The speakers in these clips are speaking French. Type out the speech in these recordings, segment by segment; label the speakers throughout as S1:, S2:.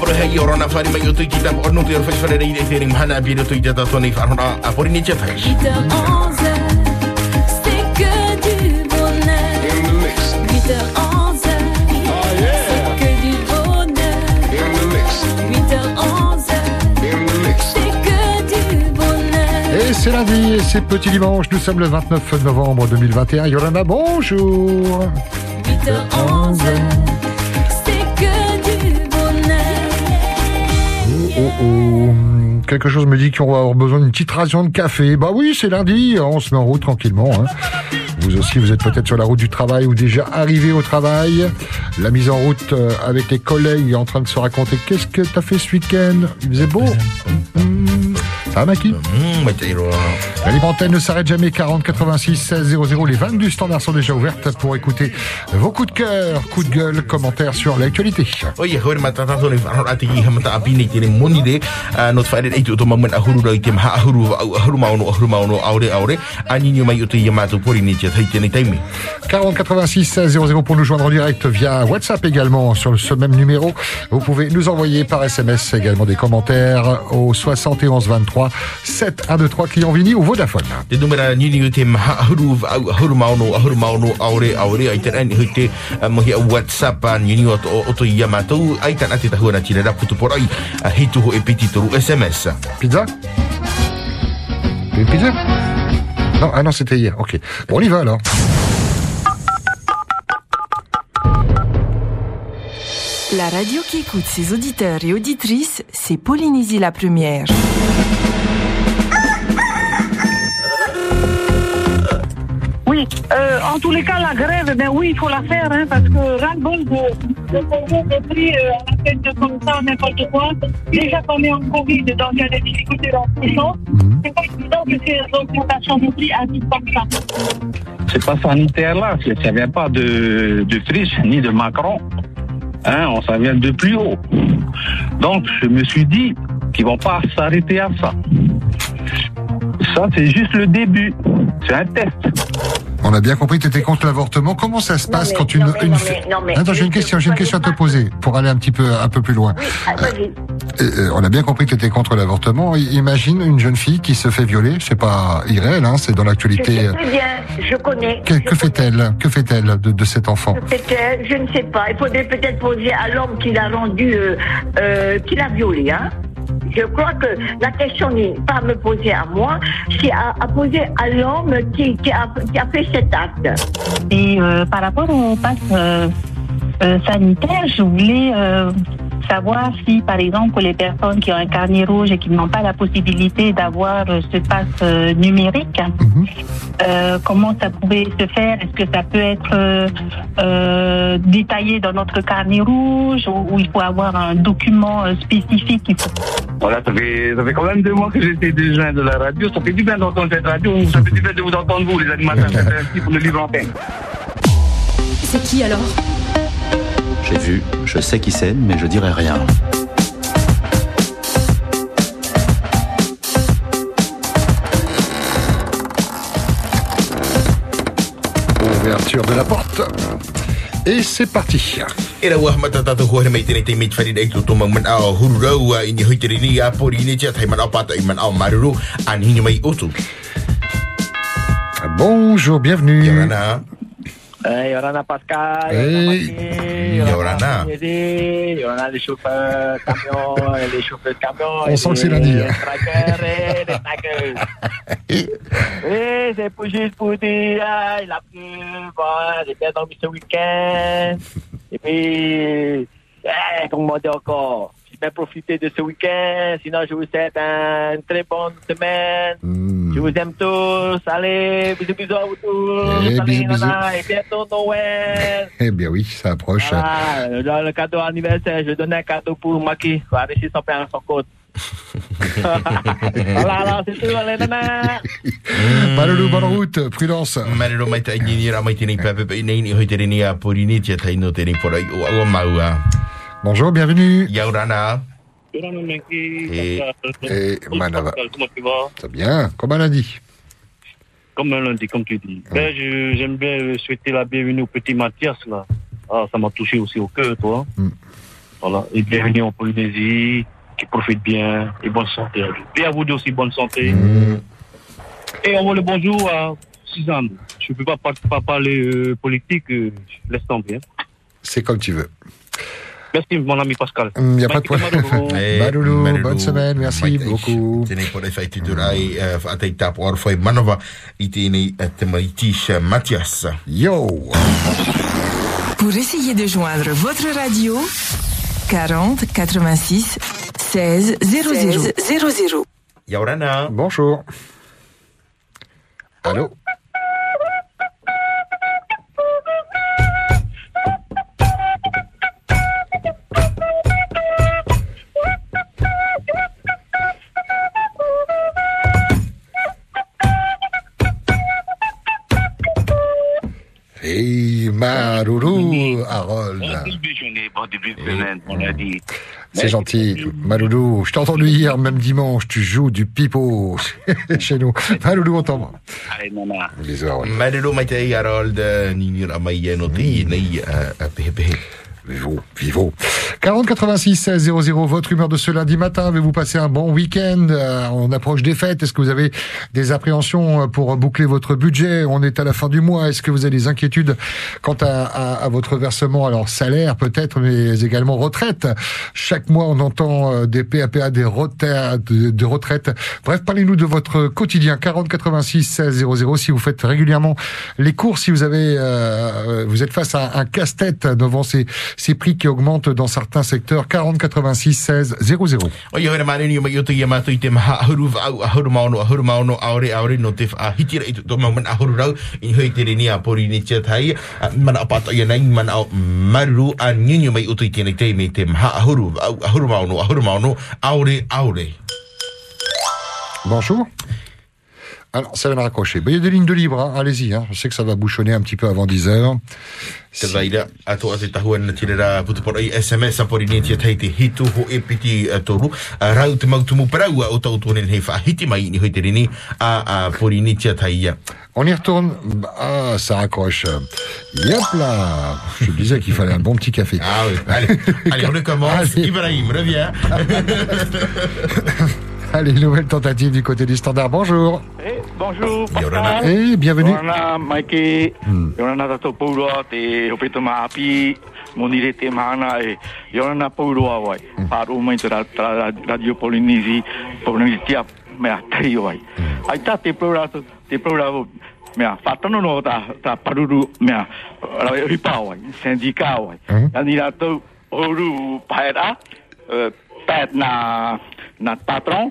S1: Apro hei o rona whare mai o tui ki tapu onu te oro whai whare rei rei te ring hana biro tui te tato nei wharona a pori ni te whai.
S2: 8h-11h, c'est que du bonheur. 8h-11h, c'est que du bonheur. 8h-11h, c'est que du bonheur.
S3: Et c'est lundi et c'est petit dimanche. Nous sommes le 29 novembre 2021. Yolanda, bonjour.
S2: 8h-11h,
S3: Quelque chose me dit qu'on va avoir besoin d'une petite ration de café. Bah oui, c'est lundi, on se met en route tranquillement. hein. Vous aussi, vous êtes peut-être sur la route du travail ou déjà arrivé au travail. La mise en route euh, avec les collègues en train de se raconter qu'est-ce que t'as fait ce week-end? Il faisait beau? Ça va, Maki
S1: te iro.
S3: La libre antenne ne s'arrête jamais. 40 86 16 00. Les 22 standards sont déjà ouvertes pour écouter vos coups de cœur, coups de gueule, commentaires sur l'actualité.
S1: Oia, hore mata tato nei whanora ate ki hamata api nei te moni re. Uh, no te whaere eitu o to mamen ahuru rau i te maha ahuru au ahuru maono ahuru maono aure aure. Aninyo mai o te yamato pori ni te tai tēnei taimi.
S3: 40 86 16 00 pour nous joindre en direct via WhatsApp également sur ce même numéro. Vous pouvez nous envoyer par SMS également des commentaires au 71 23 7 1 2 3 client Vini ou Vodafone.
S1: Te numera nini o te maha ahuru maono ahuru maono aure aure. Ai te rani hui te uh, mohi WhatsApp a nini o to o to yamato. Ai tana te tahua tine raputu porai. Uh, hei tuho e piti toru SMS.
S3: Pizza? Une pizza? Non, ah non, c'était hier. Ok. Bon, on y va alors.
S4: La radio qui écoute ses auditeurs et auditrices, c'est Polynésie la première.
S5: Euh, en tous les cas, la grève, ben oui, il faut la faire, hein, parce que ras-le-bol de, de payer des prix euh, à la tête de comme ça, n'importe quoi. Déjà qu'on est en Covid, donc il y a des difficultés dans tout ça. C'est pas évident que ces augmentations de prix arrivent comme ça.
S6: c'est pas sanitaire là, ça vient pas de, de Frisch ni de Macron. Hein, on ça vient de plus haut. Donc je me suis dit qu'ils vont pas s'arrêter à ça. Ça c'est juste le début. C'est un test.
S3: On a bien compris que tu étais contre l'avortement. Comment ça se
S7: Non,
S3: passe
S7: mais-
S3: quand une...
S7: non, mais-
S3: une
S7: non, mais-
S3: Attends, j'ai une question, j'ai une question à te poser pour aller un petit peu, un peu plus loin.
S7: Oui, ah, vas-y.
S3: Euh, euh, on a bien compris que tu étais contre l'avortement. Imagine une jeune fille qui se fait violer. C'est pas irréel, hein, c'est dans
S7: Je
S3: l'actualité.
S7: sais très bien, je connais.
S3: Que,
S7: je
S3: fait-elle? Que fait-elle de, de cet enfant?
S7: Je ne sais pas. Il faudrait peut-être poser à l'homme qui l'a rendu, euh, euh, qui l'a violé. Hein. Je crois que la question n'est pas à me poser à moi, c'est à, poser à l'homme qui, a, fait cet acte.
S5: Et euh, par rapport au pass euh, euh, sanitaire, je voulais savoir si, par exemple, pour les personnes qui ont un carnet rouge et qui n'ont pas la possibilité d'avoir euh, ce pass euh, numérique,
S3: Mhm.
S5: euh, comment ça pouvait se faire? Est-ce que ça peut être euh, euh, détaillé dans notre carnet rouge ou, ou il faut avoir un document euh, spécifique?
S6: Voilà, ça fait, ça fait quand même deux mois que j'étais joindre de la radio. Ça fait du bien d'entendre cette radio. Ça fait du bien de vous entendre vous, les animateurs. C'est ainsi pour le livre antenne.
S8: C'est qui alors?
S9: J'ai vu, je sais qui c'est, mais je dirai rien.
S3: Ouverture de la porte. Et c'est parti.
S1: Rau mata tato hore mai tēnei te meit whare eitu tō man ao huru rau a ini hoiteri ni a pori ni tia tai man ao pata i man ao maruru a nini mai otu.
S3: Bonjour, bienvenue.
S10: Eh, Yorana Pascal,
S3: Hey.
S10: Yorana
S1: Yorana.
S10: Les chauffeurs camions, les chauffeurs de camions.
S3: On sent que c'est lundi,
S10: Les trackers et les trackers. C'est pour juste pour dire, ah, il a plu, bon, j'ai bien dormi ce week-end. Et puis, eh, comment dire encore bien profité de ce week-end, sinon je vous souhaite une très bonne semaine.
S3: Hmm.
S10: Je vous aime tous. Allez, bisous, bisous à vous tous.
S3: Eh,
S10: Allez,
S3: bisous, bisous.
S10: nana, Et bientôt Noël.
S3: Eh bien oui, ça approche.
S10: Voilà, dans le cadeau anniversaire, je donne un cadeau pour Maki. Va réussir son père son côte. voilà, alors, c'est tout, allez, nana.
S3: Malolo, bonne route, prudence.
S1: Marero mai tai nini ra mai tēnei pepe i nei ni hoiteri ni a pori ni tia tai no tēnei porai o au maua.
S3: Bonjour, bienvenue.
S1: Yorana.
S3: Et, et Manava.
S6: Comment tu vas?
S3: C'est bien, comme elle a dit?
S6: Comme un lundi, comme tu dis. Ben, je- j'aime bien souhaiter la bienvenue au petit Mathias, là. Ah, ça m'a touché aussi au cœur, toi.
S3: Mm.
S11: Voilà. Et bienvenue en Polynésie, qui profite bien et bonne santé à vous. Et à vous deux aussi, bonne santé. Et envoie le bonjour à Suzanne. Je ne peux pas, pas parler euh, politique, euh, laisse tomber. hein.
S3: C'est comme tu veux.
S11: Merci, mon ami Pascal.
S3: Il n'y a pas de problème.
S11: Tamadoro.
S1: Eh,
S3: bonne semaine, merci beaucoup.
S1: Tēnei pore whai te turai, whaatei tāpo ar whai manawa i tēnei te maitish Matias.
S3: Yo
S4: Pour essayer de joindre votre radio, 40 86 16 00 00.
S1: Yaurana.
S3: Bonjour. Allô?
S11: Début de semaine, on a dit.
S3: C'est gentil. Maloulou, je t'ai entendu hier, même dimanche, tu joues du pipeau chez nous. Maloulou, on t'envoie.
S11: Allez, nana.
S3: Bisous,
S1: ei Harold, uh, ni ni ra mai e no te i nei uh, uh, pehe pehe.
S3: Vivo, vivo. 40 86 16 00, votre humeur de ce lundi matin. Avez-vous passé un bon week-end? Euh, On approche des fêtes. Est-ce que vous avez des appréhensions pour boucler votre budget? On est à la fin du mois. Est-ce que vous avez des inquiétudes quant à, votre versement? Alors salaire peut-être, mais également retraite. Chaque mois, on entend euh, des PAPA, des retraites, de, retraite. Bref, parlez-nous de votre quotidien. 40 86 16 00. Si vous faites régulièrement les courses, si vous avez, euh, vous êtes face à un casse-tête devant ces ces prix qui augmentent dans certains secteurs. 40 86 16 00.
S1: O ia hera mare ni o mai o te ia mātou i te maha ahuru au ahuru maono ahuru maono aore aore no te wha hitira i tō mau mana ahuru rau i hoi te reni a pori ni tia tai a, mana apata ia nei mana o maruru a nyunyu mai o te i tēnei te me te maha ahuru au ahuru maono ahuru maono aore aore.
S3: Bonjour. Alors, ça vient de raccrocher. Ben, il y a des lignes de libre, hein. allez-y. Hein. Je sais que ça va bouchonner un petit peu avant 10 heures.
S1: Te vaira ato a te tahua na tira rā putupora i SMS a pori ni tia tai te hitu ho e piti a toru a rau te mautumu parau a o tau tōnen hei wha hiti mai ni hoi te reni a, a pori ni tia tai ia.
S3: On y retourne. Ah, ça raccroche. Yep là. Je disais qu'il fallait un bon petit café.
S1: Ah oui, allez, allez on recommence.
S3: Allez.
S1: Ibrahim, reviens.
S3: Allez, nouvelle tentative du côté du standard. Bonjour.
S11: Eh, bonjour,
S1: Yorana.
S3: Et bienvenue.
S11: Yorana, Mikey. Yorana te. Monire te e Yorana paurua wai. Paru mai te ra- ra- Radio Polinesi. Polinesi tia mea tei wai. Ai tā te paurua tu- te paurua mea whatano no ta, ta paruru mea rawe ripa wai. Sendika wai. Ani rā tau oru paera. Pēt na, na patron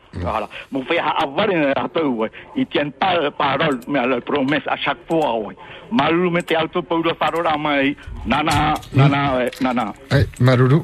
S11: Voilà. Mon frère avoir une râteau, ouais. Ils tiennent pas la parole, mais leur promesse à chaque fois, ouais. Malou mette alto pour le faro la main. Nana, nana, ouais, nana.
S3: Eh, Maloulou.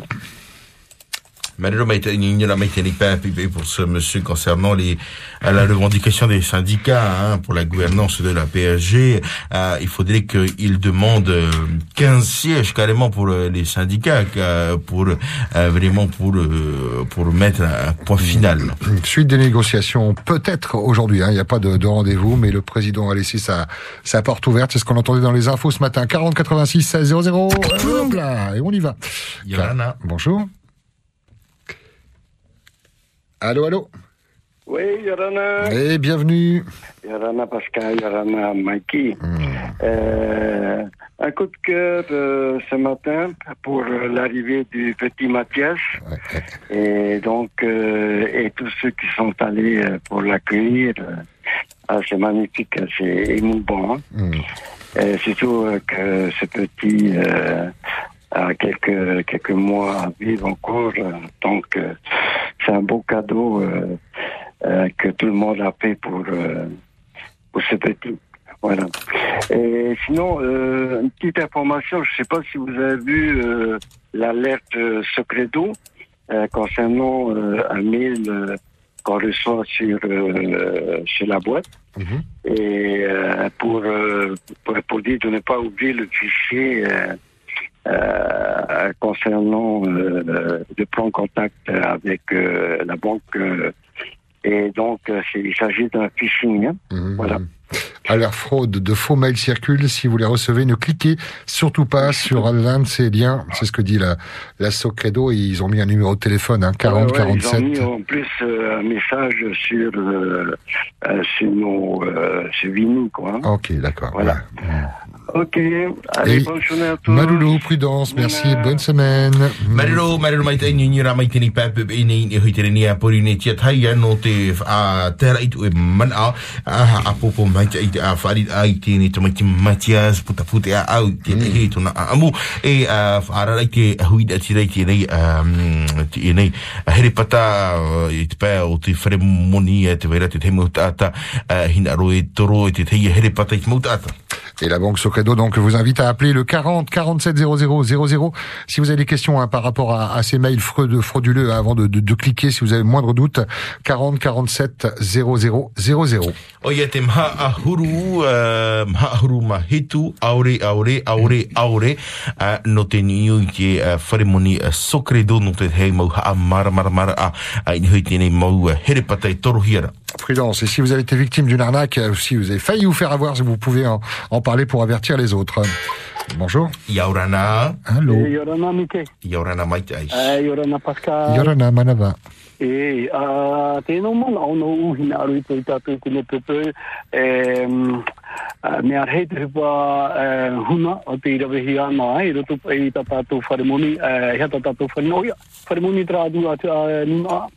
S1: Malheureusement, il n'y a pas été pas appuyé pour ce monsieur concernant les, à la revendication des syndicats hein, pour la gouvernance de la PSG. Euh, il faudrait qu'il demande euh, 15 sièges carrément pour euh, les syndicats, euh, pour euh, vraiment pour euh, pour mettre un point final.
S3: Suite des négociations, peut-être aujourd'hui, hein, il n'y a pas de, de rendez-vous, mais le président a laissé sa, sa porte ouverte. C'est ce qu'on entendait dans les infos ce matin. 40 86 16 00. Hop là, et on y va.
S1: Yorana.
S3: Bonjour. Allô, allô.
S12: Oui, Yorana.
S3: Et bienvenue.
S12: Yorana Pascal, Yorana Mikey. Euh, un coup de cœur euh, ce matin pour euh, l'arrivée du petit Mathias. Et donc, euh, et tous ceux qui sont allés pour l'accueillir. ah, c'est magnifique, c'est émouvant. hein. Et surtout que ce petit a quelques, quelques mois à vivre encore. euh, donc, euh, c'est un beau cadeau euh, euh, que tout le monde a fait pour, euh, pour ce petit. Voilà. Et sinon, euh, une petite information, je ne sais pas si vous avez vu euh, l'alerte secret d'eau euh, concernant euh, un mail euh, qu'on reçoit sur, euh, sur la boîte. Et euh, pour, euh, pour, pour dire de ne pas oublier le fichier euh, concernant euh, de prendre contact avec euh, la banque. euh, et donc, il s'agit d'un phishing. hein. Voilà.
S3: Alerte fraude, de faux mails circulent. Si vous les recevez, ne cliquez surtout pas sur l'un de ces liens. C'est ce que dit la, la Socredo. Et ils ont mis un numéro de téléphone, hein, 40
S12: Ouais, ouais, Ils
S3: 47.
S12: ont mis en plus un message sur, sur nos sur Vini, quoi. hein.
S3: Ok, d'accord.
S12: Voilà. Ok, allez, bonne journée à tous.
S3: Maloulou, prudence, merci, bonne semaine.
S1: Mariro, mariro mai te ni ra mai te ni pape e nei ni hui te ni a pori ni tia tai no te a tera i tu e man a a a popo mai te i te a whari te ni te mai te Matias puta pute a au te te he tuna a amu e a whara rai te hui da ti rai te nei te i nei a here pata i te pēa o te whare moni e te hina ro e toro e te te i here pata i te
S3: Et la Banque Socredo donc vous invite à appeler le 40 47 00 00 si vous avez des questions hein, par rapport à, à ces mails frauduleux hein, avant de, de, de cliquer si vous avez le moindre doute 40 47 00 00.
S1: O ia te maha ahuru, uh, maha ahuru mahitu, aore, aore, aore, aore, uh, no te niu i te uh, wharemoni uh, sokredo no te hei mau haa mara mara mara a, ini hui tēnei mau here pata i toro hiara.
S3: Prudence. Et si vous avez été victime d'une arnaque, euh, si vous avez failli vous faire avoir, vous pouvez en, en parler pour avertir les autres. Bonjour.
S1: Yaurana.
S3: Allô.
S13: E, Yorana Mike.
S1: Yaurana mai te ai.
S13: E, Yorana Pascal.
S3: Yorana Manava.
S13: E, a, mana uhina aru i tō i tātou tēne pepe. E, mm, a, me ar hei te hipa e, huna o te irawehi ana ai, roto i tā tātou wharemoni, e, hea tā tātou wharemoni, oia, wharemoni tra adu a te a nuna o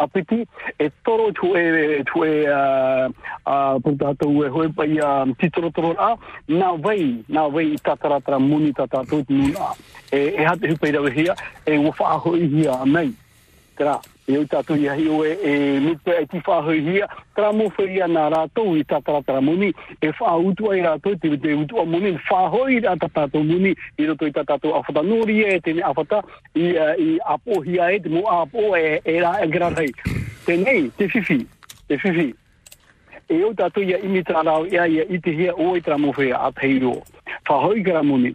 S13: apiti e toro tu e tu e a a punta to e hoi pa a titoro toro a na vei na vei tatara tra muni tata tut a. E e hatu hu pe da we hia e wo fa ho hia mai. Tra e o tātou i ahi o e, e mipe e ti whahoi hia, tera mo whaia nā rātou i tā tara tara moni, e wha utu ai rātou, te, te utu a moni, whahoi rā tā tātou moni, i roto i tā tātou awhata nori e, tēne awhata, i, i apo hia e, te mo apo e, e rā e grarai. Tēnei, te whiwhi, te whiwhi. E o tātou ia imi tā rau, ia ia i te hia o i tā mo whaia a teiro. Whahoi kara moni.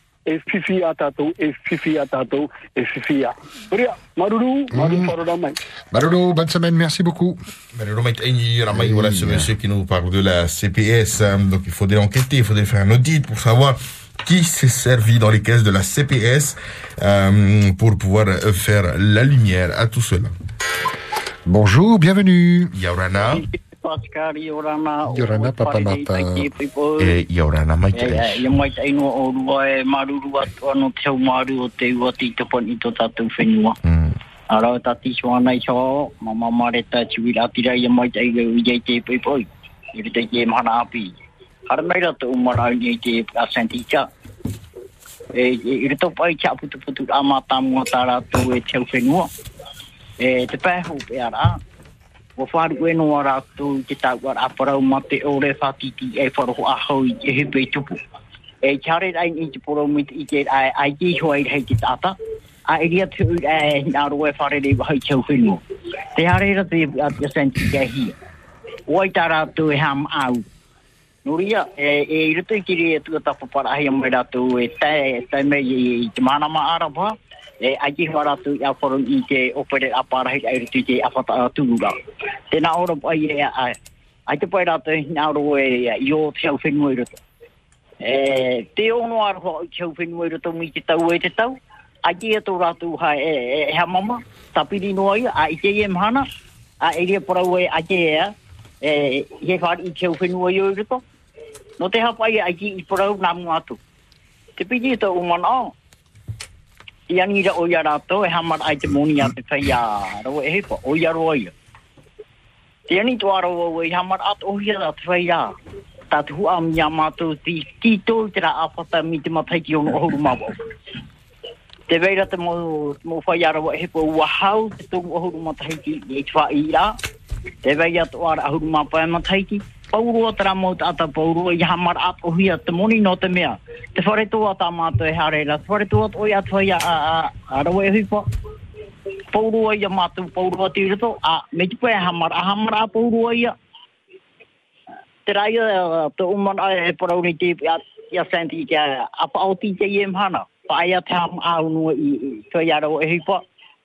S13: e whiwhi a tātou, e whiwhi a tātou, e whiwhi a. Ria, maruru, maruru wharora mai.
S3: Marolo, bonne semaine, merci beaucoup.
S1: Ai ra mai voilà ce monsieur qui nous parle de la CPS. hein. donc il faudrait enquêter, il faudrait faire un audit pour savoir qui s'est servi dans les caisses de la CPS euh, pour pouvoir faire la lumière à tout cela.
S3: Bonjour, bienvenue.
S1: Yaurana.
S14: Pascal Yorana.
S3: Yorana, Papa Martin.
S1: E Yaurana mai te.
S14: Ia mai tai no o rua e maruru atu ano te au maru o te ua ti te i tō tātou whenua. Arau tā tiso ana i so, mama mare tā tiwira atira ia mai gau i te poi poi. I te ke mahana api. Hara mai rata umara i te asentika. E, e, i rito pai kia putu putu ama tamua tā rātou e te whenua. E, te pēhu pe ara. Wa wharu e noa rātou te tau ar aparau ma te ore whatiti e wharoho ahau i te hepe tupu. E chare ai i te poro mit i te ai ai ki hoa i hei te tata. A e ria tu e nā roe whare re wa hei tau whenua. Te hare ra te a te senti ke hi. Oi tara tu e ham au. Nuria, e, e i rutu i kiri e tua tapa para ai mai ratu e te, te me i, te mana ma arapa. E aji hoa tu ya a i te opere a para ai tu i te a whata a ora ai e ai te pai ratu na nā ro e yo te au whenua i roto E, te ono ar ho i te au whenua i roto mi te tau e te tau. Aiki e tō ratu ha e, e, ha mama, tapiri no ai a i te e mhana, a e rea parau e aiki e a, e, he whare i te au whenua i o i. No te hapai ai i porau nā mua atu. Te piti e tō umana o. I anira o ia rātou e hamar ai te moni a te whai a rawa e hepa, o ia roa ia. Te ani tō arawa o e hamar at o ia a te whai a. Tā te hua mi a mātou ti ki te rā apata mi te matai ki ono ohuru mawa. Te veira te mo, mo whai a ro e hepa ua hau te tōngu ohuru matai ki e te whai i rā. Te veira tō ara ahuru mapai matai ki paurua tera mo te ata paurua i hamar at hia te moni no te mea. Te whare tō ata mātou e hareira. Te whare tō oi atu ai a, a, a, a rawa. Paurua i a mātou paurua te rito. A me te pue hamar. A hamar a paurua i a. Te rai a te uman a e parauni te i a, i a senti ki a apa o ti te i e mhana. Pa aia a te ham a unua i, i te i a rawe e.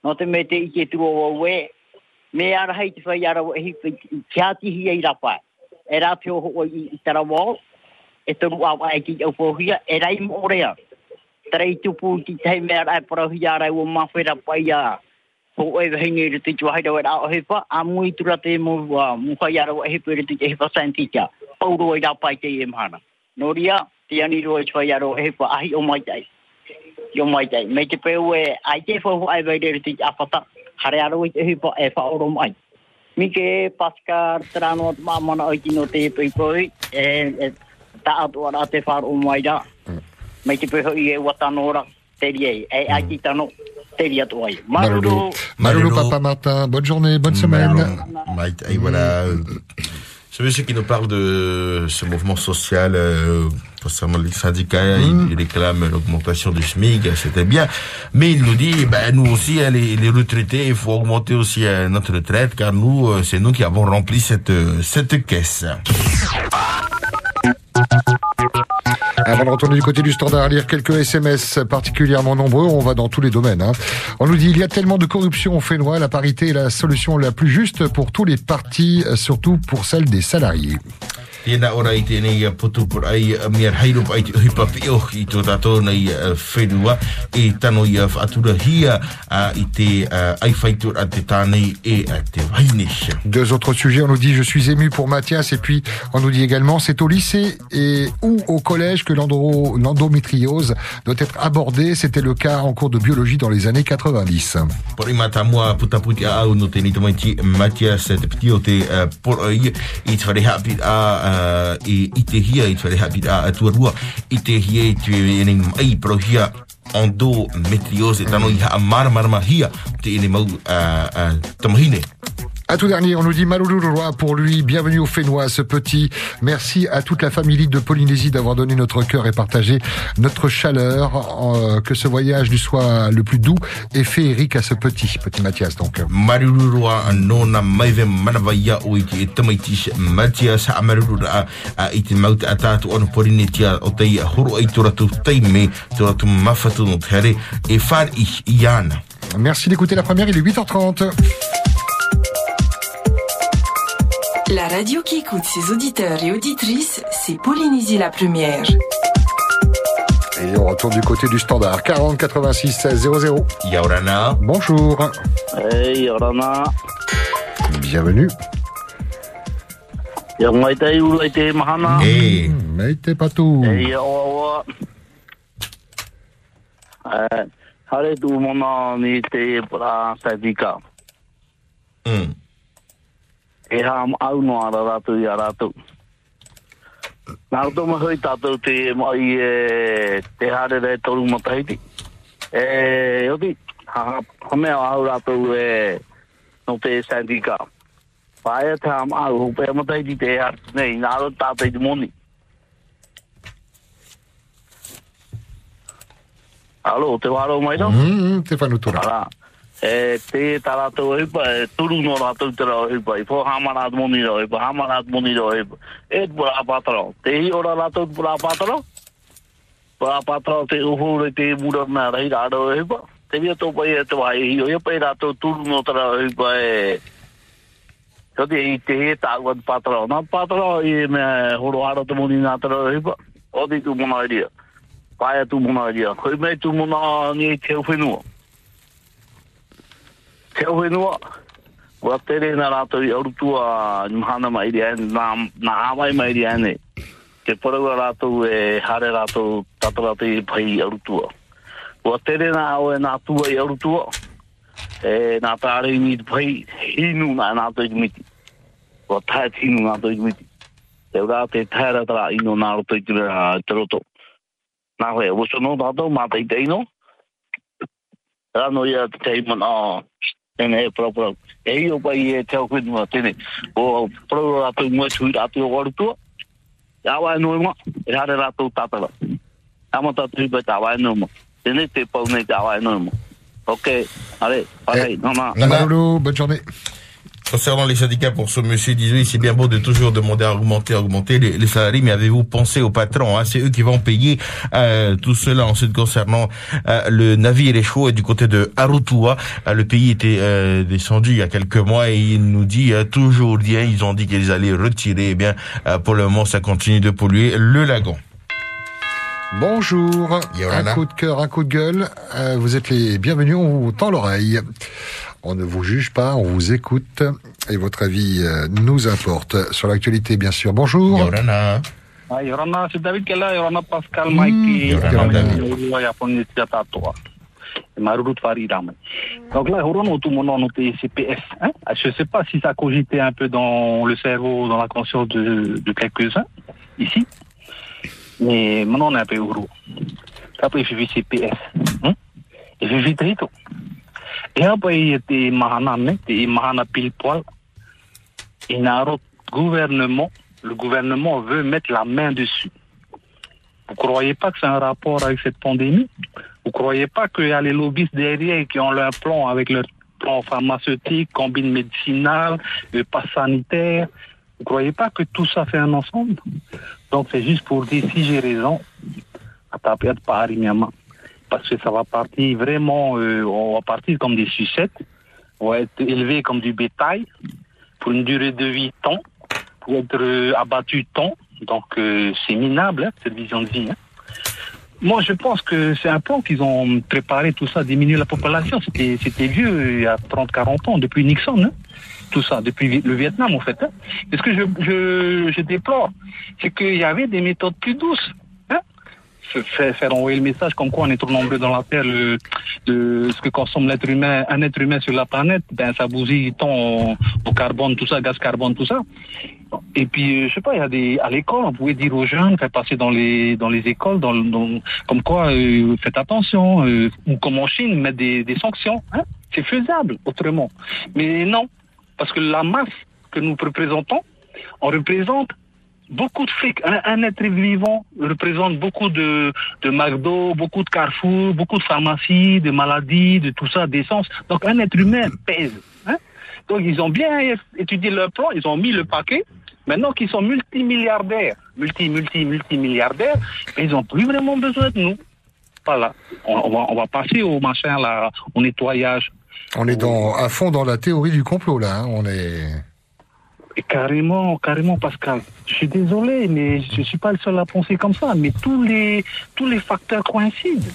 S14: No te me te i ke tuo o we. Me ara hei te whai ara wa e hipa. Kia tihi e i rapai e rā pio ho i i tara wā, e turu au ai ki au pohia, e rei mo rea. Tarei tupu ki tei mea rai parahia rai o mawhera pai a ho e hingi i te tua haida wera o hepa, a mui tura te mo wa muka i ara o hepa i te hepa santika, pauro i rā pai te i mhana. Nō ria, te ani roa i tua i o hepa, ahi o mai tai. Yo mai tai. Me te peo e, ai te whau ai vai re te apata, hare aro i te hepa e whaoro mai. Mike Pascal Trano mamana o kino te pui pui e ta atu ara te mai i e watanora te rie e a ki tano te rie atu ai. Maruru.
S3: Marulu, Papa Martin, bonne journée, bonne semaine.
S1: Mike, et voilà. Ce monsieur qui nous parle de ce mouvement social euh, concernant les syndicats, il, il réclame l'augmentation du SMIC, c'était bien. Mais il nous dit, ben, nous aussi, hein, les, les retraités, il faut augmenter aussi euh, notre retraite, car nous, euh, c'est nous qui avons rempli cette, euh, cette caisse.
S3: Avant de retourner du côté du standard, lire quelques SMS particulièrement nombreux, on va dans tous les domaines. hein. On nous dit il y a tellement de corruption au Fénois, la parité est la solution la plus juste pour tous les partis, surtout pour celle des salariés.
S1: Tēnā ora i tēnei putu por ai mea hairo pa i te uhipa pio i tō tātou nei whenua e tano i a whaatura hia i te ai whaitur a te tānei e a te wainish.
S3: Deux autres sujets, on nous dit je suis ému pour Mathias et puis on nous dit également c'est au lycée et ou au collège que l'endo- l'endométriose doit être abordée. C'était le cas en cours de biologie dans les années 90.
S1: Por i mata mua putaputi a au no tēnei tamaiti Matias te piti o te uh, por ai i te whare hapi a uh, i, i te hia i te whare hapi a tuarua i te hia i te enei ai prohia endometriose tano i ha mara mara mahia te enei mau uh, uh, tamahine.
S3: À tout dernier, on nous dit roi pour lui. Bienvenue au Fénois, ce petit. Merci à toute la famille de Polynésie d'avoir donné notre cœur et partagé notre chaleur. Euh, que ce voyage lui soit le plus doux et féerique à ce petit, petit Mathias. Donc,
S1: Marurua nona maive manavaia o i te tamaitis Matias a marurura a i te mauta a tātu ono porine tia o tei horo ai toratu teime toratu mawhatu no te here e whar i i ana.
S3: merci d'écouter la première. Il est 8h30.
S4: La radio qui écoute ses auditeurs et auditrices, c'est Polynésie la première.
S3: Et on retourne du côté du standard. 40 86 16 00.
S1: Yaurana.
S3: Bonjour.
S15: Hey, orana.
S3: Bienvenue.
S1: Hey.
S3: Meite patu.
S15: Hey. Eh, hare tu mona ni te pra saivika.
S1: Mm.
S15: E ha au no ara ratu i a ratu. Nā rau tō mahui tātou te mai e te hare re toru matahiti. E, oti, ha, ha, ha mea au rātou e no te saivika. Paia te ham au, hupe matahiti te hare. Nei, nā rau tātou i te moni. Alo, te waro mai tau?
S3: Mm, Stéphane Outoura.
S15: Ara. E te ta rātou e pa, e turu no rātou te e moni rau e pa, hamara at moni rau e pa, e te pura pātaro. Te hi ora te te e e e e, me e e. Te o whenua, wa tere nā rātou i aurutua a mahana mai ri ane, nā, nā awai mai ri ane, ke paraua rātou e hare rātou tata rātou i pai i aurutua. a. Tere nā au e nā tua i aurutua, e nā tāre i miti pai, hinu nā nā tō i miti. Wa tāet hinu nā tō i miti. Te ura te tāra tāra ino nā rātou i tira te roto. Nā hoi, wosono rātou, mātai teino, rano ia te teimana, oh, e. E e tēne. O pro rātou mua tui rātou o arutua. E allez.
S3: Mamadou, bonne journée.
S1: Concernant les syndicats, pour ce monsieur, disait, oui, c'est bien beau de toujours demander à augmenter, à augmenter les, les salariés, mais avez-vous pensé aux patrons hein? C'est eux qui vont payer euh, tout cela. Ensuite, concernant euh, le navire échoué du côté de Arutua, euh, le pays était euh, descendu il y a quelques mois et il nous dit euh, toujours bien, ils ont dit qu'ils allaient retirer. Eh bien, euh, pour le moment, ça continue de polluer le lagon.
S3: Bonjour.
S1: Yorana.
S3: Un coup de cœur, un coup de gueule. Euh, vous êtes les bienvenus, on vous tend l'oreille. On ne vous juge pas, on vous écoute. Et votre avis euh, nous importe. Sur l'actualité, bien sûr. Bonjour.
S1: Yorana.
S6: Ah, Yorana, c'est David qui est là, Yorana Pascal, Mikey, Marurut Faridam. Donc là, tout mon nom, CPS. Hein? Je ne sais pas si ça cogitait un peu dans le cerveau, dans la conscience de, de quelques-uns, ici. Mais maintenant, on est un peu euro. Après, je vis CPS. Hein? Et je vis très après, il était Mahana, il était Mahana pile poil. Et gouvernement, le gouvernement veut mettre la main dessus. Vous croyez pas que c'est un rapport avec cette pandémie? Vous croyez pas qu'il y a les lobbyistes derrière qui ont leur plan avec leur plan pharmaceutique, combine médicinale, le pass sanitaire? Vous croyez pas que tout ça fait un ensemble? Donc c'est juste pour dire si j'ai raison, à taper de Paris, Myanmar. Parce que ça va partir vraiment, euh, on va partir comme des sucettes, on va être élevé comme du bétail pour une durée de vie temps, pour être euh, abattu temps. Donc euh, c'est minable, hein, cette vision de vie. hein. Moi, je pense que c'est un plan qu'ils ont préparé tout ça, diminuer la population. C'était, vieux, il y a 30, 40 ans, depuis Nixon, hein. tout ça, depuis le Vietnam, en fait. Hein. Et ce que je, je, je déplore, c'est qu'il y avait des méthodes plus douces. Faire, envoyer le message comme quoi on est trop nombreux dans la Terre, le, ce que consomme l'être humain, un être humain sur la planète, ben ça bousille tant au, carbone, tout ça, gaz carbone, tout ça. Et puis, euh, je sais pas, il y a des, à l'école, on pouvait dire aux jeunes, faire passer dans les, dans les écoles, dans, dans- comme quoi, euh, faites attention, euh, ou comme en Chine, mettre des, des sanctions. Hein C'est faisable, autrement. Mais non, parce que la masse que nous représentons, on représente beaucoup de fric. Un, être vivant représente beaucoup de, de McDo, beaucoup de Carrefour, beaucoup de pharmacies, de maladies, de tout ça, d'essence. Donc un être humain pèse. Hein Donc ils ont bien étudié leur plan, ils ont mis le paquet. Maintenant qu'ils sont multimilliardaires, multi, multi, multimilliardaires, ils ont plus vraiment besoin de nous. Voilà. On, on va, on va passer au machin là, au nettoyage.
S3: On est dans, à fond dans la théorie du complot, là. hein. On est.
S6: Et carrément, carrément, Pascal. Je suis désolé, mais je suis pas le seul à penser comme ça. Mais tous les, tous les facteurs coïncident.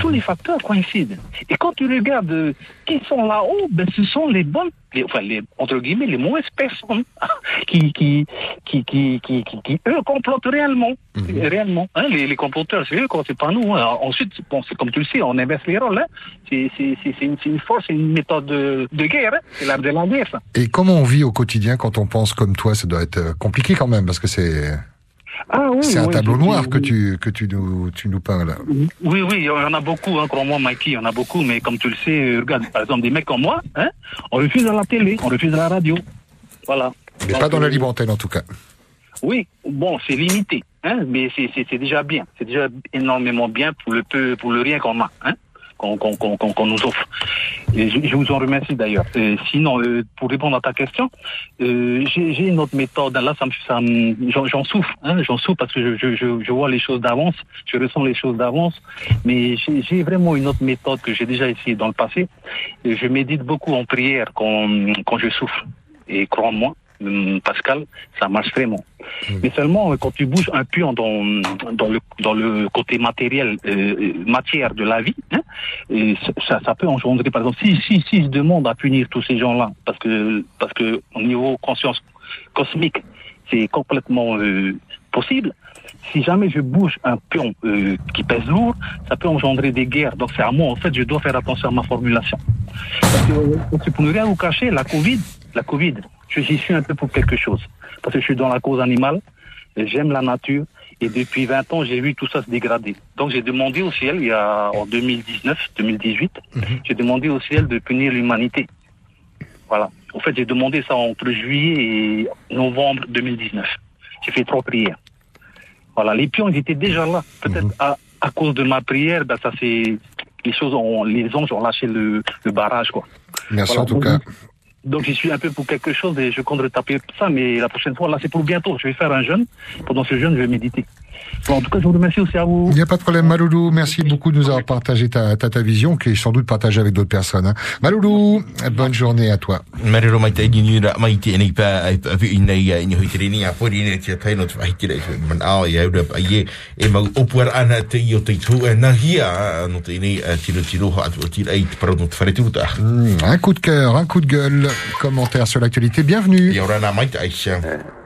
S6: Tous les facteurs coïncident. Et quand tu regardes euh, qui sont là-haut, ben, ce sont les bonnes, les, enfin, les, entre guillemets, les mauvaises personnes qui, qui, qui, qui, qui, qui, qui, eux, complotent réellement. Réellement. Hein, les, les comploteurs, c'est eux, c'est pas nous. hein. Ensuite, bon, c'est comme tu le sais, on inverse les rôles. Hein. C'est, c'est, c'est, c'est une, une force, c'est une méthode de, de guerre. Hein. C'est l'art de la guerre, ça.
S3: Et comment on vit au quotidien quand on pense comme toi? Ça doit être euh, compliqué quand même, parce que c'est.
S6: Ah oui,
S3: c'est un
S6: oui,
S3: tableau noir
S6: oui.
S3: que tu que tu nous tu nous là.
S6: Oui, oui, il y en a beaucoup, hein, crois-moi, Mikey, il y en a beaucoup, mais comme tu le sais, euh, regarde, par exemple, des mecs comme moi, hein, on refuse à la télé, on refuse à la radio. Voilà.
S3: Mais
S6: Donc,
S3: pas dans la
S6: euh,
S3: libre antenne en tout cas.
S6: Oui, bon, c'est limité, hein, mais c'est déjà bien. C'est déjà énormément bien pour le peu, pour le rien qu'on a, hein, qu'on nous offre. Et je, je vous en remercie d'ailleurs. Et sinon, euh, pour répondre à ta question, euh, j'ai une autre méthode. Là, ça me, ça j'en souffre, hein, j'en souffre parce que je, je, je, vois les choses d'avance, je ressens les choses d'avance. Mais j'ai vraiment une autre méthode que j'ai déjà essayé dans le passé. Je médite beaucoup en prière quand, quand je souffre. Et crois-moi, Pascal, ça marche vraiment. Mais seulement euh, quand tu bouges un pion dans, dans, le, dans le côté matériel, euh, euh, matière de la vie, hein, et ça, ça peut engendrer, par exemple, si, si, si je demande à punir tous ces gens-là, parce que, parce que au niveau conscience cosmique, c'est complètement euh, possible. Si jamais je bouge un pion euh, qui pèse lourd, ça peut engendrer des guerres. Donc c'est à moi, en fait, je dois faire attention à ma formulation. Parce que, pour ne rien vous cacher, la Covid, la Covid, j'y suis un peu pour quelque chose. Parce que je suis dans la cause animale, j'aime la nature, et depuis 20 ans, j'ai vu tout ça se dégrader. Donc j'ai demandé au ciel, il y a en 2019, 2018, j'ai demandé au ciel de punir l'humanité. Voilà. En fait, j'ai demandé ça entre juillet et novembre 2019. J'ai fait trois prières. Voilà, les pions, ils étaient déjà là. Peut-être à, à cause de ma prière, ben, ça c'est les choses ont, les anges ont lâché le, le barrage, quoi.
S3: Merci
S6: Voilà.
S3: en tout cas.
S6: Donc j'y suis un peu pour quelque chose et je compte retaper ça, mais la prochaine fois, là c'est pour bientôt. Je vais faire un jeûne. Pendant ce jeûne, je vais méditer. Bon, en tout cas, je vous remercie aussi à vous.
S3: Il n'y a pas de problème, Maloulou. Merci beaucoup de nous avoir partagé ta, ta, ta vision, qui est sans doute partagée avec d'autres personnes. Hein. Maloulou, bonne journée à toi. Hmm, un coup de cœur, un coup de gueule, commentaire sur l'actualité. Bienvenue.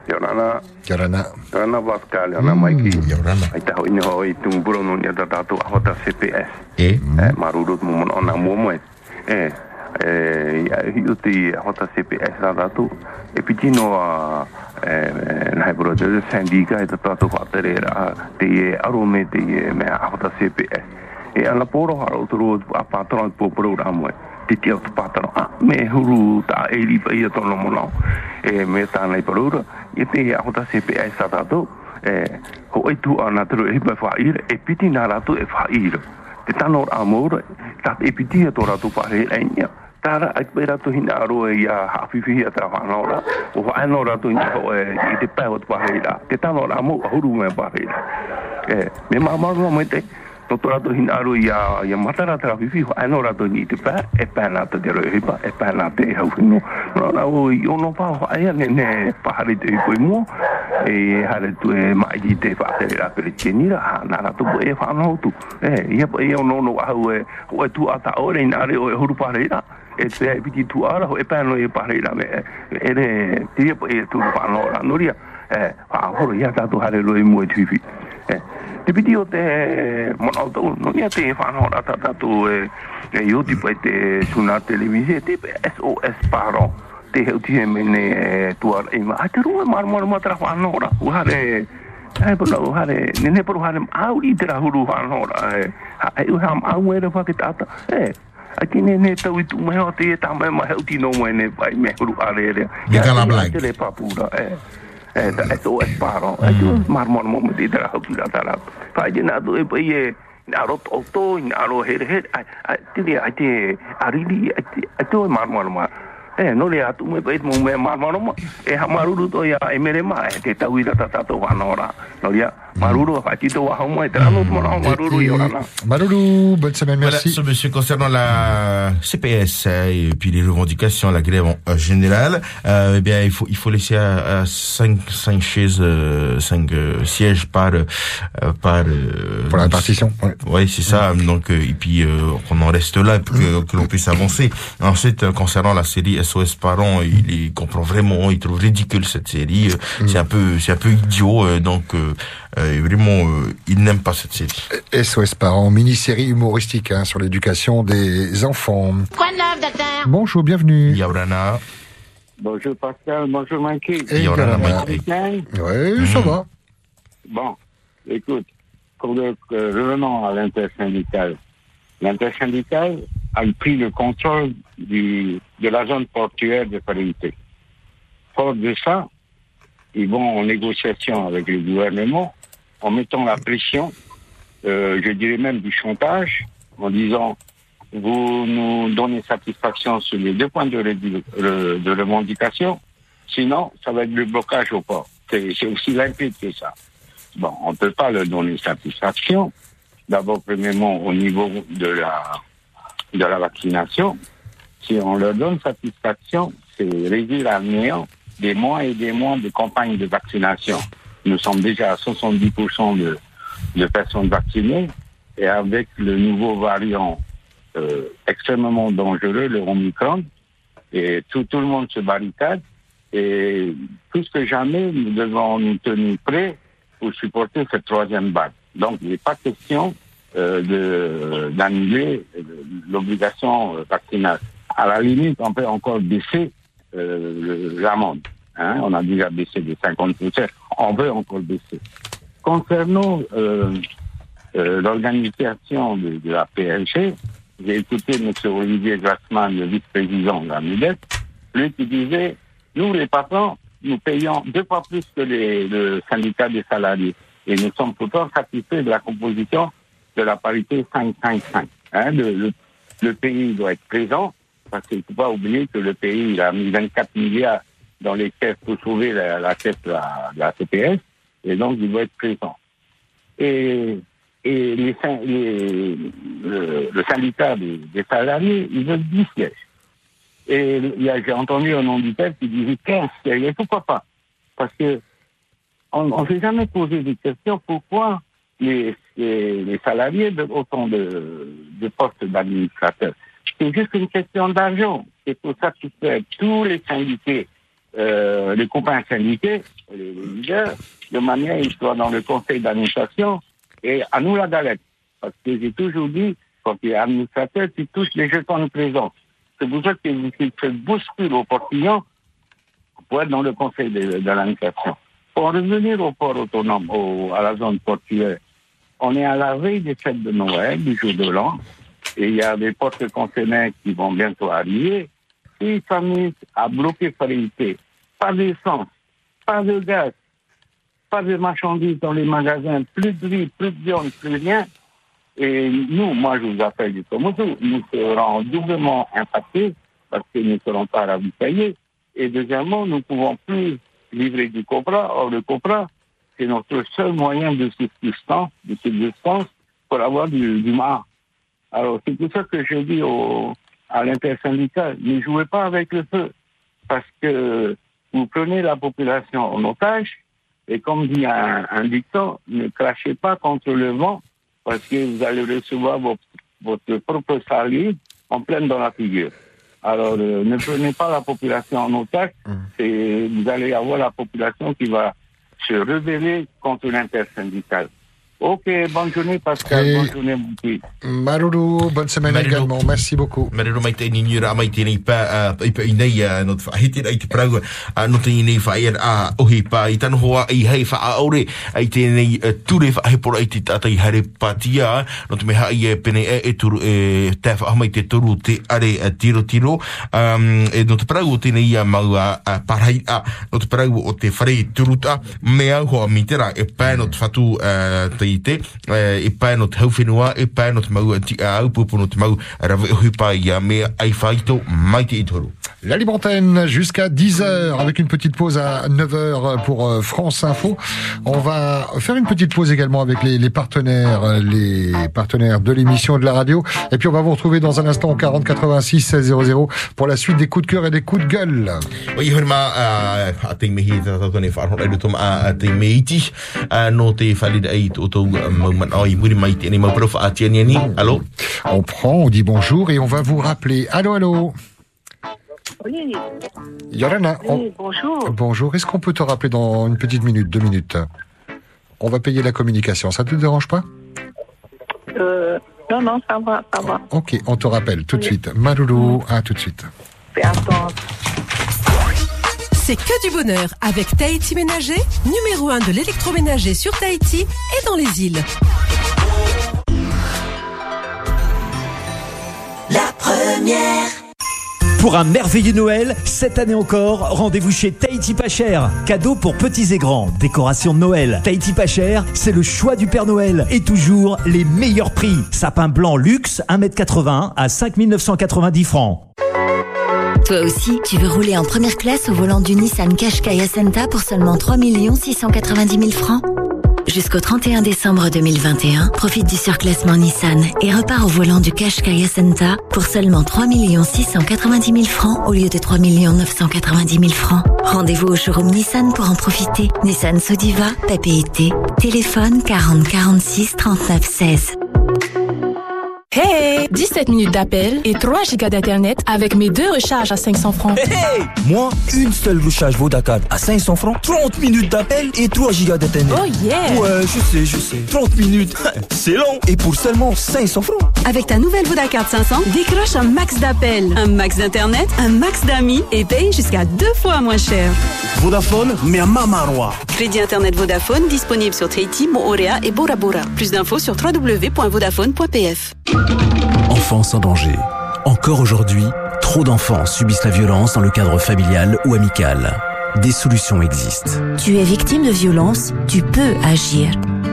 S1: te ora na. Kia
S16: ora.
S3: Kia
S16: ora na Vasca, le
S1: ora mai ki. Kia ora na.
S16: Ai tau ini ho i tung no nia tatatu ahota CPS.
S1: E?
S16: E, maruru tu mumono ona muomoe. E, e, i uti ahota CPS tatatu. E piti no a, e, nai buro te te sandika e tatatu whaatere ra te e aro te e me ahota CPS. E, ana poro haro turu a patron pōpura ura muoe te tia o tupātano, a me huru tā e riba ia tono mono, e me tāna i parura, i te e ahota se pe ai sata tō, e ho e tu ana tero e hipa whaira, e piti nā rātu e whaira, te tano rā mōra, tāt e piti a tō rātu whaira e reinia, Tāra ai pei rātu hina aro e ia hawhiwhi a tā whanaora, o whaeno rātu hina ho e i te pēho pēhot whaheira, te tāno rā mō ahuru mea e Me mā marua mai te, toto rato hina aru ia ia matarata rata ra ho aino rato ni te pa e pa na te ro e e pa na te ha no no na o i ono pa ho aia ne ne pa hari te ko mo e hare tu e maiki te whātere rā ra tēnira, che ni ra na ra tu e fa no tu e ia e ono no ha e ho e tu ata ore in are o e huru pa re e te e piti tu ara ho e pa no e pa re me e ne ti e tu pa no ra ria e fa ho ro ia ta hare lo i mo e fifi. E te piti o te mo no tu no ia te fa no ra ta ta tu e e io ti pa te suna televisione te SOS paro te heu tia mene e tuar e ma te rua mar mar mar tra whāna ora u hare ai puna u hare nene paru hare au i te rahuru whāna ora e ha e u ham au e re whake tata e a ki nene tau i tu mai o te e tā mai ma heu ti no mai ne pai me huru are e rea
S1: Ni kala blank.
S16: te le papura e SOS paro e tu mar mar mar te te rahuru ra tara pai de na tu e pai e na ro to to na ro he he ai ai te ai te arili ai te ai to mar mar mar e no le atu me pait mo me ma ma e ha maruru to ya e mere ma e te tau ira tata to wa nora no ya maruru fa ti to wa mo e tra no mo no maruru yo na
S3: Maloulou, bonne semaine,
S1: Voilà,
S3: merci.
S1: ce monsieur concernant la CPS euh, et puis les revendications, la grève en général, euh, eh bien il faut il faut laisser à, à cinq cinq chaises, euh, cinq euh, sièges par euh, par euh,
S3: Pour la répartition, ouais.
S1: Ouais, c'est ça. Donc euh, et puis euh, qu'on en reste là pour que, que l'on puisse avancer. Ensuite, euh, concernant la série SOS parents, il, il comprend vraiment, il trouve ridicule cette série. Euh, C'est un peu c'est un peu idiot. euh, donc euh, euh, vraiment, euh, il n'aime pas cette série.
S3: SOS Parents, mini-série humoristique hein, sur l'éducation des enfants.
S17: Quoi de neuf, docteur?
S3: Bonjour, bienvenue.
S1: Yaurana.
S18: Bonjour Pascal, bonjour Mikey.
S3: Et
S18: Bon
S3: Mikey. Ouais, ça va.
S18: Bon, écoute, pour le, euh, revenons à l'intersyndical. L'intersyndical a pris le contrôle du, de la zone portuaire de Paris-Unité. Fort de ça, ils vont en négociation avec le gouvernement en mettant la pression, euh, je dirais même du chantage, en disant vous nous donnez satisfaction sur les deux points de, de revendication. Sinon, ça va être le blocage au port. C'est c'est aussi limpide que ça. Bon, on ne peut pas leur donner satisfaction. D'abord, premièrement, au niveau de la, de la vaccination. Si on leur donne satisfaction, c'est réduire à néant des mois et des mois de campagne de vaccination. Nous sommes déjà à 70% de, de personnes vaccinées et avec le nouveau variant euh, extrêmement dangereux, le Omicron, et tout, tout le monde se barricade. Et plus que jamais, nous devons nous tenir prêts pour supporter cette troisième vague. Donc, il n'est pas question euh, d'annuler l'obligation euh, vaccinale. À la limite, on peut encore baisser euh, l'amende. Hein, on a déjà baissé de 50%. On veut encore baisser. Concernant euh, euh, l'organisation de, de la PLG, j'ai écouté M. Olivier Grassman, le vice-président de la MUDET, lui qui disait, nous les patrons, nous payons deux fois plus que les, le syndicat des salariés. Et nous sommes pourtant satisfaits de la composition de la parité 5-5-5. Hein, le, le, le pays doit être présent, parce qu'il ne faut pas oublier que le pays il a mis 24 milliards dans les caisses pour sauver la, la de la, la CPS, et donc il doit être présent. Et, et les, les- le, le syndicat des, des salariés, ils veulent 10 sièges. Et j'ai entendu au nom du peuple qui disait 15 sièges. Pourquoi pas? Parce que on ne s'est jamais posé des questions pourquoi les, les, salariés veulent autant de, de postes d'administrateurs. C'est juste une question d'argent. C'est pour ça fait tous les syndiqués, euh, les copains syndiqués, les, leaders, de manière à qu'ils soient dans le conseil d'administration et à nous la galette. Parce que j'ai toujours dit, quand tu es administrateur, tu touches les jetons de présence. C'est pour ça qu'il qu'il se bouscule au portillon pour être dans le conseil de, de l'administration. Pour en revenir au port autonome, au- à la zone portuaire, on est à la veille des fêtes de Noël, du jour de l'an, et il y a des portes conteneurs qui vont bientôt arriver. Si ils s'amusent à bloquer Farinité, pas d'essence, pas de gaz, pas de marchandises dans les magasins, plus de riz, plus de viande, plus rien, et nous, moi je vous appelle du Komodo, nous serons doublement impactés parce que nous ne serons pas ravitaillés. Et deuxièmement, nous ne pouvons plus livrer du copra. Or, le copra, c'est notre seul moyen de subsistance, de subsistance pour avoir du, du mar. Alors, c'est pour ça que je dis au, à l'intersyndical, ne jouez pas avec le feu. Parce que vous prenez la population en otage, et comme dit un, un dicton, ne crachez pas contre le vent, parce que vous allez recevoir votre, votre propre salive en pleine dans la figure. Alors, euh, ne prenez pas la population en otage, et vous allez avoir la population qui va se rebeller contre l'intersyndicale. Ok, bonne journée Pascal,
S3: Et-
S18: bonne journée.
S3: Maruru, bonne semaine également. Merci beaucoup.
S1: Mai ni nyura mai te nei pa i nei no te te a no nei a tanu hoa i hei wha eh, ture wha hepora i te tata i hare patia no te meha i e pene e e turu e te wha mai te turu te are eh, tiro tiro um, e no te o a mau a a parai a no te prau o te whare turuta me au hoa mitera e pā no te whatu te i te eh, e pā no te hauwhenua e pā no te mau ti a au pupu no te mau rawe hui pā i a me ai whaito mai te i toru
S3: La jusqu'à 10h avec une petite pause à 9h pour euh, France Info. On va faire une petite pause également avec les, les partenaires, euh, les partenaires de l'émission de la radio. Et puis on va vous retrouver dans un instant au 40 86 16 00 pour la suite des coups de cœur et des coups de gueule.
S1: te mihi a no te whalida ai o tau mauman ai muri mai te nei mau pro wha atia ni ni alo?
S3: On prend, on dit bonjour et on va vous rappeler. Allô, allô
S5: Oui,
S3: Yorana, on-
S5: oui, bonjour.
S3: bonjour. Est-ce qu'on peut te rappeler dans une petite minute, deux minutes? On va payer la communication, ça te dérange pas?
S5: Euh, non, non, ça va, ça va.
S3: Ok, on te rappelle tout de suite. Maruru, à tout de suite.
S5: Fais attendre.
S17: C'est que du bonheur avec Tahiti Ménager, numéro 1 de l'électroménager sur Tahiti et dans les îles.
S2: La première.
S19: Pour un merveilleux Noël, cette année encore, rendez-vous chez Tahiti Pas Cher. Cadeau pour petits et grands, décoration de Noël. Tahiti Pas Cher, c'est le choix du Père Noël. Et toujours les meilleurs prix. Sapin blanc luxe, 1m80 à 5990 francs.
S20: Toi aussi, tu veux rouler en première classe au volant du Nissan Qashqai Ascenta pour seulement 3 690 000 francs Jusqu'au 31 décembre 2021, profite du surclassement Nissan et repars au volant du Qashqai Ascenta pour seulement 3 690 000 francs au lieu de 3 990 000 francs. Rendez-vous au showroom Nissan pour en profiter. Nissan Sodiva, PPIT. Téléphone 40 46 39 16.
S8: Hey 17 minutes d'appel et 3 gigas d'internet avec mes deux recharges à 500 francs.
S21: Hey Moi, une seule recharge Vodacard à 500 francs, 30 minutes d'appel et 3 gigas d'internet.
S8: Oh yeah
S21: Ouais, je sais, je sais. 30 minutes, c'est long. Et pour seulement 500 francs.
S22: Avec ta nouvelle Vodacard 500, décroche un max d'appels, un max d'internet, un max d'amis et paye jusqu'à deux fois moins cher.
S21: Vodafone, mais à Mamarwa.
S22: Crédit internet Vodafone disponible sur Tahiti, Moorea et Bora Bora. Plus d'infos sur www.vodafone.pf.
S23: Enfance en danger. Encore aujourd'hui, trop d'enfants subissent la violence dans le cadre familial ou amical. Des solutions existent.
S24: Tu es victime de violence, tu peux agir.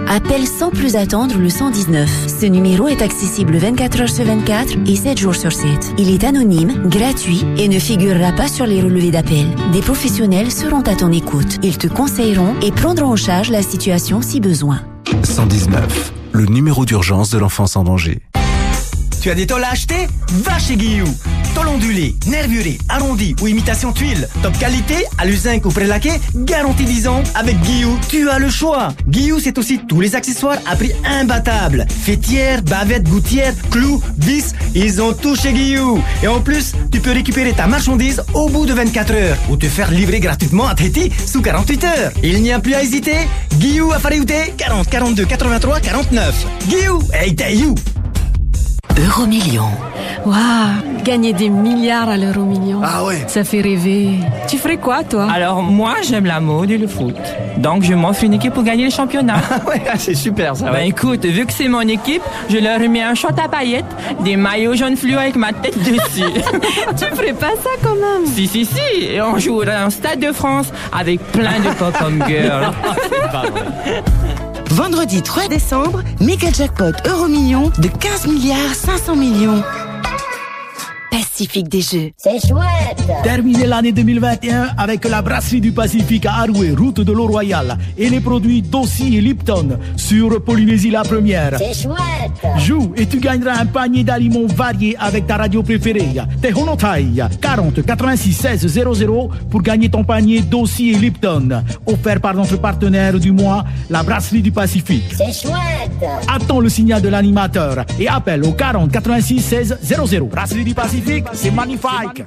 S24: Appelle sans plus attendre le 119. Ce numéro est accessible 24 heures sur 24 et 7 jours sur 7. Il est anonyme, gratuit et ne figurera pas sur les relevés d'appel. Des professionnels seront à ton écoute. Ils te conseilleront et prendront en charge la situation si besoin.
S23: 119. Le numéro d'urgence de l'enfance en danger.
S25: Tu as des tôles à acheter? Va chez Guillou. Tôle ondulé, nervuré, arrondi ou imitation tuile. Top qualité, à l'usinc ou prélaqué, garantie 10 ans. Avec Guillou, tu as le choix. Guillou, c'est aussi tous les accessoires à prix imbattable. Fêtières, bavettes, gouttières, clous, vis, ils ont tout chez Guillou. Et en plus, tu peux récupérer ta marchandise au bout de 24 heures ou te faire livrer gratuitement à Tahiti sous 48 heures. Il n'y a plus à hésiter. Guillou à Fariouté, 40 42 83 49. Guillou, hey, you.
S20: Euromillion.
S8: Waouh Gagner des milliards à l'euro million.
S25: Ah ouais
S8: Ça fait rêver. Tu ferais quoi, toi?
S26: Alors, moi, j'aime la mode et le foot. Donc, je m'offre une équipe pour gagner le championnat.
S25: ouais, c'est super ça.
S26: Ben
S25: ouais.
S26: écoute, vu que c'est mon équipe, je leur mets un short à paillettes, des maillots jaunes fluo avec ma tête dessus.
S8: tu ferais pas ça quand même?
S26: Si, si, si. Et on jouera en Stade de France avec plein de pop-up girls.
S27: Vendredi 3 décembre, méga jackpot euro million de 15 milliards 500 millions.
S20: Pacifique des Jeux.
S27: C'est chouette
S28: Terminez l'année 2021 avec la brasserie du Pacifique à Arouet, route de l'eau royale, et les produits Dossi et Lipton sur Polynésie la première.
S27: C'est chouette
S28: Joue et tu gagneras un panier d'aliments variés avec ta radio préférée. Te Honotai 40 86 16 00 pour gagner ton panier Dossi et Lipton. Offert par notre partenaire du mois, la brasserie du Pacifique.
S27: C'est chouette
S28: Attends le signal de l'animateur et appelle au 40 86 16 00. Brasserie du Pacifique, c'est magnifique.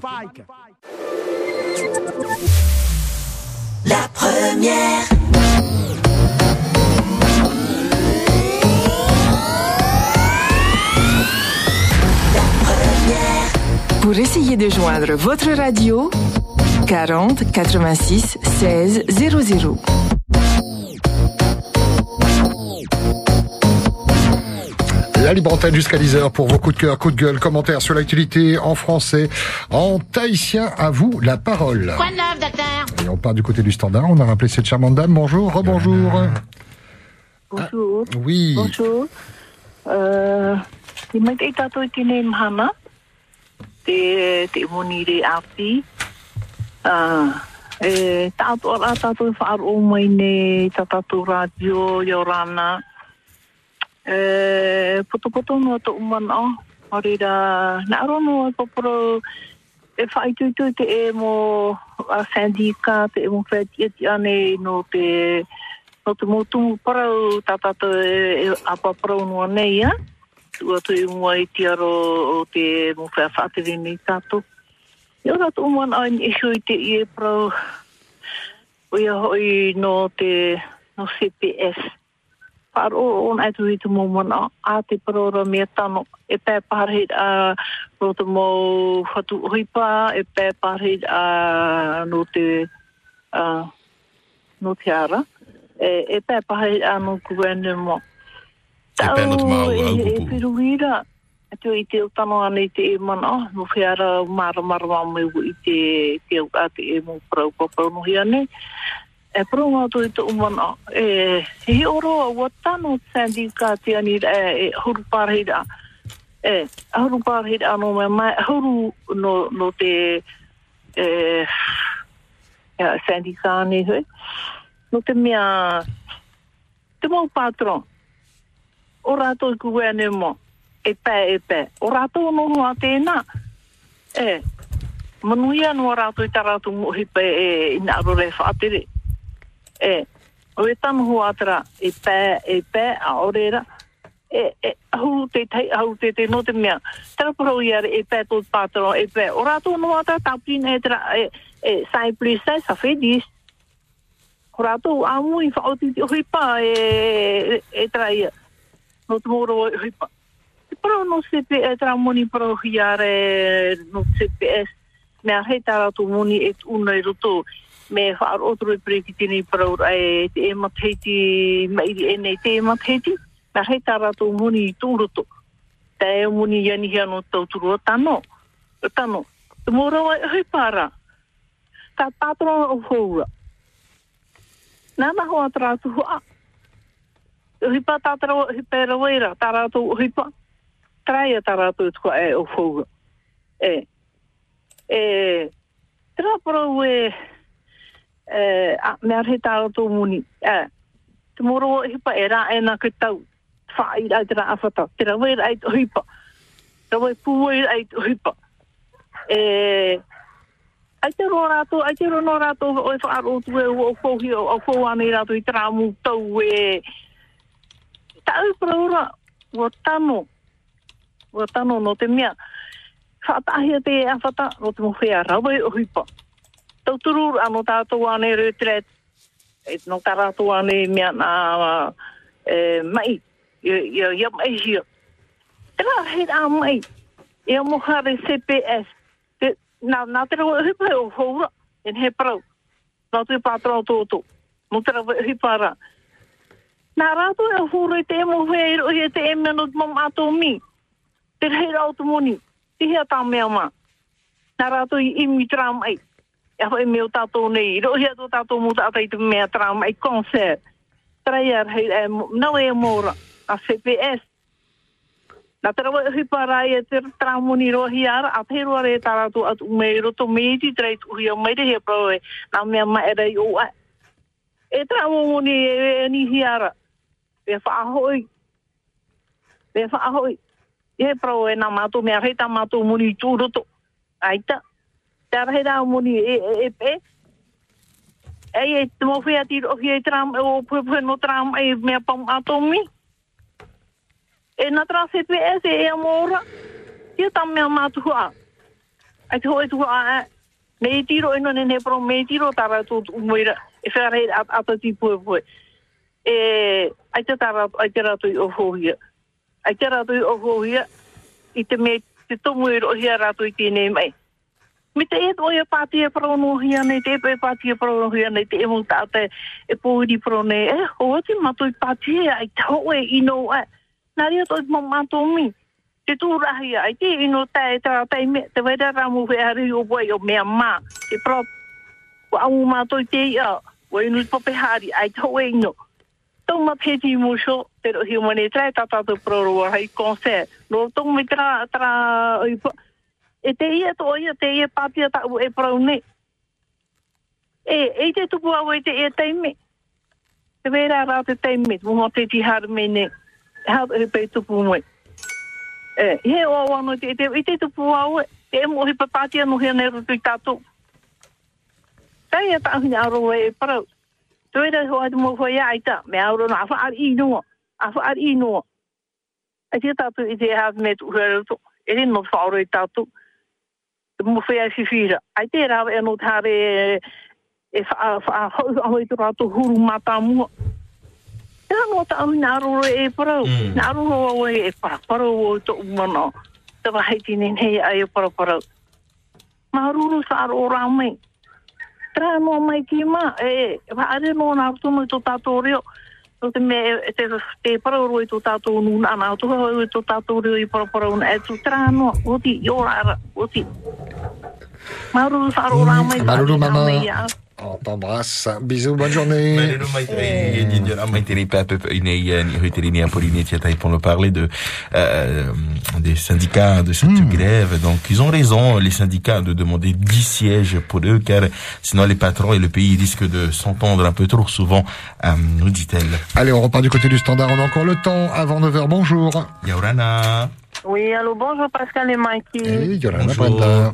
S27: La première
S4: Pour essayer de joindre votre radio, 40 86 16 00.
S3: La libre antenne jusqu'à 10h pour vos coups de cœur, coups de gueule, commentaires sur l'actualité en français, en tahitien. À vous la parole.
S29: Quoi de neuf, docteur
S3: Et on part du côté du standard. On a rappelé cette charmante dame. Bonjour, rebonjour.
S5: Bonjour.
S3: Oui.
S5: Bonjour. Uh, api. Uh, eh, mai ne radio yorana. E poto poto no to uman o. Ori ra na rono popro e fai tu tu te e mo a sindika te e mo feti e ane no te no te motu parau tatata e a paparau no nei ya. ua tu i mua i tiaro o te mo whea whaatiri ni tato. e ora tu uman ai ni e i te i e parau. O ia hoi no te no CPS. Paro on ai tu i te momana a te parora mea tano. E pē pārhit a no te mo whatu hoipa, e pē pārhit a no te a no te ara. E, e pē pārhit a no.
S1: E pē no te mau
S5: e,
S1: au
S5: e
S1: kupu.
S5: whiruira. Atu i te utano ane i te e mana, no whiara mara mara mamu i te te au a te e mo prau pa prau no hiane. E e prunga tu i tu mana. e hi oro ua watano sandi ka te ani e, e huru pārhira. E, huru pārhira anō me mai, huru no, no te e, e, sandi ka ane hui. No te mea, te mau patron. O rātou i kuwe ane mo. E pē, e pē. O rātou no hua tēnā. E, manuia no rātou i tā rātou mo hipe e ina aro re whaatere. E, o e tanu hua atara, e pē, e pē, a orera. E, e, ahu te tei, ahu te te no te mea. Tera paro i are, e pē tō pātaro, e pē. O rātou no atara, tāpina e tera, e, e, sai plis, sai sa whedis. Ko rātou āmui whaoti te ohipa e, e, e tera ia. No te moro o ohipa. Te paro no sepe e tera moni paro hiare no CPS. Mea hei tā rātou moni e tūna i roto. Me whaar otro i breki tini paraur ai te e matheiti mairi e nei te e matheiti na hei tā rātou moni i tūroto tā e moni iani hea no tauturu o tano. O tano. Te moro ai hei pāra. Tā tātoro o houra. Nāna hoa tā rātou hoa. Hipa tātara hipa e raweira, tā rātou hipa. Traia tā rātou tukua e o houra. E. E. Tera parau e uh, me arhe tāra tō muni. Uh, tomorrow he pa e rā e nā kai tau. Whā i rā te rā awhata. Te rā wei rā i tō hipa. Te rā wei pūwa i rā i tō hipa. E... Uh, ai te rō rātō, ai te rō nō rātō o e whaaro tu e o kōhi o kōwane i rātō i tā mū tau e... Tau pra ora, o tano, o tano no te mea. Whātahia te awhata, no te mōwhia rāwai o hipa tauturu ano tātou ane retret. e no ka ane mea nā e, mai, ia ia mai hia. Tera he rā mai, ia mohare CPS, nā, nā te rawa hipa e o houra, en he parau. Nā tui pātara o tōtō. Nō te rawa hipa rā. Nā rātou e hūra i te emo hea i rohi e te e no mam ato mi. Te rei rau te moni. Te hea tā mea mā. Nā rātou i imi tram ai. E hoi mea o tātou nei. I rohi ato tātou mo tātai te mea tram ai konser. Trai ar hei e nau e mora. A CPS. Nā te rawa hui pārai e te tramoni rohi ara. A roa re tā rātou atu mei roto meiti. Trai tu hui o meire hea prau e. Nā mea mai e rei o ai. E tramoni e, e ni hiara. Pe whaahoi. Pe whaahoi. E e nā mea rei tā. Aita. Te ara hei rā muni e, e, e. E e te mo whea ti rohi e tram o pue pue no tram e mea pam mātou mi. E nā tra CPS e e amora. Ia tā mea mātou hua. Ai te hoi tu hua e. Me i tiro ino ne ne pro me i tiro tāra tō umoira. E whea rei ata ti pue pue. E ai te tāra ai te rato i o hohia. Ai te rato i o hohia. I te me. Me te e toia pātia prono hia nei, te e pātia prono hia nei, te e tāte e pōhiri prono e, e, hoa te matoi pātia, ai tau e ino e. Nā ria toi ma mātou mi. Te tūrahi ai, te ino me, te ramu he hari o wai o mea mā. Te pro, wa mātou te ia, e ma pēti trai tātātou proro wa hai tra, e te ia to ia te ia papia ta u e praune. E, e te tupu au e te ia teime. Te vera rā te teime, mungo te ti har me ne. Hau e pe tupu moe. E, he o wano te, te, i te tupu au e, te e mo papatia no hea neru tui tātou. Tai e ta ahini aro e e prau. Te vera hoa te mo hoi aita, me auro na afa ar i noa. Awha ar i noa. E te tātou i te hau me tu hea to. E rin no whaoro i tātou mo whea si whira. Ai te rawa e no tāre e, e wha, wha, hau au i tu rātou huru mata mua. E hano ta au nā roro e parau. Mm. Nā roro au e e para parau o tō umana. Te wahai tine hei ai e para parau. Mā ruru sa aro rā mai. Tra no mai ki ma e wa are no nā rutu mai tō tātou reo.
S30: O te me te te parau i tō tātou nu ana, o tō i tō tātou reo i parapara un e tū trāno, o ti, i ora ara, o ti. Maruru wharo rā mai.
S3: Maruru,
S30: rā
S3: maman.
S30: mai, ia.
S3: On t'embrasse. Bisous, bonne journée.
S1: pour nous parler de euh, des syndicats de cette grève. Donc ils ont raison les syndicats de demander 10 sièges pour eux car sinon les patrons et le pays risquent de s'entendre un peu trop souvent, euh, nous dit-elle.
S3: Allez, on repart du côté du standard. On a encore le temps. Avant 9h, bonjour.
S1: Yaurana.
S30: Oui, allô, bonjour Pascal et Mikey.
S3: Et Yolanda Brenda.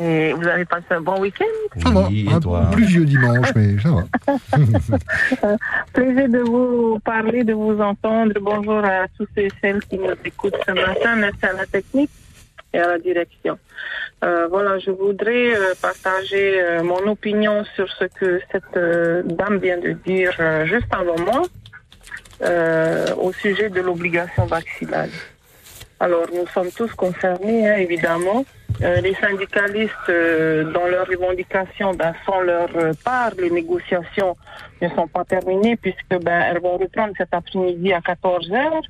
S30: Et vous avez passé un bon week-end
S3: Ça va. Un pluvieux dimanche, mais ça va.
S30: Plaisir de vous parler, de vous entendre. Bonjour à tous et celles qui nous écoutent ce matin. Merci à la technique et à la direction. Euh, voilà, je voudrais euh, partager euh, mon opinion sur ce que cette euh, dame vient de dire euh, juste avant moi euh, au sujet de l'obligation vaccinale. Alors, nous sommes tous concernés, hein, évidemment. Euh, les syndicalistes, euh, dans leurs revendications, ben, leur euh, part. Les négociations ne sont pas terminées puisque ben, elles vont reprendre cet après-midi à 14 heures.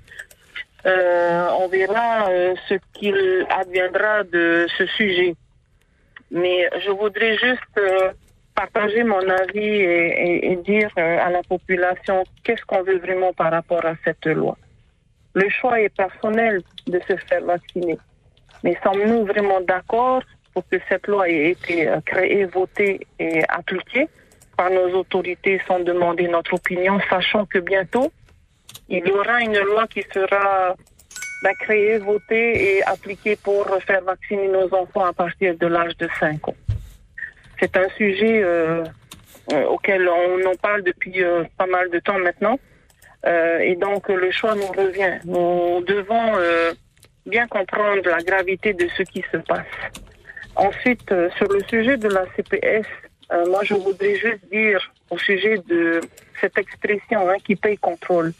S30: On verra ce qu'il adviendra de ce sujet. Mais je voudrais juste partager mon avis et, dire à la population qu'est-ce qu'on veut vraiment par rapport à cette loi. Le choix est personnel de se faire vacciner. Mais sommes-nous vraiment d'accord pour que cette loi ait été euh, créée, votée et appliquée par nos autorités sans demander notre opinion, sachant que bientôt, il y aura une loi qui sera ben, créée, votée et appliquée pour faire vacciner nos enfants à partir de l'âge de 5 ans. C'est un sujet euh, euh, auquel on en parle depuis pas mal de temps maintenant. Euh, et donc le choix nous revient. Nous devons euh, bien comprendre la gravité de ce qui se passe. Ensuite, euh, sur le sujet de la CPS, euh, moi je voudrais juste dire au sujet de cette expression hein, qui paye contrôle.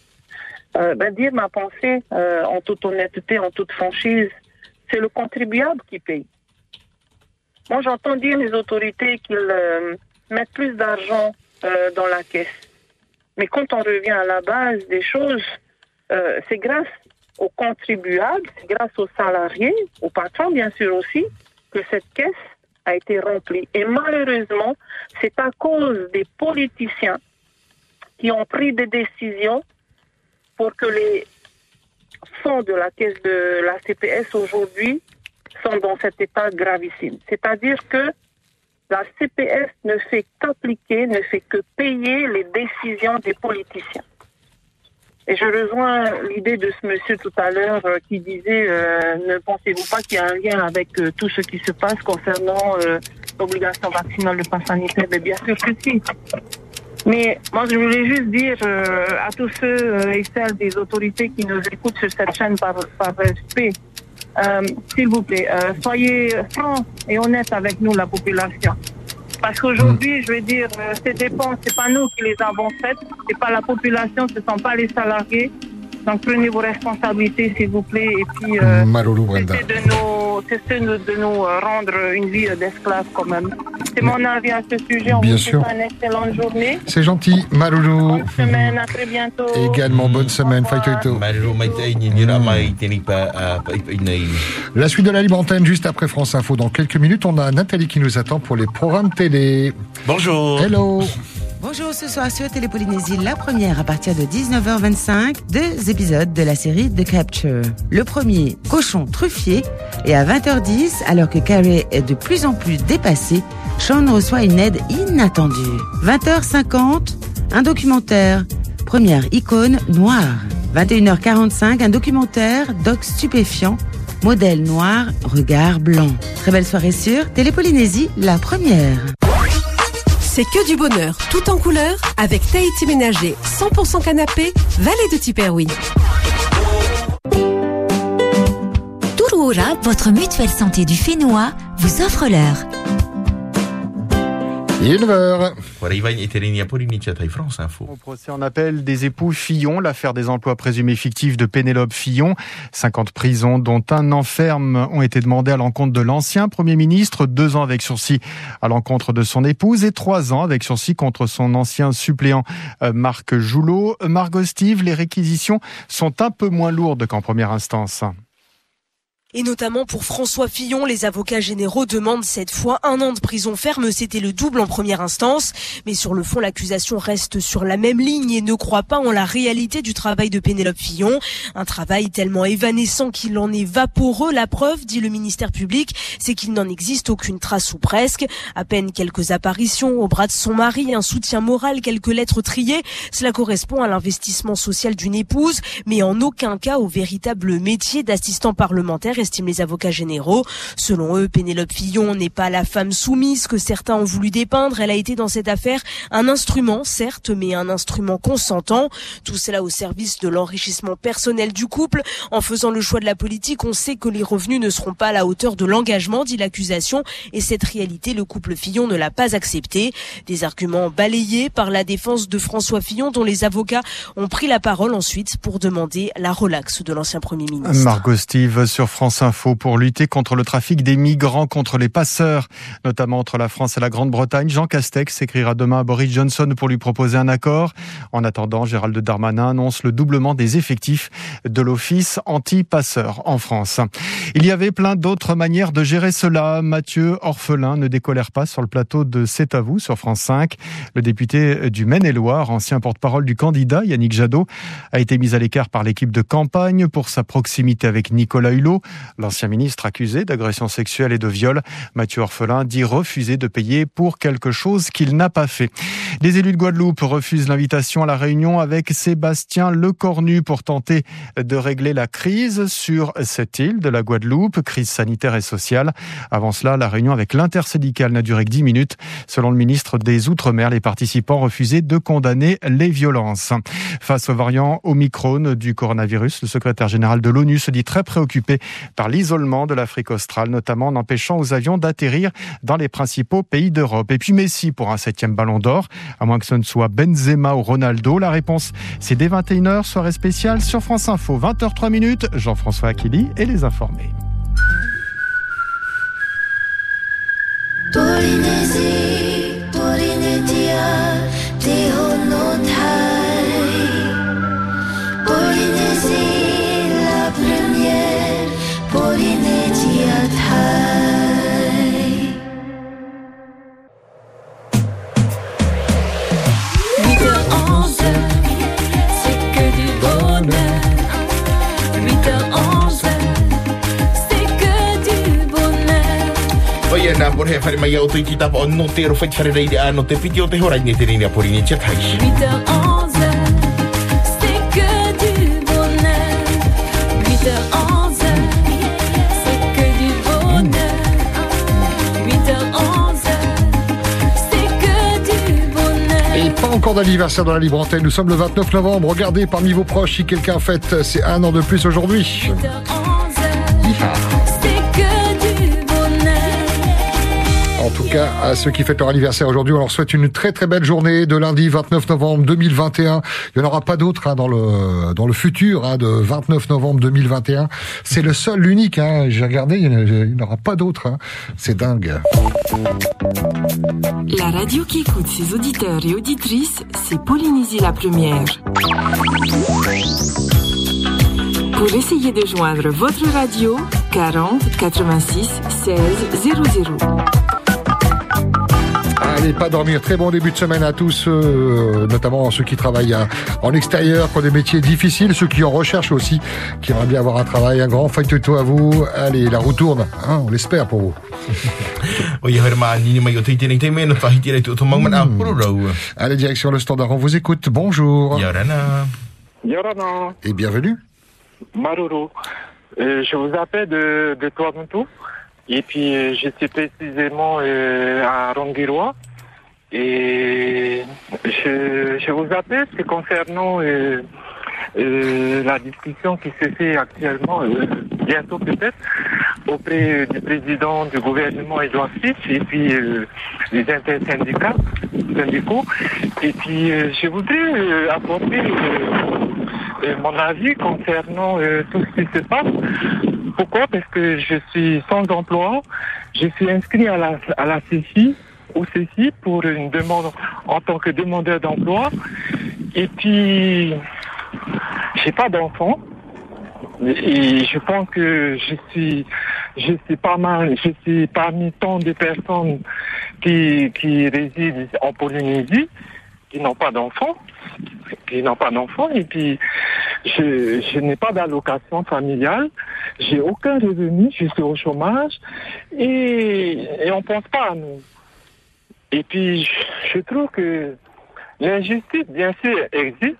S30: Euh, ben, dire ma pensée euh, en toute honnêteté, en toute franchise, c'est le contribuable qui paye. Moi j'entends dire les autorités qu'ils mettent plus d'argent dans la caisse. Mais quand on revient à la base des choses, euh, c'est grâce aux contribuables, c'est grâce aux salariés, aux patrons bien sûr aussi, que cette caisse a été remplie. Et malheureusement, c'est à cause des politiciens qui ont pris des décisions pour que les fonds de la caisse de la CPS aujourd'hui sont dans cet état gravissime. C'est-à-dire que la CPS ne fait qu'appliquer, ne fait que payer les décisions des politiciens. Et je rejoins l'idée de ce monsieur tout à l'heure euh, qui disait euh, ne pensez-vous pas qu'il y a un lien avec euh, tout ce qui se passe concernant l'obligation vaccinale, le pass sanitaire? Mais bien sûr que si. Mais moi, je voulais juste dire à tous ceux et celles des autorités qui nous écoutent sur cette chaîne par, par respect, euh, s'il vous plaît, euh, soyez francs et honnêtes avec nous, la population. Parce qu'aujourd'hui, je veux dire, euh, ces dépenses, c'est pas nous qui les avons faites, c'est pas la population, ce sont pas les salariés. Donc prenez vos responsabilités, s'il vous plaît, et puis euh. Cessez de nous, cessez de nous euh, rendre une vie d'esclave quand même. C'est mon avis à ce sujet. On
S3: Bien
S30: vous
S3: sûr.
S30: souhaite une excellente journée.
S3: C'est gentil, Maruru.
S30: Semaine, à très bientôt.
S3: Également, bonne semaine, Faitoito. La suite de la libre antenne juste après France Info. Dans quelques minutes, on a Nathalie qui nous attend pour les programmes télé.
S1: Bonjour.
S3: Hello.
S27: Bonjour, ce soir sur Télépolynésie, la première à partir de 19h25, deux épisodes de la série The Capture. Le premier, Cochon truffier, et à 20h10, alors que Carrie est de plus en plus dépassée, Sean reçoit une aide inattendue. 20h50, un documentaire, première icône noire. 21h45, un documentaire, doc stupéfiant, modèle noir, regard blanc. Très belle soirée sur Télépolynésie, la première.
S31: C'est que du bonheur, tout en couleur, avec Tahiti Ménager, 100% canapé, vallée de Tiperoui.
S20: Votre mutuelle santé du Fénois, vous offre l'heure.
S3: Il est 9h.
S1: Ora i vai te reni a porini tia tai France Info.
S32: Au procès en appel des époux Fillon, l'affaire des emplois présumés fictifs de Pénélope Fillon. 50 prisons, dont un enferme, ont été demandées à l'encontre de l'ancien Premier ministre, deux ans avec sursis à l'encontre de son épouse et trois ans avec sursis contre son ancien suppléant euh, Marc Joulot. Margot Steve, les réquisitions sont un peu moins lourdes qu'en première instance.
S33: Et notamment pour François Fillon, les avocats généraux demandent cette fois un an de prison ferme. C'était le double en première instance. Mais sur le fond, l'accusation reste sur la même ligne et ne croit pas en la réalité du travail de Pénélope Fillon. Un travail tellement évanescent qu'il en est vaporeux. La preuve, dit le ministère public, c'est qu'il n'en existe aucune trace ou presque. À peine quelques apparitions au bras de son mari, un soutien moral, quelques lettres triées. Cela correspond à l'investissement social d'une épouse, mais en aucun cas au véritable métier d'assistant parlementaire estiment les avocats généraux. Selon eux, Pénélope Fillon n'est pas la femme soumise que certains ont voulu dépeindre. Elle a été dans cette affaire un instrument, certes, mais un instrument consentant. Tout cela au service de l'enrichissement personnel du couple. En faisant le choix de la politique, on sait que les revenus ne seront pas à la hauteur de l'engagement, dit l'accusation. Et cette réalité, le couple Fillon ne l'a pas acceptée. Des arguments balayés par la défense de François Fillon, dont les avocats ont pris la parole ensuite pour demander la relaxe de l'ancien Premier ministre.
S32: Margot Steve sur France Info pour lutter contre le trafic des migrants, contre les passeurs, notamment entre la France et la Grande-Bretagne. Jean Castex écrira demain à Boris Johnson pour lui proposer un accord. En attendant, Gérald Darmanin annonce le doublement des effectifs de l'office anti-passeurs en France. Il y avait plein d'autres manières de gérer cela. Mathieu Orphelin ne décolère pas sur le plateau de C'est à vous sur France 5. Le député du Maine-et-Loire, ancien porte-parole du candidat Yannick Jadot, a été mis à l'écart par l'équipe de campagne pour sa proximité avec Nicolas Hulot. L'ancien ministre accusé d'agression sexuelle et de viol, Mathieu Orphelin, dit refuser de payer pour quelque chose qu'il n'a pas fait. Les élus de Guadeloupe refusent l'invitation à la réunion avec Sébastien Lecornu pour tenter de régler la crise sur cette île de la Guadeloupe, crise sanitaire et sociale. Avant cela, la réunion avec l'intersyndicale n'a duré que 10 minutes. Selon le ministre des Outre-mer, les participants refusaient de condamner les violences. Face au variant Omicron du coronavirus, le secrétaire général de l'ONU se dit très préoccupé par l'isolement de l'Afrique australe, notamment en empêchant aux avions d'atterrir dans les principaux pays d'Europe. Et puis Messi pour un septième ballon d'or, à moins que ce ne soit Benzema ou Ronaldo. La réponse, c'est dès 21h, soirée spéciale sur France Info, 20h03 minutes. Jean-François Aquili et les informés.
S1: O ia nā por he whare mai au tui ki tapa o no te ro whait whare reide ano te piti o te horai ne te reni a porini tia tai.
S2: 8h11, c'est que du bonheur. 8h11, c'est que du bonheur. 8h11, c'est que du bonheur.
S3: Et pas encore d'anniversaire dans la libre antenne. Nous sommes le 29 novembre. Regardez parmi vos proches si quelqu'un fête c'est un an de plus aujourd'hui.
S2: 8h11,
S3: tout cas, à ceux qui fêtent leur anniversaire aujourd'hui, on leur souhaite une très très belle journée de lundi 29 novembre 2021. Il n'y en aura pas d'autres hein, dans le dans le futur hein, de 29 novembre 2021. C'est le seul, l'unique. Hein. J'ai regardé, il n'y en a- il n'y en aura pas d'autres. Hein. C'est dingue.
S4: La radio qui écoute ses auditeurs et auditrices, c'est Polynésie la première. Pour essayer de joindre votre radio, 40 86 16 00.
S3: Allez, pas dormir. Très bon début de semaine à tous, euh, notamment ceux qui travaillent à- en extérieur, qui ont des métiers difficiles, ceux qui en recherchent aussi, qui aimeraient bien avoir un travail. Un grand feuilleton à vous. Allez, la roue tourne. Hein, on l'espère pour vous. Allez, direction le standard. On vous écoute. Bonjour.
S1: Yorana.
S18: Yorana,
S3: Et bienvenue.
S18: Maruru. Euh, je vous appelle de, de Toronto. Et puis, euh, je suis précisément euh, à Rongirois. Et je, je vous appelle, concernant euh, euh, la discussion qui se fait actuellement, euh, bientôt peut-être,
S34: auprès du président du gouvernement Edouard Fitch et puis euh, les intersyndicats, syndicaux. Et puis euh, je voudrais euh, apporter mon avis concernant tout ce qui se passe. Pourquoi? Parce que je suis sans emploi, je suis inscrit à la, à la CCI, au CCI pour une demande en tant que demandeur d'emploi. Et puis, j'ai pas d'enfant. Et je pense que je suis, je suis pas mal, je suis parmi tant de personnes qui, qui résident en Polynésie, qui n'ont pas d'enfants, qui n'ont pas d'enfants, et puis je, je n'ai pas d'allocation familiale, j'ai aucun revenu, je suis au chômage, et, et on pense pas à nous. Et puis, je, trouve que l'injustice, bien sûr, existe,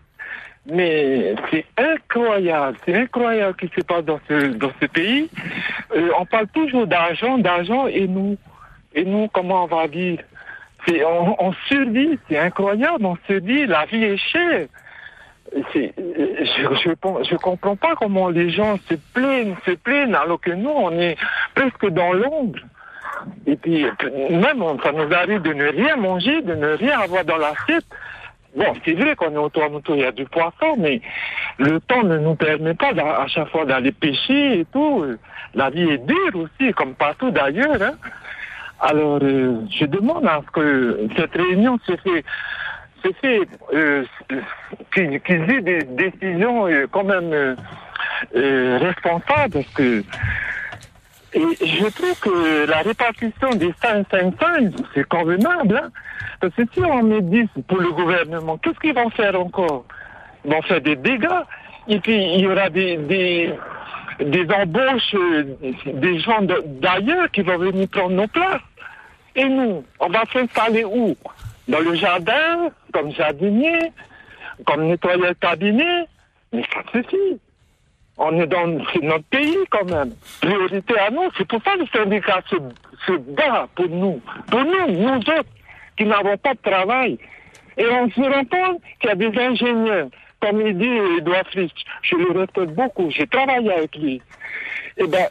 S34: mais c'est incroyable, c'est incroyable ce qui se passe dans ce, dans ce pays. Euh, on parle toujours d'argent, d'argent, et nous, et nous, comment on va dire on, on survit, c'est incroyable, on se dit, la vie est chère. Je, je, je comprends pas comment les gens se plaignent, se plaignent, alors que nous, on est presque dans l'ombre. Et puis, même, ça nous arrive de ne rien manger, de ne rien avoir dans l'assiette. Bon, c'est vrai qu'on est au Toronto, il y a du poisson, mais le temps ne nous permet pas à chaque fois d'aller pêcher et tout. La vie est dure aussi, comme partout d'ailleurs. hein. Alors, euh, je demande à ce que cette réunion se fait, se fait euh, qu'ils aient des décisions euh, quand même responsables, que et je trouve que la répartition des 5-5-5, c'est convenable. Hein? Parce que si on met 10 pour le gouvernement, qu'est-ce qu'ils vont faire encore? Ils vont faire des dégâts. Et puis, il y aura des, des, des embauches, euh, des gens d'ailleurs qui vont venir prendre nos places. Et nous, on va s'installer où? Dans le jardin, comme jardinier, comme nettoyeur cabinet? Mais ça suffit. On est dans notre pays quand même. Priorité à nous. C'est pour ça que le syndicat se, se bat pour nous. Pour nous, nous autres, qui n'avons pas de travail. Et on se rend compte qu'il y a des ingénieurs, comme il dit Edouard Fritz, je le respecte beaucoup, j'ai travaillé avec lui. Eh ben,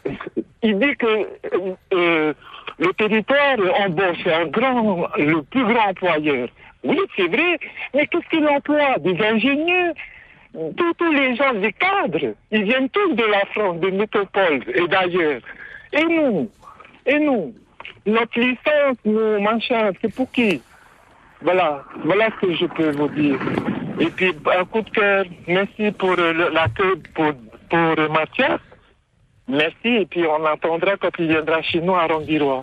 S34: il dit que euh, euh, le territoire embauche c'est un grand, le plus grand employeur. Oui, c'est vrai, mais qu'est-ce qu'il emploie? Des ingénieurs tous, les gens, les cadres, ils viennent tous de la France, de métropole et d'ailleurs. Et nous Et nous Notre licence, nos machins, c'est pour qui? Voilà, voilà ce que je peux vous dire. Et puis, un coup de cœur, merci pour euh, l'accueil pour, pour Mathias. Merci, et puis on attendra quand il viendra chez nous à Rondirois.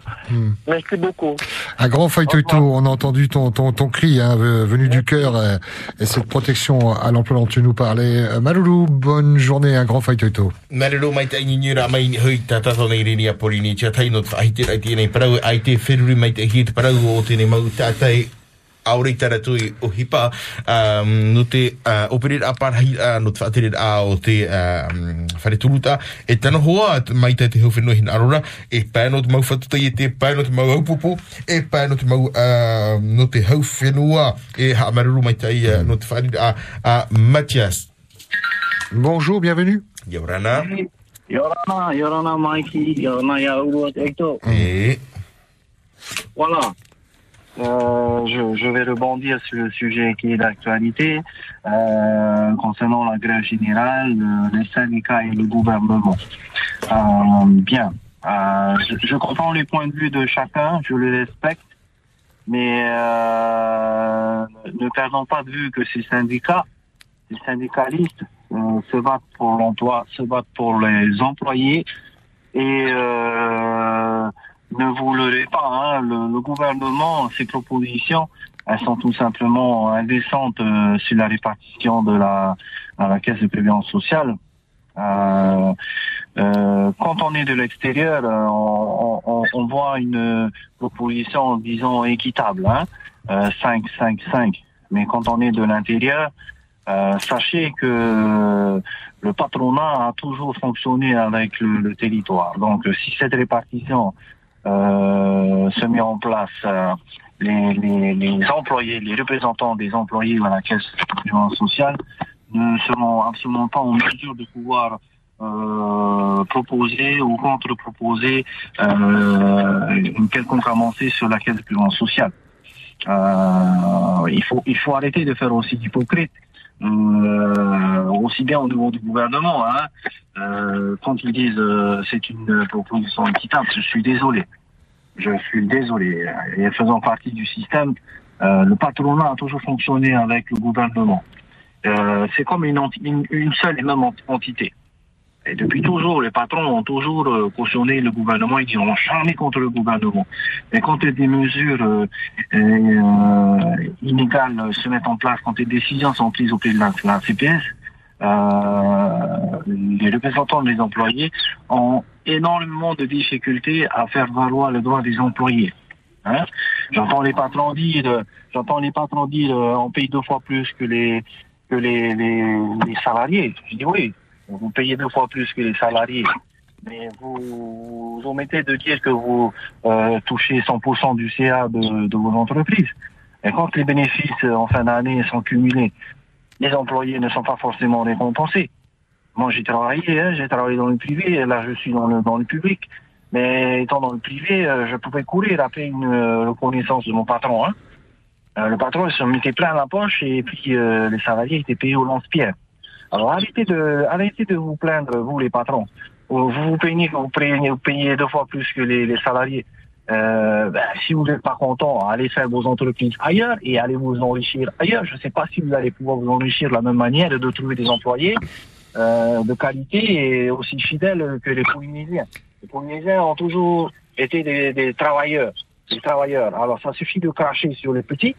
S34: Merci beaucoup.
S3: Un grand faitoto, on a entendu ton, ton, ton cri hein, ve- venu du cœur euh, et cette protection à l'emploi dont tu nous parlais. Euh, Maloulou, bonne journée, un grand
S1: mai ra mai hui rini a polini tia tai no parau mai te parau o mau tātai aurei tara tui o hipa um, no te uh, operate a parhai uh, no te whaatere a o te um, whare turuta e tana hoa mai te te hauwhenua hin arora e pāi no te mau whatutai e te pāi no te mau aupupu e pāi no te mau uh, no te hauwhenua e ha maruru mai tai uh, no te whaare a, a Matias
S3: Bonjour, bienvenue.
S1: Yorana
S35: Yorana, Yorana Mikey, Yorana Yaouro Hector.
S1: Et
S35: Voilà. Euh, je, je vais rebondir sur le sujet qui est d'actualité euh, concernant la grève générale, euh, les syndicats et le gouvernement. Euh, bien. Je, je comprends les points de vue de chacun, je les respecte, mais ne perdons pas de vue que ces syndicats, ces syndicalistes se battent pour l'emploi, se battent pour les employés et ne vous leurrez pas, hein, le, le gouvernement, ses propositions, elles sont tout simplement indécentes euh, sur la répartition de la, à la caisse de prévoyance sociale. Euh, euh, quand on est de l'extérieur, euh, on, on- on voit une proposition, disons, équitable, hein, euh, 5, 5, 5. Mais quand on est de l'intérieur, euh, sachez que le patronat a toujours fonctionné avec le, le territoire. Donc, si cette répartition se met en place, euh, les, les, les employés, les représentants des employés à la caisse de sociale ne seront absolument pas en mesure de pouvoir euh, proposer ou contre-proposer euh, une quelconque avancée sur la caisse de prévoyance sociale. Euh, il faut il faut arrêter de faire aussi d'hypocrite. Euh, aussi bien au niveau du gouvernement, hein, euh, quand ils disent euh, c'est une proposition équitable, je suis désolé. Je suis désolé. Et faisant partie du système, le patronat a toujours fonctionné avec le gouvernement. C'est comme une, une, une seule et même ent- entité. Et depuis toujours, les patrons ont toujours euh, cautionné le gouvernement, ils n'iront jamais contre le gouvernement. Mais quand des mesures euh, euh, inégales se mettent en place, quand des décisions sont prises auprès de la, CPS, les représentants des employés ont énormément de difficultés à faire valoir le droit des employés. Hein j'entends les patrons dire, j'entends les patrons dire, on paye deux fois plus que les que les salariés. Je dis oui, vous payez deux fois plus que les salariés, mais vous, vous omettez de dire que vous euh, touchez 100% du CA de, de vos entreprises. Et quand les bénéfices euh, en fin d'année sont cumulés, les employés ne sont pas forcément récompensés. Moi, j'ai travaillé, hein, j'ai travaillé dans le privé, et là, je suis dans le, dans le public. Mais étant dans le privé, euh, je pouvais courir après une euh, reconnaissance de mon patron. Hein. Euh, le patron, il se mettait plein la poche et puis euh, les salariés étaient payés au lance-pierre. Alors arrêtez de, arrêtez de vous plaindre, vous les patrons. Vous vous plaignez que vous payez, vous payez deux fois plus que les, les salariés. Euh, ben, si vous n'êtes pas content, allez faire vos entreprises ailleurs et allez vous enrichir ailleurs. Je ne sais pas si vous allez pouvoir vous enrichir de la même manière de trouver des employés euh, de qualité et aussi fidèles que les Polynésiens. Les Polynésiens ont toujours été des, des travailleurs, des travailleurs. Alors ça suffit de cracher sur les petits.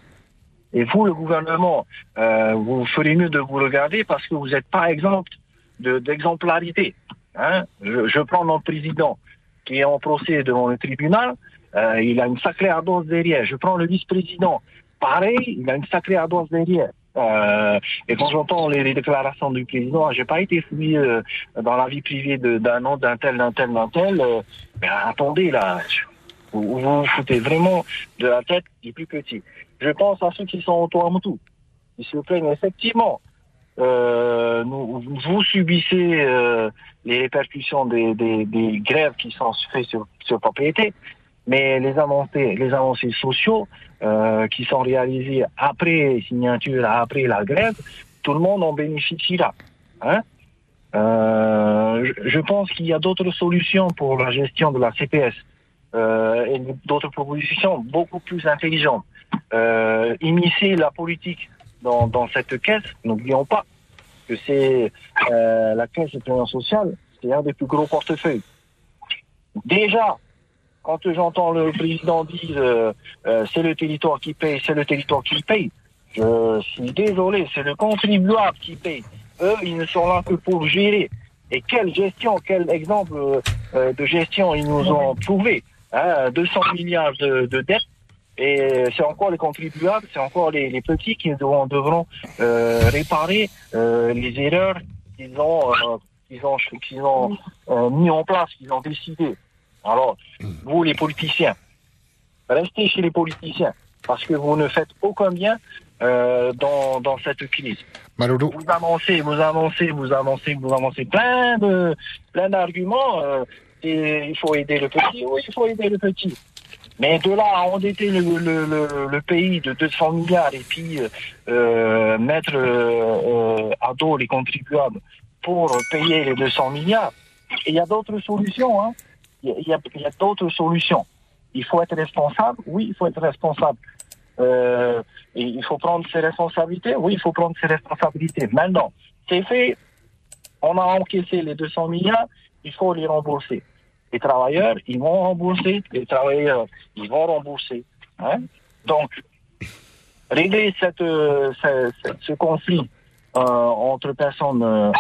S35: Et vous, le gouvernement, euh, vous ferez mieux de vous regarder parce que vous n'êtes pas exemple de- d'exemplarité. Hein je, je prends notre président qui est en procès devant le tribunal. Euh, il a une sacrée ardence derrière. Je prends le vice-président. Pareil, il a une sacrée ardence derrière. Euh, et quand j'entends les, les déclarations du président, j'ai pas été fouillé euh, dans la vie privée d'un autre, d'un tel, d'un tel, d'un tel. euh, mais attendez là, vous vous vous foutez vraiment de la tête du plus petit. Je pense à ceux qui sont autour à Moutou. Ils se plaignent effectivement. Euh, vous subissez euh, les répercussions des, des, des grèves qui sont faites sur, sur propriété, mais les avancées, les avancées sociaux euh, qui sont réalisées après signature, après la grève, tout le monde en bénéficie là. Hein Euh, je- je pense qu'il y a d'autres solutions pour la gestion de la CPS euh, et d'autres propositions beaucoup plus intelligentes. Euh, immiscer la politique dans, dans cette caisse, n'oublions pas que c'est euh, la caisse de prévoyance sociale, c'est un des plus gros portefeuilles. Déjà, quand j'entends le président dire euh, euh, c'est le territoire qui paye, c'est le territoire qui paye, je suis désolé, c'est le contribuable qui paye. Eux, ils ne sont là que pour gérer. Et quelle gestion, quel exemple euh, de gestion ils nous ont trouvé. Hein, 200 milliards de, de dettes. Et c'est encore les contribuables, c'est encore les, les petits qui devront, devront euh, réparer euh, les erreurs qu'ils ont, euh, qu'ils ont, qu'ils ont mis en place, qu'ils ont décidé. Alors, vous les politiciens, restez chez les politiciens parce que vous ne faites aucun bien dans, dans cette crise. Vous avancez, vous avancez, vous avancez, vous avancez plein de plein d'arguments. et il faut aider le petit, oui, il faut aider le petit. Mais de là à endetter le, pays de 200 milliards et puis euh, mettre euh, euh, à dos les contribuables pour payer les 200 milliards, il y a d'autres solutions. Hein. Il y a, d'autres solutions. Il faut être responsable. Oui, il faut être responsable. Euh, il faut prendre ses responsabilités. Oui, il faut prendre ses responsabilités. Maintenant, c'est fait. On a encaissé les 200 milliards. Il faut les rembourser. Les travailleurs, ils vont rembourser. Les travailleurs, ils vont rembourser. Hein? Donc, régler cette, euh, ce, ce- conflit euh, entre personnes euh,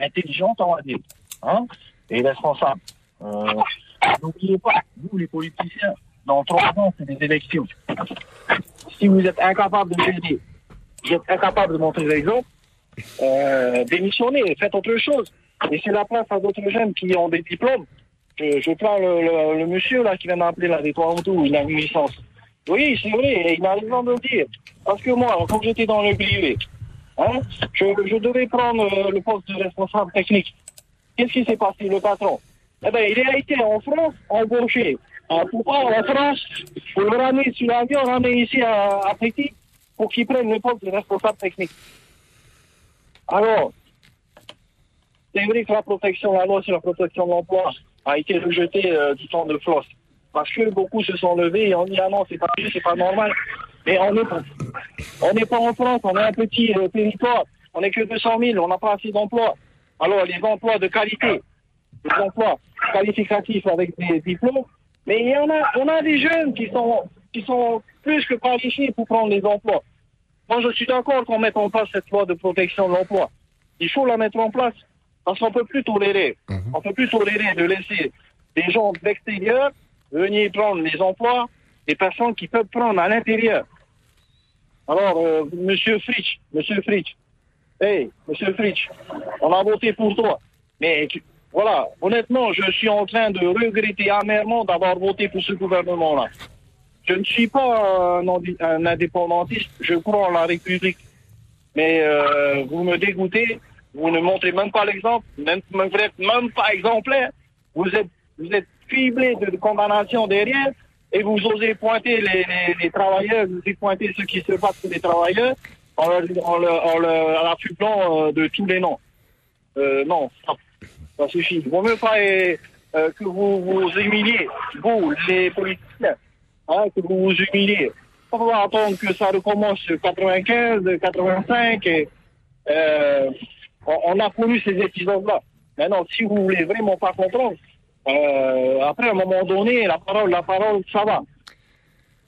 S35: intelligentes, on va dire, hein, et responsables. Euh, N'oubliez pas, vous les politiciens, dans trois ans, c'est des élections. Si vous êtes incapable de gérer, vous êtes incapable de montrer l'exemple, euh, démissionnez, faites autre chose. Laissez la place à d'autres jeunes qui ont des diplômes. Je, prends le, monsieur là qui vient d'appeler la tout, il a une licence. Oui, c'est vrai, il a raison de dire. Parce que moi, quand j'étais dans le privé, hein, je, devais prendre euh, le poste de responsable technique. Qu'est-ce qui s'est passé, le patron? Eh bien, il a été en France embauché. Euh, pourquoi en France? Pour le ramener sur l'avion, ramener ici à, à Petit pour qu'il prenne le poste de responsable technique. Alors, c'est vrai que la protection, la loi sur la protection de l'emploi a été rejetée euh, du temps de Floss. Parce que beaucoup se sont levés et ont dit ah non, c'est pas juste, c'est pas normal. Mais on n'est pas, pas en France, on est un petit euh, territoire, on n'est que 200 000, on n'a pas assez d'emplois. Alors les emplois de qualité, les emplois qualificatifs avec des diplômes, mais il y en a, on a des jeunes qui sont, qui sont plus que qualifiés pour prendre les emplois. Moi, je suis d'accord qu'on mette en place cette loi de protection de l'emploi. Il faut la mettre en place. Parce qu'on peut plus tolérer. On peut plus tolérer de laisser des gens de l'extérieur venir prendre les emplois des personnes qui peuvent prendre à l'intérieur. Alors, euh, Monsieur Fritsch, Monsieur Fritsch, hey, Monsieur Fritsch, on a voté pour toi. Mais tu- voilà, honnêtement, je suis en train de regretter amèrement d'avoir voté pour ce gouvernement-là. Je ne suis pas un indépendantiste, je crois en la République. Mais euh, vous me dégoûtez, vous ne montrez même pas l'exemple, même, vous n'êtes même pas exemplaire. Vous êtes, vous êtes criblé de condamnation derrière et vous osez pointer les, les, les travailleurs, vous osez pointer ceux qui se battent pour les travailleurs en leur, en leur, en leur euh, de tous les noms. Euh, non, ça, suffit. Il vaut mieux pas euh, que vous vous humiliez, vous, les politiciens, hein, que vous vous humiliez. On va attendre que ça recommence sur 95, 85 et euh, on, a connu ces épisodes-là. Maintenant, si vous voulez vraiment pas comprendre, euh, après, à un moment donné, la parole, la parole, ça va.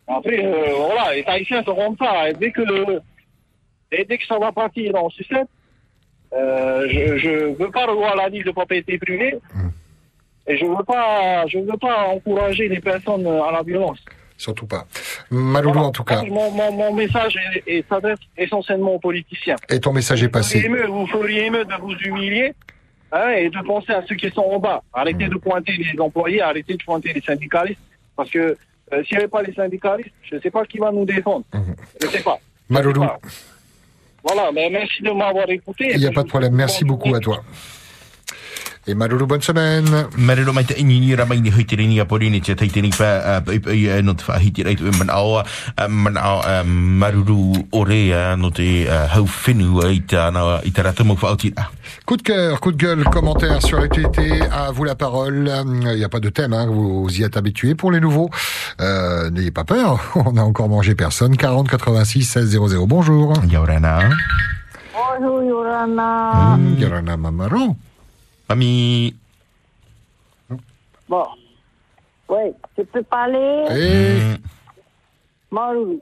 S35: Après, euh, voilà, les Haïtiens sont comme ça. Et dès que, et dès que ça va partir en sucette, euh, je, je veux pas revoir la vie de propriété privée. Et je veux pas, je veux pas encourager les personnes à la violence.
S3: Surtout pas. Maloulou, en tout cas.
S35: Mon, mon, mon message s'adresse essentiellement aux politiciens.
S3: Et ton message est passé.
S35: vous feriez mieux de vous humilier hein, et de penser à ceux qui sont en bas. Arrêtez de pointer les employés, arrêtez de pointer les syndicalistes. Parce que euh, s'il n'y avait pas les syndicalistes, je ne sais pas qui va nous défendre. Je ne sais pas.
S3: Maloulou,
S35: Voilà, mais merci de m'avoir écouté.
S3: il n'y a pas de problème. Merci beaucoup à toi. Et Maloulou, bonne semaine.
S1: Marelo mai te ini ni ramai ni hoitiri ni apori ni te taitini pa pa pa i no te whahiti rei tu e man awa man awa maruru ore no te hau whinu i te ana i te rata mau whaoti a.
S3: Coup de cœur, coup de gueule, commentaire sur l'actualité. À vous la parole. Il n'y a pas de thème, hein, vous y êtes habitués. Pour les nouveaux, euh, n'ayez pas peur. On n'a encore mangé personne. 40 86 16 00. Bonjour.
S1: Yorana.
S36: Bonjour Yorana.
S3: Yorana Mamaro.
S1: Mami.
S36: Bon. Oui, tu peux parler?
S3: Eh.
S36: Maru.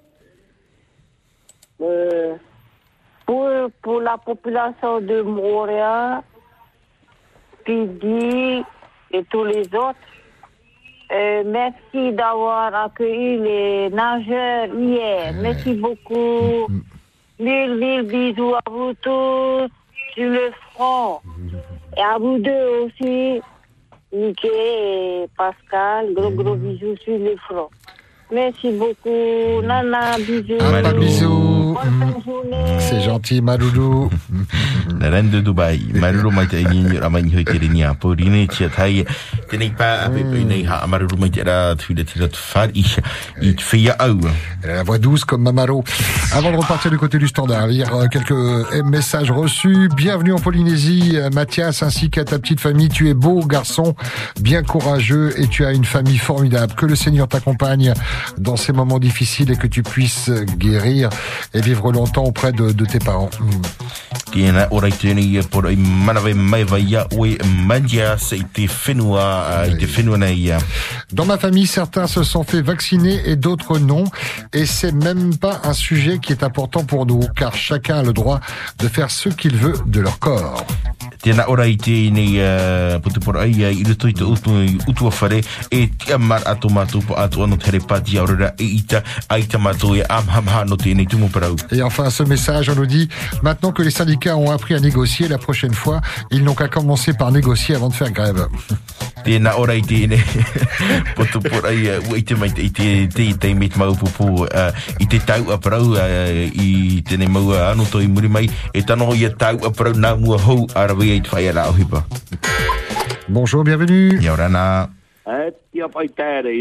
S36: Euh, pour, pour la population de Montréal, Pidi et tous les autres, euh, merci d'avoir accueilli les nageurs hier. Merci beaucoup. Mille, mille bisous à vous tous sur le front. Et à vous deux aussi, Mickey et Pascal. Gros, gros bisous sur le front. Merci beaucoup. Nana, bisous.
S3: Pas bisous. C'est gentil, Maloulou.
S1: Na ran de Dubai. Maruru mai te ini ni ramai ni hoitiri ni apori ni tia tai. Tenei pa a pe pe nei ha far au.
S3: Elle a la voix douce comme Mamaro. Avant de repartir du côté du standard, lire euh, quelques euh, messages reçus. Bienvenue en Polynésie, euh, Mathias, ainsi qu'à ta petite famille. Tu es beau garçon, bien courageux et tu as une famille formidable. Que le Seigneur t'accompagne dans ces moments difficiles et que tu puisses guérir et vivre longtemps auprès de, de tes parents. Mm.
S1: Tēnā ora i tēnei i pora i manawe mai vai ia oe mandia se i te whenua, uh, i te whenua nei ia.
S3: Dans ma famille, certains se sont fait vacciner et d'autres non. Et c'est même pas un sujet qui est important pour nous, car chacun a le droit de faire ce qu'il veut de leur corps.
S1: Tēnā ora i tēnei uh, putupora ai uh, i ruto i te utu, i utua whare e tia mar ato mātou po ato ano tere pāti aurora e ita ai ta mātou e amhamha no tēnei tumuparau.
S3: Et enfin, ce message, on nous dit, maintenant que les syndicats ont appris à négocier, la prochaine fois, ils n'ont qu'à commencer par négocier avant de faire grève.
S1: Tēnā ora i tēnei putupora ai uh, ua i te mai te, i te, te, te met mau pupu uh, i te tau a parau uh, i tēnei mau uh, ano to i muri mai e tano i a tau a parau nā mua hou arawe i te whai ala o hipa.
S3: Bonjour, bienvenue.
S37: E, tia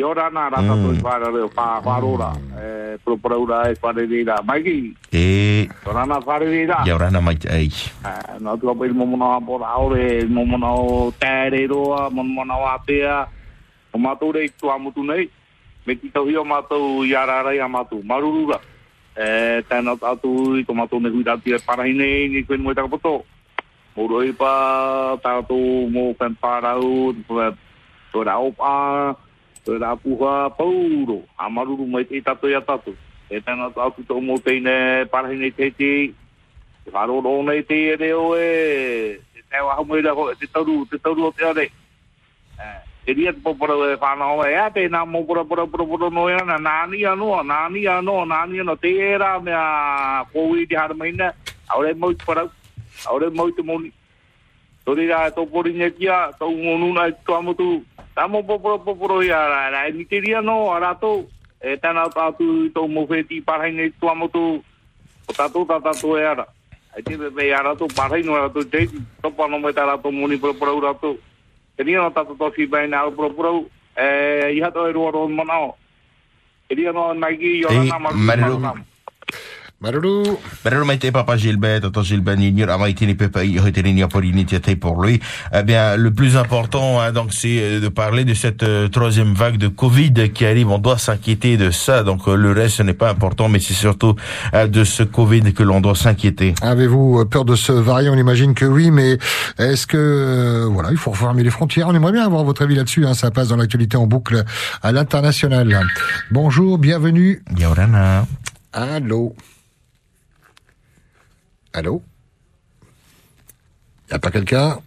S37: ora nā rata
S1: Mm.
S37: wharora, e, e whare rira. Maiki,
S1: E,
S37: ora nā
S1: mai te ei.
S37: Tua pai momona pora aore, momona o tere roa, momona o apea, o mātou rei tua mutu nei, me ki tau hio mātou i ararai a mātou, marurura. E, tēnā tātou i tō mātou ne hui rati parahi nei, ni koe moe takapoto. Moro Mūrui pā, tātū, mō pēmpārau, tō rā opā, tō rā puha, pauro, amaruru mai te to ya tātū. E tēnā tātū tō mō teine, parahine te te, te whāro rōnei te e reo e, te te mo mai te tauru, te tauru o te are. E ria te fa e o e, a te nā mō pura pura pura pura no e ana, nāni anua, nāni anua, nāni anua, te e rā mea kōwi te haramaina, Aure mo te parau, aure mau te moni. Tori tō pori nye kia, e popora popora ia rā, rā, e ni te ria no, a rātou, e tēnā tātu i tō mō wheti parhai nei tua motu, o tātou e ara. E te no no moni u rātou. Te ria no tātou tō whipai nā pura pura u, e i hato e roa roa manao. E ria no
S1: Mariru.
S37: maru
S3: Maruru.
S1: Maruru mai te papa Gilbert, tonton Gilbert Nignor, a mai tini pepa i hoi tini nia porini tia tei pour lui. Eh bien, le plus important, hein, donc, c'est euh, de parler de cette euh, troisième vague de Covid qui arrive. On doit s'inquiéter de ça. Donc, euh, le reste, ce n'est pas important, mais c'est surtout euh, de ce Covid que l'on doit s'inquiéter.
S3: Avez-vous peur de ce variant? On imagine que oui, mais est-ce que voilà, il faut refermer les frontières? On aimerait bien avoir votre avis là-dessus. Hein, ça passe dans l'actualité en boucle à l'international. Bonjour, bienvenue.
S1: Yorana.
S3: Allô. Allô. Y a pas quelqu'un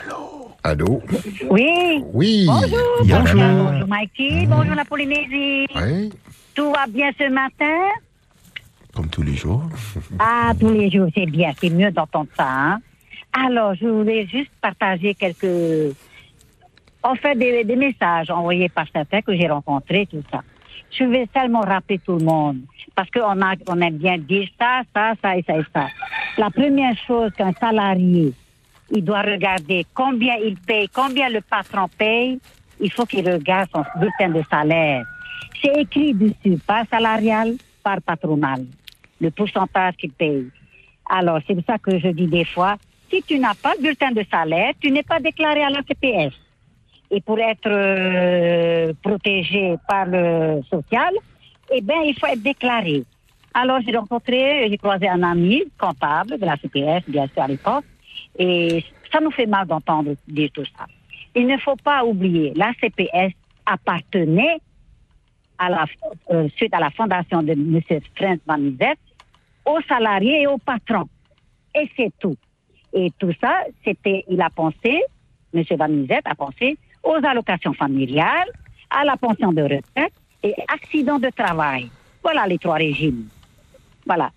S3: Allô. Allô.
S38: Oui.
S3: Oui.
S38: Bonjour.
S3: Bonjour.
S38: Bonjour Mikey. Bonjour la Polynésie.
S3: Oui.
S38: Tout va bien ce matin
S1: Comme tous les jours.
S38: Ah, tous les jours, c'est bien. C'est mieux d'entendre ça. hein. Alors, je voulais juste partager quelques... En fait, des, des messages envoyés par certains que j'ai rencontrés, tout ça. Je vais seulement rappeler tout le monde. Parce qu'on a, on aime bien dire ça, ça, ça et ça et ça. La première chose qu'un salarié, il doit regarder combien il paye, combien le patron paye. Il faut qu'il regarde son bulletin de salaire. C'est écrit dessus, par salarial, par patronal, le pourcentage qu'il paye. Alors, c'est pour ça que je dis des fois, si tu n'as pas de bulletin de salaire, tu n'es pas déclaré à la CPS. Et pour être euh, protégé par le social, eh bien, il faut être déclaré. Alors, j'ai rencontré, j'ai croisé un ami comptable de la CPS, bien sûr, à l'époque, et ça nous fait mal d'entendre dire tout ça. Il ne faut pas oublier, la CPS appartenait euh, suite à la fondation de M. Franz Van aux salariés et aux patrons. Et c'est tout. Et tout ça, c'était, il a pensé, M. Van a pensé aux allocations familiales, à la pension de retraite et accident de travail. Voilà les trois régimes. Voilà.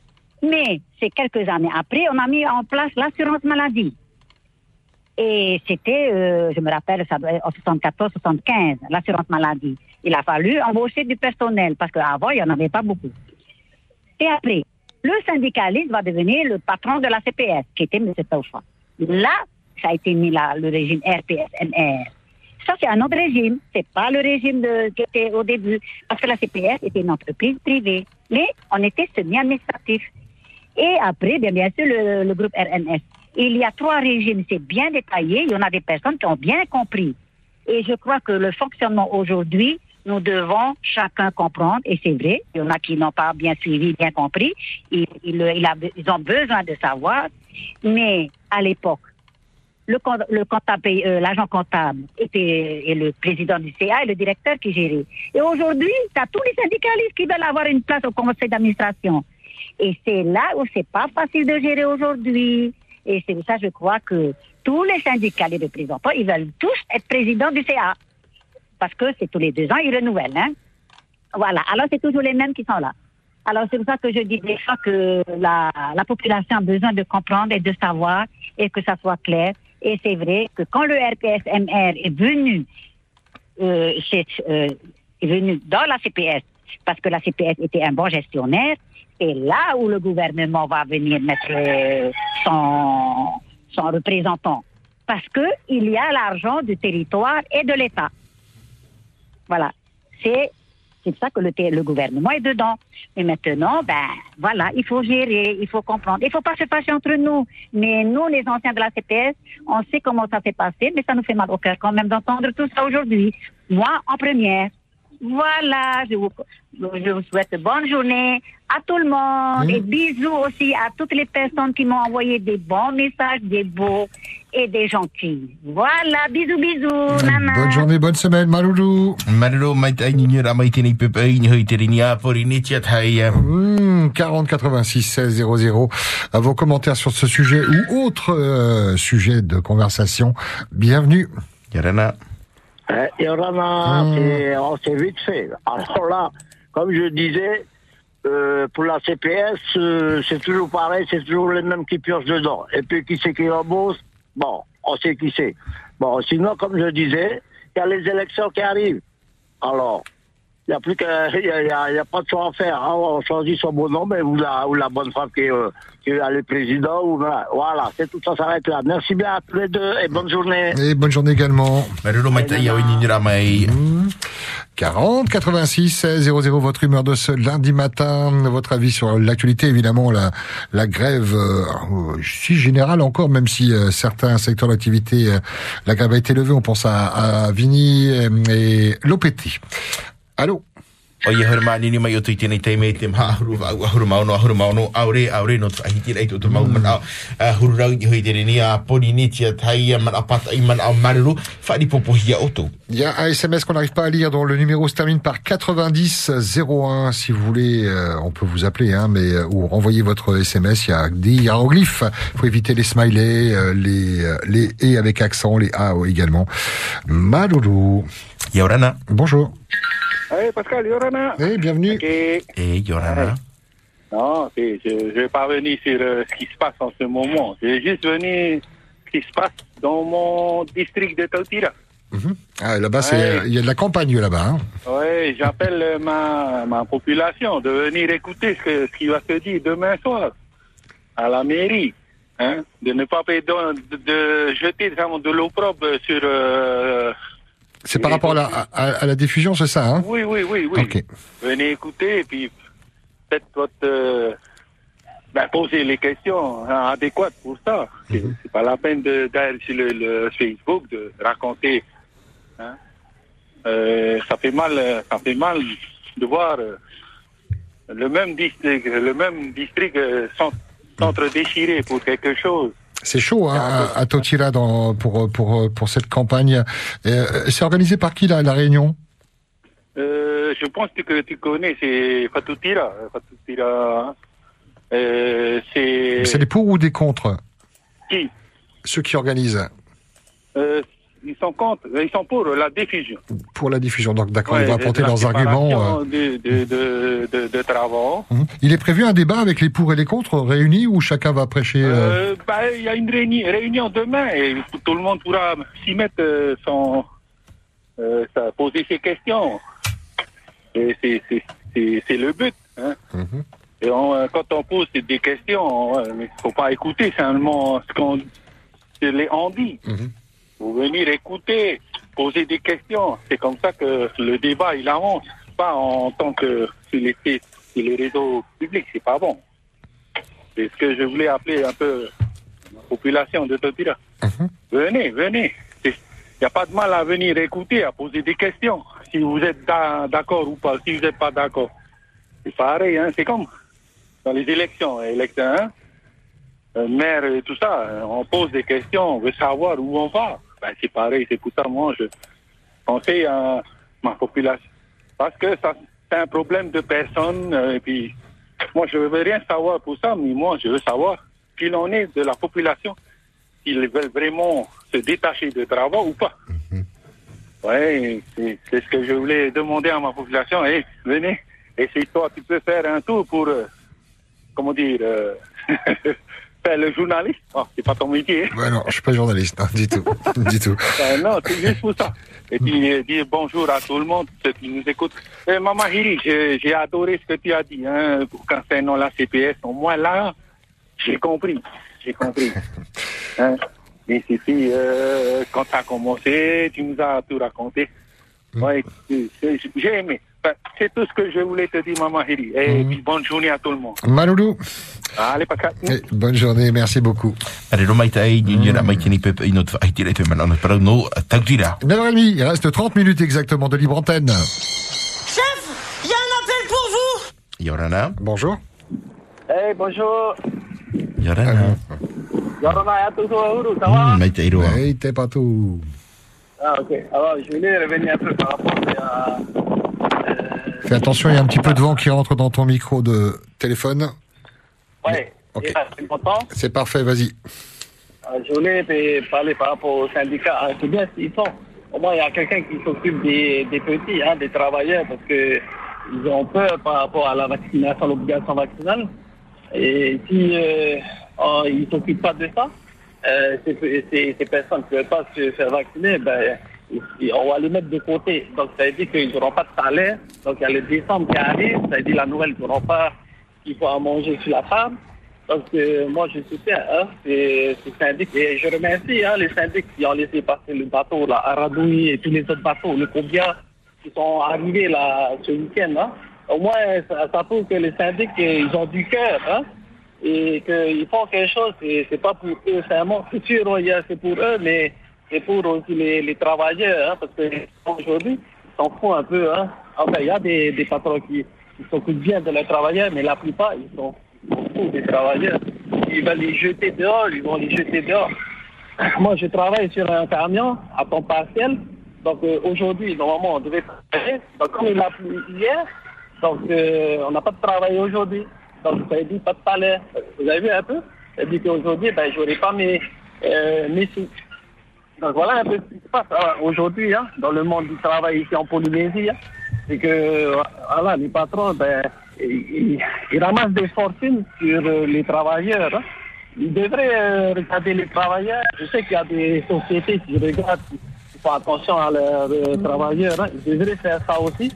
S38: Mais c'est quelques années après, on a mis en place l'assurance maladie. Et c'était, euh, je me rappelle, ça en 74-75, l'assurance maladie. Il a fallu embaucher du personnel parce qu'avant, il n'y en avait pas beaucoup. Et après, le syndicaliste va devenir le patron de la CPS, qui était M. Taufa. Là, ça a été mis là, le régime RPS-NR. Ça, c'est un autre régime. C'est pas le régime de, qui était au début. Parce que la CPS était une entreprise privée. Mais on était semi-administratif. Et après, bien, bien sûr, le, le groupe RNS. Il y a trois régimes, c'est bien détaillé. Il y en a des personnes qui ont bien compris. Et je crois que le fonctionnement aujourd'hui, nous devons chacun comprendre, et c'est vrai, il y en a qui n'ont pas bien suivi, bien compris, ils, ils, ils ont besoin de savoir, mais à l'époque, le, le comptable, euh, l'agent comptable était et le président du CA et le directeur qui gérait. Et aujourd'hui, tu as tous les syndicalistes qui veulent avoir une place au conseil d'administration. Et c'est là où c'est pas facile de gérer aujourd'hui. Et c'est pour ça que je crois que tous les syndicalistes représentants, ils veulent tous être présidents du CA. Parce que c'est tous les deux ans, ils renouvellent. Hein? Voilà. Alors, c'est toujours les mêmes qui sont là. Alors, c'est pour ça que je dis des fois que la, la population a besoin de comprendre et de savoir et que ça soit clair. Et c'est vrai que quand le RPSMR est venu, euh, euh, est venu dans la CPS, parce que la CPS était un bon gestionnaire, c'est là où le gouvernement va venir mettre euh, son, son représentant. Parce que il y a l'argent du territoire et de l'État. Voilà. C'est c'est ça que le, le gouvernement est dedans. Mais maintenant, ben voilà, il faut gérer, il faut comprendre. Il faut pas se fâcher entre nous. Mais nous, les anciens de la CPS, on sait comment ça s'est passé, mais ça nous fait mal au cœur quand même d'entendre tout ça aujourd'hui. Moi, en première. Voilà, je vous, je vous souhaite bonne journée à tout le monde et bisous aussi à toutes les personnes qui m'ont envoyé des bons messages, des beaux et des gentils. Voilà, bisous, bisous. Nana.
S3: Bonne journée, bonne semaine, Maloulou.
S1: Malolo mai tai ni ra mai tini pepe ni hoi te rini a pori ni tia tai.
S3: Hmm, 40 86 16 00. À vos commentaires sur ce sujet ou autre euh, sujet de conversation. Bienvenue.
S1: Yarana.
S39: Et on en a, c'est- oh, c'est vite fait. Alors là, comme je disais, euh, pour la CPS, euh, c'est toujours pareil, c'est toujours les mêmes qui piochent dedans. Et puis qui c'est qui rembourse Bon, on sait qui c'est. Bon, sinon, comme je disais, il y a les élections qui arrivent. Alors, il n'y a plus qu'à, il y a, il y a- il y a pas de choix à faire. hein. On choisit son bon nom, mais ou la, ou la bonne femme qui, est, euh, qui est le président, ou voilà, c'est tout ça s'arrête là. Merci bien à tous les deux et bonne journée.
S3: Et bonne journée également.
S1: Malolo mai tai hoi ni ra mai.
S3: 40 86 16 00 votre humeur de ce lundi matin votre avis sur l'actualité évidemment la la grève euh, euh, si générale encore même si euh, certains secteurs d'activité euh, la grève a été levée on pense à, à Vini euh, et l'OPT allô
S1: O ia hora ni mai o tui tēnei teime te maha ahuru au ahuru maono ahuru maono aure aure no tu ahiti rei tu tu mau man au ahuru rau i hoi te rini a pori ni tia tai man a pata i man au maruru whari popohia o tau.
S3: Il y a un SMS qu'on n'arrive pas à lire dont le numéro se termine par 90 01. Si vous voulez, euh, on peut vous appeler, hein, mais euh, ou renvoyer votre SMS. Il y a des hiéroglyphes. Il faut éviter les smileys, euh, les les et avec accent, les a également. Maloulou.
S1: Yorana.
S3: Bonjour.
S40: Hey Pascal, Yorana.
S3: Hey, bienvenue.
S1: Eh, Yorana.
S40: Non, je ne vais pas venir sur euh, ce qui se passe en ce moment. Je vais juste venir ce qui se passe dans mon district de Tautira.
S3: Ah, là-bas,
S40: Ouais.
S3: il y a de la campagne là-bas. Hein.
S40: Oui, j'appelle euh, ma, ma population de venir écouter ce, que- ce qui va se dire demain soir à la mairie. Hein, de ne pas de, de, de jeter vraiment de l'opprobre sur... euh,
S3: C'est par rapport à la, à, à la diffusion, c'est ça hein?
S40: Oui, oui, oui, oui.
S3: Ok.
S40: Venez écouter et puis faites votre... euh, ben, poser les questions hein, adéquates pour ça. C'est c'est pas la peine de- d'aller sur le, le Facebook, de raconter. hein. Euh, ça fait mal, euh, ça fait mal de voir euh, le même district, le même district euh, s'en- s'entre-déchirer pour quelque chose.
S3: C'est chaud hein, à, à Totira dans, pour, pour, pour cette campagne. Euh, c'est organisé par qui la, la réunion?
S40: Euh, je pense que tu connais, c'est Fatoutira. Fatoutira, euh, c'est...
S3: C'est des pour ou des contre?
S40: Qui?
S3: Ceux qui organisent
S40: Euh, ils sont contre, ils sont pour la diffusion.
S3: pour la diffusion. Donc d'accord, ils
S40: Ouais,
S3: vont apporter leurs arguments. euh.
S40: De, de, de, de, de travaux.
S3: Mhm. Il est prévu un débat avec les pour et les contre réunis où chacun va prêcher. euh,
S40: Euh, bah, il y a une réuni- réunion demain et tout le monde pourra s'y mettre euh, son, euh, poser ses questions. C'est, le but. Hein. Et on, euh, quand on pose des questions, il ne faut pas écouter seulement ce qu'on ce les on dit. Faut venir écouter, poser des questions. C'est comme ça que le débat il avance. Pas en tant que sur les, sur les réseaux publics, c'est pas bon. C'est ce que je voulais appeler un peu la population de Totira. Venez, venez. Il n'y a pas de mal à venir écouter, à poser des questions. Si vous êtes d'a- d'accord ou pas, si vous n'êtes pas d'accord. C'est pareil, hein, c'est comme dans les élections. élections hein, euh, maire et tout ça, euh, on pose des questions, on veut savoir où on va. Ben, c'est pareil, c'est pour ça, moi, je conseille à ma population. Parce que ça, c'est un problème de personnes, euh, et puis, moi, je veux rien savoir pour ça, mais moi, je veux savoir qu'il en est de la population, s'ils veulent vraiment se détacher de travail ou pas. Ouais, c'est c'est ce que je voulais demander à ma population. Eh, venez, et si toi, tu peux faire un tour pour, euh, comment dire, euh, faire le journaliste. Oh, c'est pas ton métier. hein.
S3: Ouais, non, je suis pas journaliste, hein, du tout, du tout.
S40: Ben non, c'est juste pour ça. Et puis euh, dire bonjour à tout le monde, ceux qui nous écoutent. Eh, Maman Hiri, j'ai j'ai adoré ce que tu as dit hein, concernant la CPS. Au moins là, j'ai compris. J'ai compris. Hein. Mais c'était euh, quand ça a commencé, tu nous as tout raconté. Ouais, c'est- c'est- j'ai aimé. Enfin, C'est tout ce que je voulais te dire, Maman Hiri. Et puis bonne journée à tout le monde.
S3: Maloulou,
S40: Allez, pas
S3: eh, bonne journée, merci beaucoup.
S1: Allez, le maïta ai, ni ni la maïta ni pepe, une autre haïti les femmes, on parle no, tagdira.
S3: 9h30, il reste 30 minutes exactement de libre antenne.
S41: Chef, il y a un appel pour vous
S1: Yorana.
S3: Bonjour.
S42: Hey, bonjour.
S1: Yorana.
S42: Yorana, ya Huru, ça va
S1: Maïta iro.
S3: Hey, t'es pas tout.
S42: Ah, ok. Alors, je voulais revenir un peu par rapport à...
S3: Fais attention, il y a un petit peu de vent qui rentre dans ton micro de téléphone.
S42: Ouais,
S3: Ok.
S42: Et, euh, c'est
S3: parfait, vas-y.
S42: Euh, Je voulais parler par rapport aux syndicats. Ah, C'est bien ce qu'ils font. Au moins, il y a quelqu'un qui s'occupe des, des petits, hein, des travailleurs, parce que ils ont peur par rapport à la vaccination, l'obligation vaccinale. Et si euh, oh, ils ne s'occupent pas de ça, euh, ces, ces- ces personnes ne veulent pas se faire vacciner, ben, on va les mettre de côté. Donc, ça veut dire qu'ils n'auront pas de salaire. Donc, il y a le décembre qui arrive. Ça veut dire la nouvelle qu'ils n'auront pas, qu'il faut manger sur la table. Donc, euh, moi, je soutiens hein, ces, ces syndics. Et je remercie hein, les syndics qui ont laissé passer le bateau, là, Aradoui et tous les autres bateaux, le Cobia, qui sont arrivés là, ce week-end. Hein. Au moins, ça, ça prouve que les syndics, euh, ils ont du cœur. Hein, et qu'ils font quelque chose, c'est c'est pas pour eux. C'est sûr, il y a- c'est pour eux, mais c'est pour aussi les, les travailleurs, hein, parce que aujourd'hui, ils s'en foutent un peu. Hein. Enfin, il y a des, des patrons qui, qui s'occupent bien de leurs travailleurs, mais la plupart, ils sont beaucoup des travailleurs. Ils veulent les jeter dehors, ils vont les jeter dehors. Moi, je travaille sur un camion à temps partiel. Donc euh, aujourd'hui, normalement, on devait travailler. Donc comme il a plu hier, donc euh, on n'a pas de travail aujourd'hui. Donc ça dire pas de salaire. Vous avez vu un peu? Ça dire qu'aujourd'hui, ben, j'aurai pas mes, euh, mes sous. Donc voilà un peu ce qui se passe hein, aujourd'hui hein, dans le monde du travail ici en Polynésie. hein. C'est que euh, voilà, les patrons, ben, ils, ramassent des fortunes sur euh, les travailleurs. hein. Ils devraient euh, regarder les travailleurs. Je sais qu'il y a des sociétés qui regardent, qui font attention à leurs euh, travailleurs. hein. Ils devraient faire ça aussi.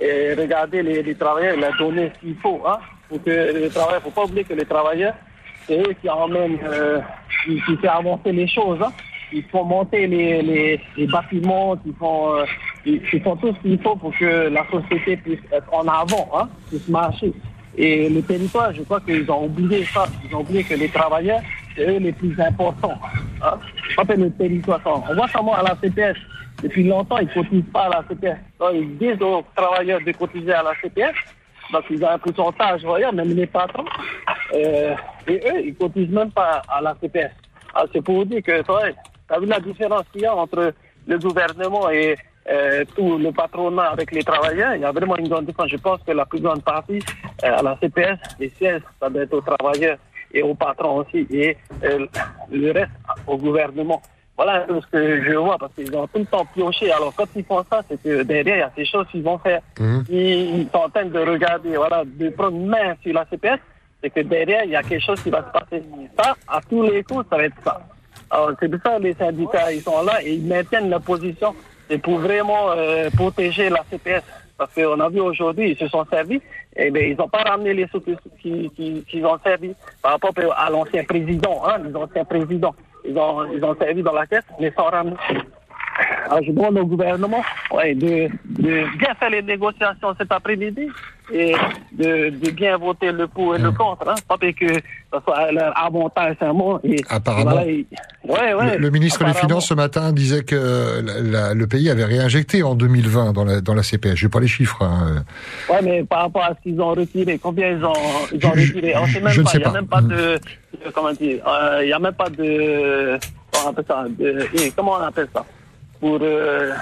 S42: Et regarder les, les travailleurs leur donner ce qu'il faut. Hein, pour que les travailleurs, faut pas oublier que les travailleurs, c'est eux qui emmènent, euh, qui, qui fait avancer les choses. Hein. Ils font monter les, les, bâtiments, qui font, euh, ils, ils font tout ce qu'il faut pour que la société puisse être en avant, hein, puisse marcher. Et le territoire, je crois qu'ils ont oublié ça. Ils ont oublié que les travailleurs, c'est eux les plus importants. Hein. Le territoire. On voit comment à la CPS, depuis longtemps, ils ne cotisent pas à la CPS. Ils disent aux travailleurs de cotiser à la CPS. Donc, ils ont un pourcentage, voyez, même les patrons. Euh, et eux, ils cotisent même pas à la CPS. Ah, c'est pour vous dire que, tu as vu la différence qu'il y a entre le gouvernement et euh, tout le patronat avec les travailleurs? Il y a vraiment une grande différence. Je pense que la plus grande partie euh, à la CPS, les sièges, ça doit être aux travailleurs et aux patrons aussi, et euh, le reste au gouvernement. Voilà ce que je vois, parce qu'ils ont tout le temps pioché. Alors, quand ils font ça, c'est que derrière, il y a des choses qu'ils vont faire. Ils, ils sont en train de regarder, voilà, de prendre main sur la CPS, c'est que derrière, il y a quelque chose qui va se passer. Ça, à tous les coups, ça va être ça. Alors, c'est pour ça que les syndicats, ils sont là et ils maintiennent leur position. C'est pour vraiment euh, protéger la CPS. Parce qu'on a vu aujourd'hui, ils se sont servis, et ben, ils n'ont pas ramené les sous qu'ils qui, qui ont servi par rapport à l'ancien président, hein, les anciens présidents. Ils ont, ils ont servi dans la caisse, mais sans ramener. Alors, je demande au gouvernement ouais, de, de bien faire les négociations cet après-midi et de, de bien voter le pour et le contre. Hein, pas que ça soit leur avantage seulement. Et,
S3: Apparemment.
S42: voilà, et- ouais, ouais,
S3: le, le ministre des. Finances ce matin disait que la- la- le pays avait réinjecté en 2020 dans la, dans la CPS. Je n'ai pas les chiffres. hein.
S42: Ouais, mais par rapport à ce qu'ils ont retiré, combien ils ont, ils ont retiré? On sait même
S3: je ne
S42: pas.
S3: sais
S42: Il n'y a
S3: pas.
S42: même pas de, de- comment dire, euh, il n'y a même pas de, comment on appelle ça, de, comment on appelle ça, pour, euh,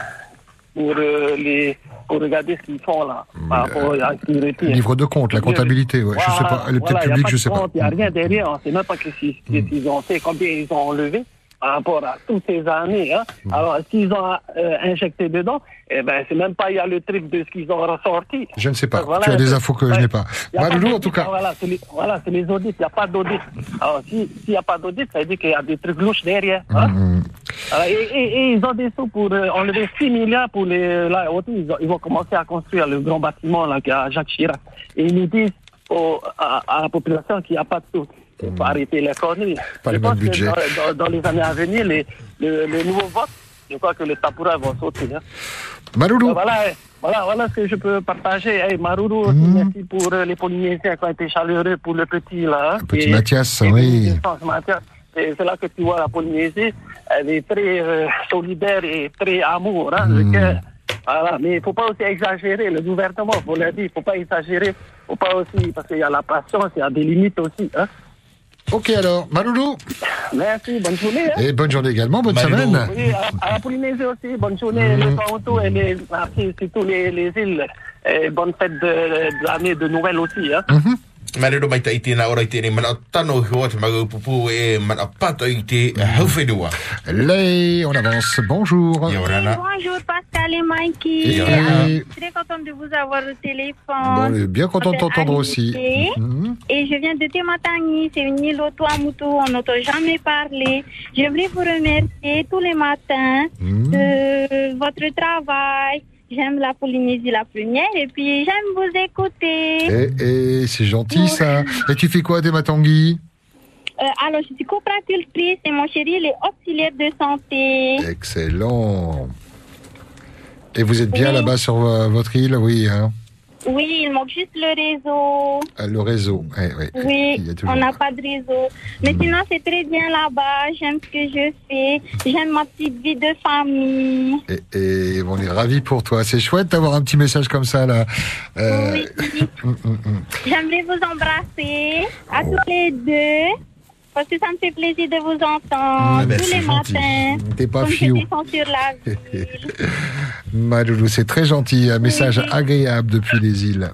S42: pour euh, les, pour regarder ce qu'ils font là, par rapport à ce qu'ils retirent.
S3: Livre de compte, la comptabilité, ouais. je sais pas. Elle est peut-être
S42: Voilà,
S3: publique,
S42: pas
S3: je sais pas.
S42: compte, Il n'y a rien derrière, on ne sait même pas qu'ils qu'est-ce qu'ils ont fait, combien ils ont enlevé par rapport à toutes ces années. Hein. Alors, s'ils ont euh, injecté dedans, eh ben, c'est même pas, il y a le triple de ce qu'ils ont ressorti.
S3: Je ne sais pas.
S42: Donc, voilà
S3: tu as des infos que je n'ai pas. En tout cas.
S42: Voilà, c'est les, voilà, les audits. Il n'y a pas d'audit. Alors, si- s'il n'y a pas d'audit, ça veut dire qu'il y a des trucs louches derrière. hein.
S3: Mm,
S42: Alors, et, et- et ils ont des sous pour euh, enlever 6 milliards pour les. Là, ils, ont- ils vont commencer à construire le grand bâtiment là, à Jacques Chirac. Et ils nous disent au- à, à la population qu'il n'y a pas de sous. Il faut arrêter les conneries.
S3: Pas
S42: je
S3: le
S42: pense
S3: même budget.
S42: que dans, les années à venir, les, le- les nouveaux votes, je crois que les Tapoura vont sauter. hein. Voilà, eh, voilà, voilà ce que je peux partager. Hey, Maroulou, aussi,
S3: Mhm.
S42: merci pour euh, les Polynésiens qui ont été chaleureux pour le petit là. hein.
S3: Petit
S42: Et-
S3: Mathias,
S42: et
S3: oui.
S42: c'est là que tu vois la Polynésie, elle est très euh, solidaire et très amour. Hein,
S3: Mhm.
S42: Voilà, mais il ne faut pas aussi exagérer. Le gouvernement, vous l'avez dit, il ne faut pas exagérer. Il faut pas aussi, parce qu'il y a la patience, il y a des limites aussi. Hein.
S3: Ok alors, Maloulou.
S42: Merci, bonne journée. hein.
S3: Et bonne journée également, bonne
S42: Maloulou.
S3: semaine.
S42: Oui, à, à la Polynésie aussi, bonne journée. Le Toronto et les, ah, tous les, les îles. Et bonne fête de, de l'année de Noël aussi. Hein.
S1: Marero mai tai tēnā ora i tēnei mana o tano hoa te maga pupu e mana pato i te hauwhenua.
S3: Lay, on avance. Bonjour.
S43: Bonjour Pascal et Mikey.
S3: Et- et-
S43: Très contente de vous avoir au
S3: Bon,
S43: téléphone.
S3: on est bien content de
S43: Je m'appelle
S3: t'entendre aussi. Mhm.
S43: Et je viens de Tematangui, c'est une île au Tuamutu, on n'entend jamais parler. Je voulais vous remercier tous les matins
S3: Mhm.
S43: de votre travail. J'aime la Polynésie la première et puis j'aime vous écouter.
S3: Et, et c'est gentil ça. Et tu fais quoi, des Matangui
S43: Euh, alors, je suis copracultrice et mon chéri, il est auxiliaire de santé.
S3: Excellent. Et vous êtes bien
S43: Oui.
S3: là-bas sur votre île, oui. Hein
S43: Oui, il manque juste le réseau.
S3: Euh, le réseau. eh, oui.
S43: Oui,
S3: Il y a toujours-
S43: on n'a pas de réseau. Mais sinon, c'est très bien là-bas. J'aime ce que je fais. J'aime ma petite vie de famille.
S3: Et, et on est ravis pour toi. C'est chouette d'avoir un petit message comme ça là. Euh,
S43: Oui.
S3: hum, hum.
S43: J'aimerais vous embrasser à tous les deux. Parce que ça me fait plaisir de vous entendre
S3: Ah ben,
S43: tous les
S3: gentil.
S43: matins.
S3: T'es pas fiou.
S43: sur la ville.
S3: Maloulou, c'est très gentil. Un message agréable depuis les îles.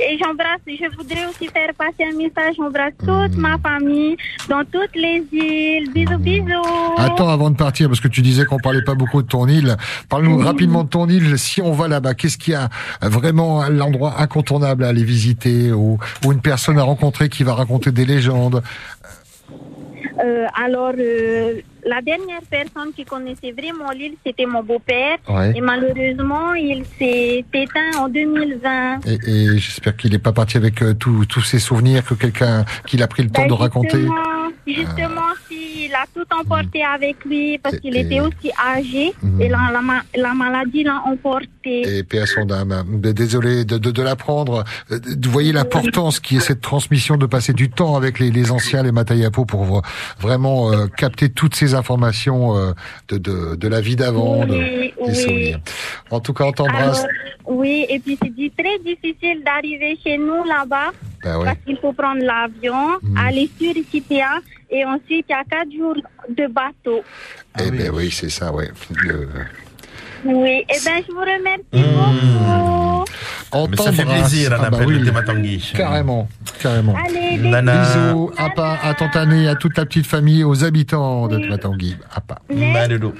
S43: Et j'embrasse, je voudrais aussi faire passer un message. J'embrasse toute ma famille dans toutes les îles. Bisous, bisous.
S3: Attends avant de partir, parce que tu disais qu'on parlait pas beaucoup de ton île. Parle-nous rapidement de ton île. Si on va là-bas, qu'est-ce qu'il y a vraiment l'endroit incontournable à aller visiter ou, ou une personne à rencontrer qui va raconter des légendes
S43: alors, euh, la dernière personne qui connaissait vraiment l'île, c'était mon beau-père.
S3: Ouais.
S43: Et malheureusement, il s'est éteint en 2020.
S3: Et, et j'espère qu'il n'est pas parti avec euh, tous ses souvenirs, que quelqu'un qu'il a pris le temps
S43: Ben,
S3: de raconter.
S43: Justement, justement si, il a tout emporté avec lui parce qu'il
S3: et-
S43: était aussi âgé
S3: Mhm.
S43: et la, la, ma- la maladie l'a emporté.
S3: Et paix à son âme. D- Désolé de, de, de l'apprendre. Euh, Vous voyez l'importance qui est cette transmission de passer du temps avec les, les anciens, les Matayapo, pour vraiment euh, capter toutes ces informations euh, de, de, de la vie d'avant, de-
S43: Oui,
S3: des
S43: oui.
S3: souvenirs. En tout cas, on t'embrasse.
S43: Oui, et puis c'est très difficile d'arriver chez nous là-bas
S3: ouais.
S43: parce qu'il faut prendre l'avion, aller sur Iquitéa et ensuite il y a quatre jours de bateau.
S3: Eh ben oui, c'est ça. Le-
S43: Oui, et ben je vous remercie beaucoup.
S3: On
S1: Mais ça fait plaisir, Anna
S3: Ah bah oui.
S1: de Matangui.
S3: Carrément, carrément.
S43: Allez, des
S1: Nana.
S3: Bisous à, pa, à Tantané, à toute ta petite famille, aux habitants de Tmatangui. À pas.
S1: Marero.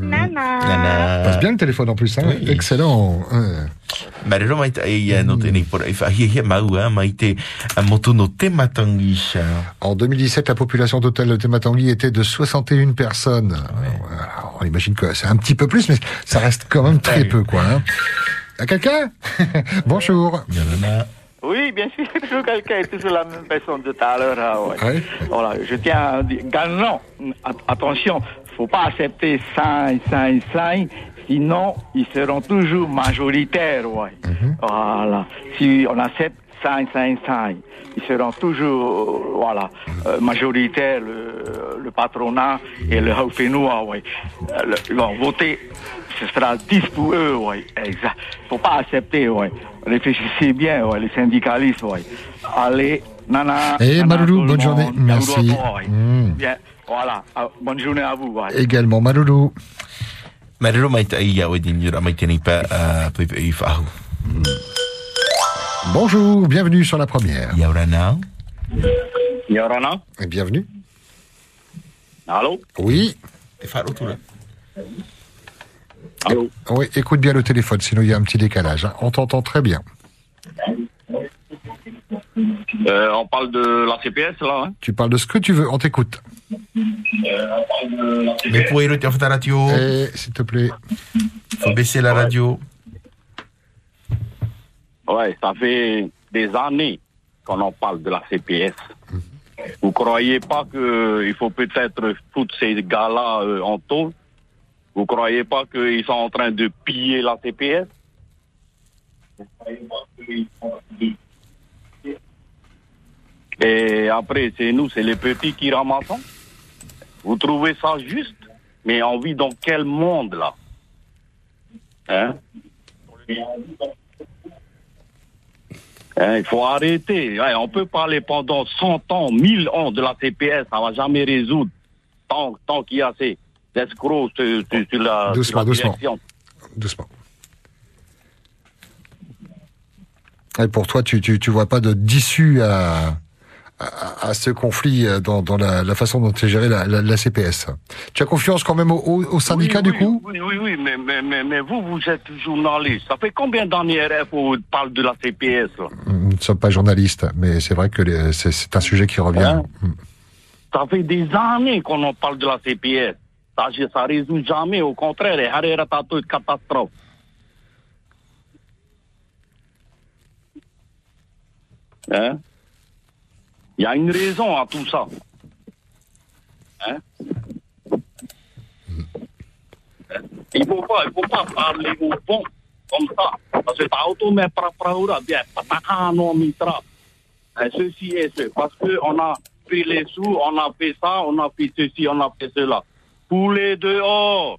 S43: Nana.
S3: Passe bien le téléphone en plus, hein Excellent. hein.
S1: Marero e no e whahia mau a a motu no.
S3: En 2017, la population totale de Tematangui était de 61 personnes. Alors, on imagine que c'est un petit peu plus, mais ça reste quand même très peu, quoi. Hein. À quelqu'un? Bonjour.
S11: Oui, bien sûr, toujours quelqu'un, toujours la même personne de tout à l'heure. ah, ouais.
S3: Ouais.
S11: Voilà, je tiens à dire, attention, faut pas accepter 5, 5, 5, sinon ils seront toujours majoritaires, ouais. Voilà, si on accepte 5, 5, 5, ils seront toujours, euh, voilà, euh, majoritaires, le, le patronat et le Haufenois, ouais. Euh, le- Ils vont voter, ce sera 10 pour eux, ouais, exact. Faut pas accepter, ouais. Réfléchissez bien, ouais, les syndicalistes, ouais. Allez, nana.
S3: Et
S11: nana,
S3: Maloulou,
S11: tout le
S3: bonne journée. Merci.
S11: Yaouro, ouais.
S3: Mm.
S11: Bien, voilà. Ah, bonne journée à vous, ouais.
S3: Également, Maloulou.
S1: E whahu.
S3: Bonjour, bienvenue sur la première.
S1: Yaurana.
S39: Yorana,
S3: Et bienvenue.
S39: allô
S3: Oui.
S39: Allô
S3: Oui, écoute bien le téléphone, sinon il y a un petit décalage. hein. On t'entend très bien.
S39: Euh, On parle de la CPS, là, hein
S3: Tu parles de ce que tu veux, on t'écoute.
S1: Me puero te awhata radio.
S3: Eh, s'il te plaît.
S1: Faut baisser la radio.
S39: Ouais, ça fait des années qu'on en parle de la CPS.
S44: Vous croyez pas que il faut peut-être foutre ces gars-là euh, en tôle Vous croyez pas qu'ils sont en train de piller la TPS Et après, c'est nous, c'est les petits qui ramassons Vous trouvez ça juste Mais on vit dans quel monde là? Hein? Hein, il faut arrêter. Ouais, on peut parler pendant 100 ans, 1000 ans de la TPS, ça va jamais résoudre. Tant, tant qu'il y a ces escrocs sur, sur- sur la, sur
S3: Doucement,
S44: la
S3: doucement.
S44: direction.
S3: Doucement. Et pour toi, tu, tu, tu vois pas de d'issue à, à, à ce conflit euh, dans, dans la, la façon dont est gérée la, la, la CPS. Tu as confiance quand même au, au, au syndicat du coup?
S44: Oui, oui, oui, mais, mais, mais, mais vous, vous êtes journaliste. Ça fait combien d'années RFO parle de la là?
S3: Nous ne sommes pas journalistes, mais c'est vrai que c'est un sujet qui revient.
S44: Hein? Ça fait des années qu'on en parle de la CPS. Ça, ça résout jamais, au contraire, et est catastrophe. Hein? Il y a une raison à tout ça. Hein? Il faut pas, il faut pas parler au bon comme ça. Parce que bien. Hein, Ceci et ce. Parce que on a pris les sous, on a fait ça, on a fait ceci, on a fait cela. Pour les dehors.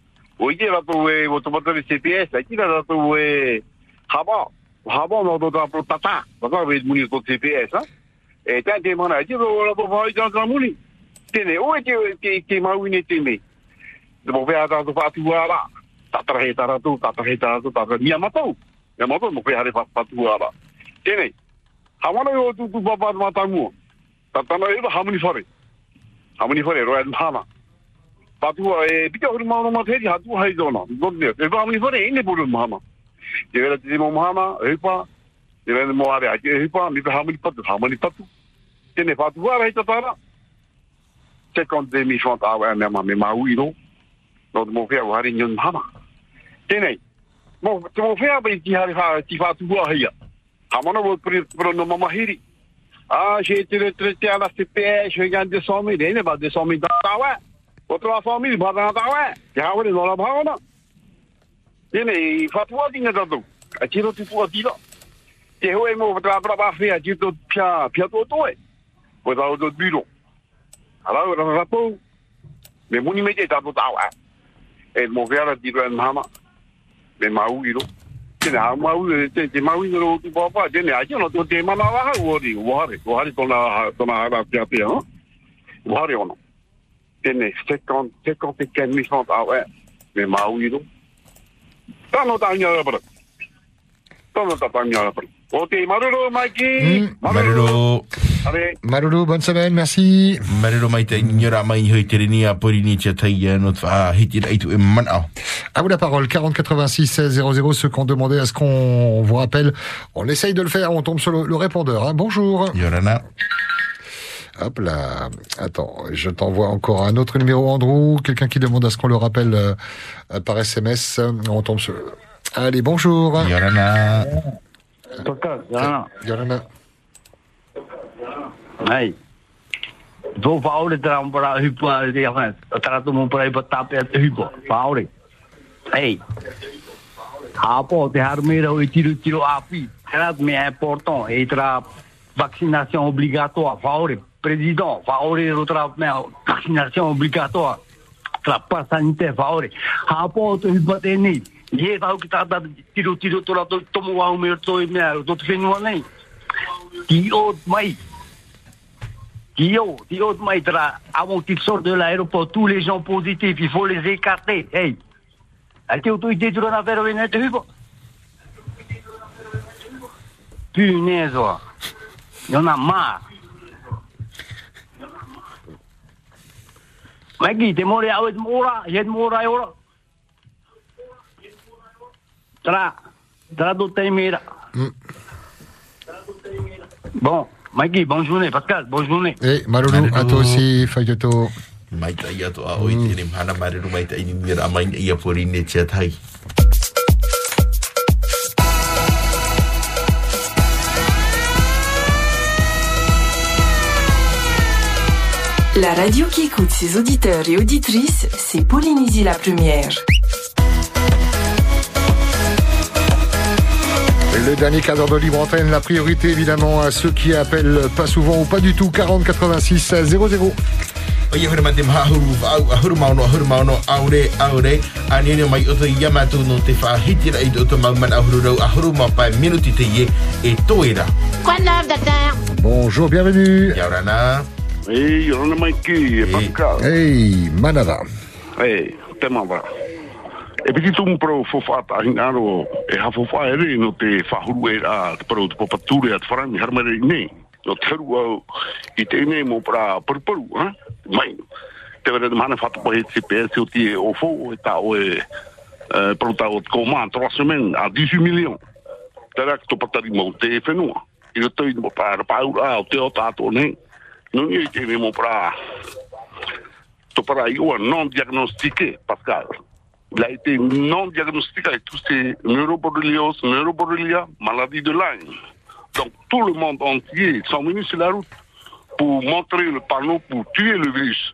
S44: uro, uro maki.
S1: E.
S44: Nya nya ro bro wa ha fa ji, di bro fa ji do pro no TPS, ha?
S1: Mm.
S44: Tene e hi mo te ji pro no pro no TPS. Chama tara me pro no TPS, mi que to próxima. Oye, va to e o to botar TPS, aqui va to e haba. Haba no do da pro tata. Va to ve muni to TPS, ha? E ta te mana, ji ro ro fa ji da muni. Tene, o e te zona. E e. Te te e. Te are ake e pa, mi pe hamuni patu, hamuni patu. Tēnei whātua ara he tatara. 52 000 francs awa e mea me te te j'ai été retraité à la CPS, je gagne 200 000. Eh, ne pas 200 000 dans ta ouais. Au 300 000, pas dans ta ouais. Te hawere no la bhaona. Tēnei, whātua tinga tatu. A tiro te tua tira. Te hoe mo tra pra pa fea, tiro pia, pia to toe. Ko tau to biro. Alau, rana ratou. Me muni me te tatu tau eh. E mo vera tiro en mama. Me mau iro. Tene ha mau e te te mau iro tu papa. Tene aje no to te mana wa ha ori. Wahare, wahare tona tona ara pia pia. ha? Wahare ono. Tene 50 55 000 francs tau eh. Me mau iro. Tano tanya ra Tano tanya ra O te maruru Mikey.
S1: Marero.
S44: Are.
S3: Maloulou, bonne semaine, merci.
S1: Marero mai te ni ora mai hoi te rini a pori ni te tai e no te whaahiti rei tu e mana.
S3: À vous la parole, 40 86 16 00, ceux qui ont demandé à ce qu'on vous rappelle. On essaye de le faire, on tombe sur le, le répondeur. hein. Bonjour.
S1: Ia ora nā.
S3: Hop là. Attends, je t'envoie encore un autre numéro, Andrew. Quelqu'un qui demande à ce qu'on le rappelle euh, par SMS. On tombe sur... Allez, bonjour. Yorana.
S45: Hey. Zo para tu mo para at. Hey. Apo te har mera o tiro tiro api. Era me é important. E tra vaccination obligatoire. Président. Outra me vaccination obligatoire. Tra pas sanitaire. Vaule. Apo te hupa te ni. Ye tau ki tata tiro tiro tora to tomo wa me to me to te whenua nei. Ki o mai. Yo, dis autres maîtres, avant qu'ils sortent de l'aéroport, tous les gens positifs, il faut les écarter. Hey, que tu fait de Hugo
S39: Punaise. Il y en a marre. Mort à Mora, j'ai de Mora, Mora. Tra, tra do Taimira. Bon, Maggie, bonne journée. Pascal, bonne journée.
S3: Et à toi aussi, Fayoto.
S1: To a ne
S4: La radio qui écoute ses auditeurs et auditrices, c'est Polynésie la première.
S3: Le dernier d'heure de libre antenne, la priorité évidemment à ceux qui appellent pas souvent ou pas du tout 40 86 00.
S1: O ia hura mate maha huru au ahuru mauno ahuru mauno aure aure anene mai o te ia mātou no te whahitira i o te mauman ahuru rau ahuru ma pai minuti te ie e toera.
S41: Quoi de neuf, docteur
S3: Bonjour, bienvenue.
S44: Ei, ona mai ki, e Pascal.
S3: Hey, Manada.
S44: Ei, te mawa. E piti tumu pro fofata hingaro e hafofa ere no te whahuru e a te pro te popature a te wharangi haramare i nei. No te haru au i te nei mo pra paruparu, ha? Mai. Te wera te mana whatapo he te PS o ti e o fo e ta o e eh, pro ta o te koma trois semaines a 18 millions. Te rak to patari mo te whenua. I roto i mo o te o nei. Te nei mo pra to para non diagnostiqué, Pascal. Il a été non diagnostiqué avec tous ces neuroborrélioses, neuroborrélia, maladie de Lyme. Donc tout le monde entier sont venus sur la route pour montrer le panneau pour tuer le virus.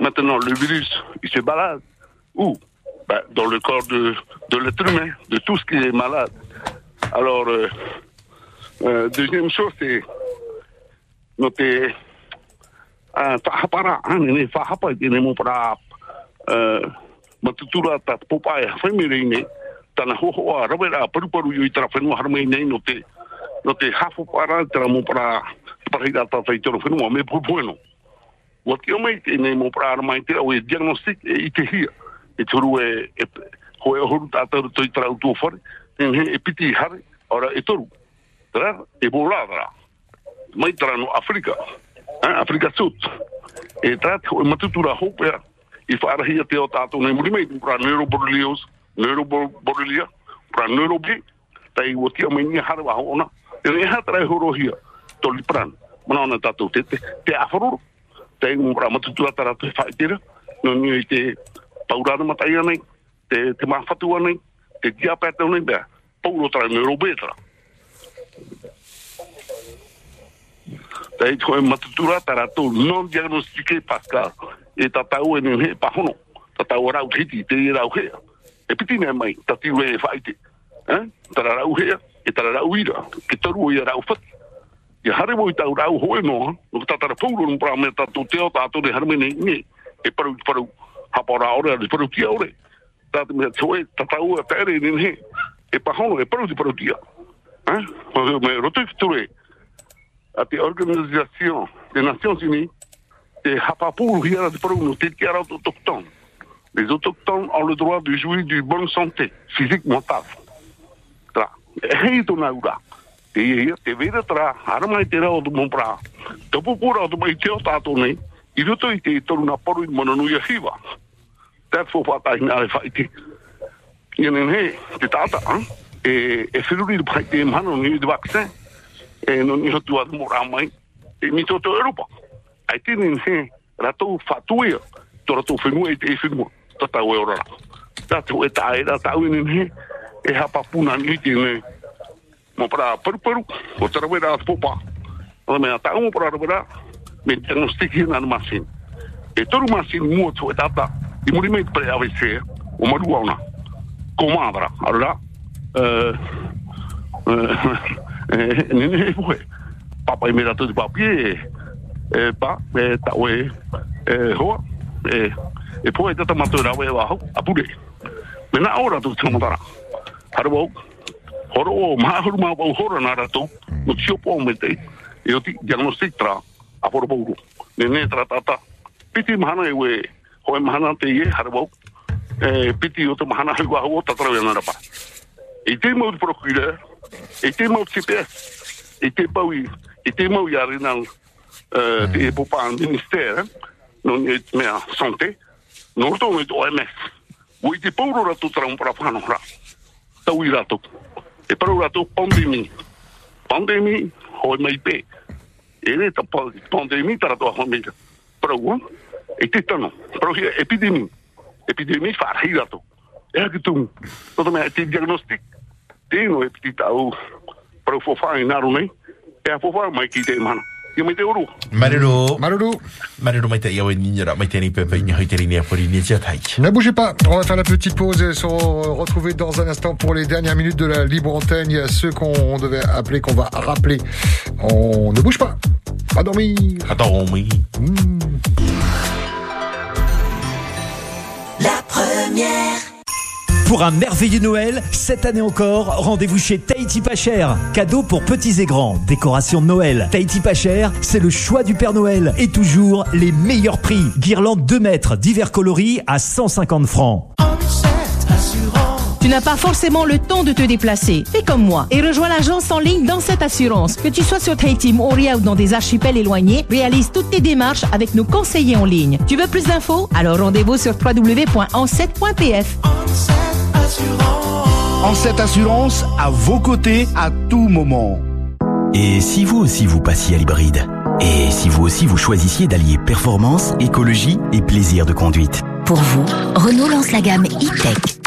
S44: Maintenant, le virus, il se balade. Où? Ben, Dans le corps de, de l'être humain, de tout ce qui est malade. Alors, euh, euh, deuxième chose, c'est noter uh, whahapara, ane ne whahapa i tēne mō para matutura ta popa e whaimere nei, tana hohoa rawera paruparu i tara whenua haramei nei no te, no te hafo para tara mō para parahira ta tai toro whenua me pupueno. Wa ki o mai tēne mō para aramai tera o e diagnostic e i te hia, e turu e, e hoe horu tātaru toi tara utua whare, e e piti i hare, ora e toru. Tara, e bolādara. Mai tara no Afrika, a Afrika Sud. E trat o matutura hopea i whaarahia te o tātou nei muri mei pra neuroborrelios, neuroborrelia, pra neurobi, tai o tia mai nia hara ona. E ne hatara e horohia, toli pran. Mana ona tātou te te, te afaroro. Un pra matutura tara te whaitera, no nia i te paurana matai nei, te, te mawhatua nei, te diapeta nei bea, pauro tara neurobetra. Tei koe matutura tara tō non diagnostiqué. E ta tau e nene pa hono. Ta tau rau hiti te rau hea. E piti nei mai, ta tiu e whaite. Tara rau hea, e tara rau ira. Ke toru i rau whati. E hare mo i tau no, no pra tātou ne. E paru, paru, ore, e paru tia ore. E nene. E e paru ti paru tia. Eh? Me. A te Organisation des Nations Unies, te hapapuru hiara te paru no te tiara autochtone. Les autochtones ont le droit de jouir d'une bonne santé physique mentale. Te tra, haramai te rao tu mompra. Te pupura o tu mai teo tātou nei, i roto i te i toru na paru i I I vaccin e no ni hotu atu mora mai e mi toto Europa. Ai tini he ratou fatuia to ratou whenua i te e whenua tata o e ora. Tata e ta e rata ui ni he e hapa puna ni te ne mo para paru paru o tara wera atu popa. O me ata umo para wera me diagnostiki na masin. E toru masin mua tu e tata i muri mei pre AVC o maru auna. Comadra, allora eh eh nene fue papa i mera tu papi e pa e ta we e ho e e po e tata matura we wa ho apure me na ora tu tamo tara haro wo horo o ma horo ma wo horo na no tio po me te e tra tra tata piti mahana e we ho e mahana te ye haro wo e piti o to mahana pa. E te e te mo CPS e te pau i, e te mau i are nang, uh, te e popa ministère, no ni mea santé, no roto me to OMS. O i te pauro rato tra un whano ra. Tau i rato. E pandemi. Pandemi, hoi mai pe. E re ta pa- pandemi tara toa hoi mai. Parau, ha? e te tano. Parau hi epidemi. Epidemi. E tungu. Mea te. Tēno e piti tau. Parau fōwhāi naro nei. E a fōwhāi mai ki te mana. Ia mai te uru.
S1: Maruru.
S3: Maruru.
S1: Maruru mai te iawe niñera, mai te ni pepe, ni hoi te rini a pori ni tia tai.
S3: Ne bougez pas, on va faire la petite pause et se retrouver dans un instant pour les dernières minutes de la libre antenne. Il y a ceux qu'on devait appeler, qu'on va rappeler. On ne bouge pas. Pas dormir.
S1: Pas dormir.
S46: La première.
S47: Pour un merveilleux Noël, cette année encore, rendez-vous chez Tahiti Pas. Cadeau pour petits et grands, décoration de Noël. Tahiti Pas Cher, c'est le choix du Père Noël. Et toujours les meilleurs prix. Guirlande 2 mètres, divers coloris à 150 francs.
S31: Tu n'as pas forcément le temps de te déplacer. Fais comme moi et rejoins l'agence en ligne dans cette assurance. Que tu sois sur Tahiti, Moria ou dans des archipels éloignés, réalise toutes tes démarches avec nos conseillers en ligne. Tu veux plus d'infos? Alors rendez-vous sur www.ancet.pf.
S48: En cette assurance, à vos côtés, à tout moment.
S49: Et si vous aussi vous passiez à l'hybride? Et si vous aussi vous choisissiez d'allier performance, écologie et plaisir de conduite?
S20: Pour vous, Renault lance la gamme e-Tech.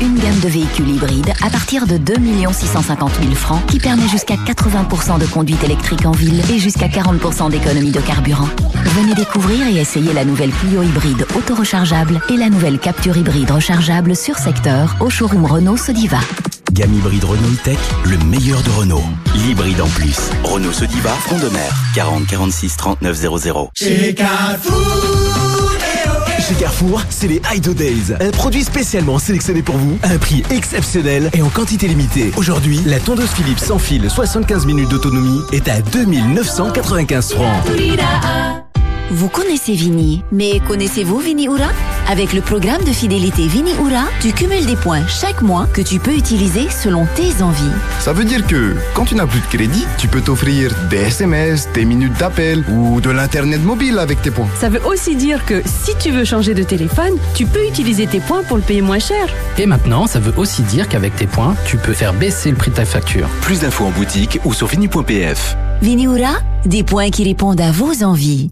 S20: Une gamme de véhicules hybrides à partir de 2 650 000 francs qui permet jusqu'à 80% de conduite électrique en ville et jusqu'à 40% d'économie de carburant. Venez découvrir et essayer la nouvelle Clio hybride auto-rechargeable et la nouvelle Capture hybride rechargeable sur secteur au showroom Renault Sodiva.
S49: Gamme hybride Renault e-Tech, le meilleur de Renault. L'hybride en plus. Renault Sodiva, front de mer. 40 46 39 00.
S46: Chez Carrefour,
S47: Chez Carrefour, c'est les Idle Days. Un produit spécialement sélectionné pour vous, à un prix exceptionnel et en quantité limitée. Aujourd'hui, la tondeuse Philips sans fil 75 minutes d'autonomie est à 2995 francs.
S20: Vous connaissez Vini, mais connaissez-vous Vini Ura Avec le programme de fidélité Vini Ura, tu cumules des points chaque mois que tu peux utiliser selon tes envies.
S50: Ça veut dire que quand tu n'as plus de crédit, tu peux t'offrir des SMS, des minutes d'appel ou de l'internet mobile avec tes points.
S51: Ça veut aussi dire que si tu veux changer de téléphone, tu peux utiliser tes points pour le payer moins cher.
S52: Et maintenant, ça veut aussi dire qu'avec tes points, tu peux faire baisser le prix de ta facture.
S49: Plus d'infos en boutique ou sur fini.pf.
S20: Vini Ura, des points qui répondent à vos envies.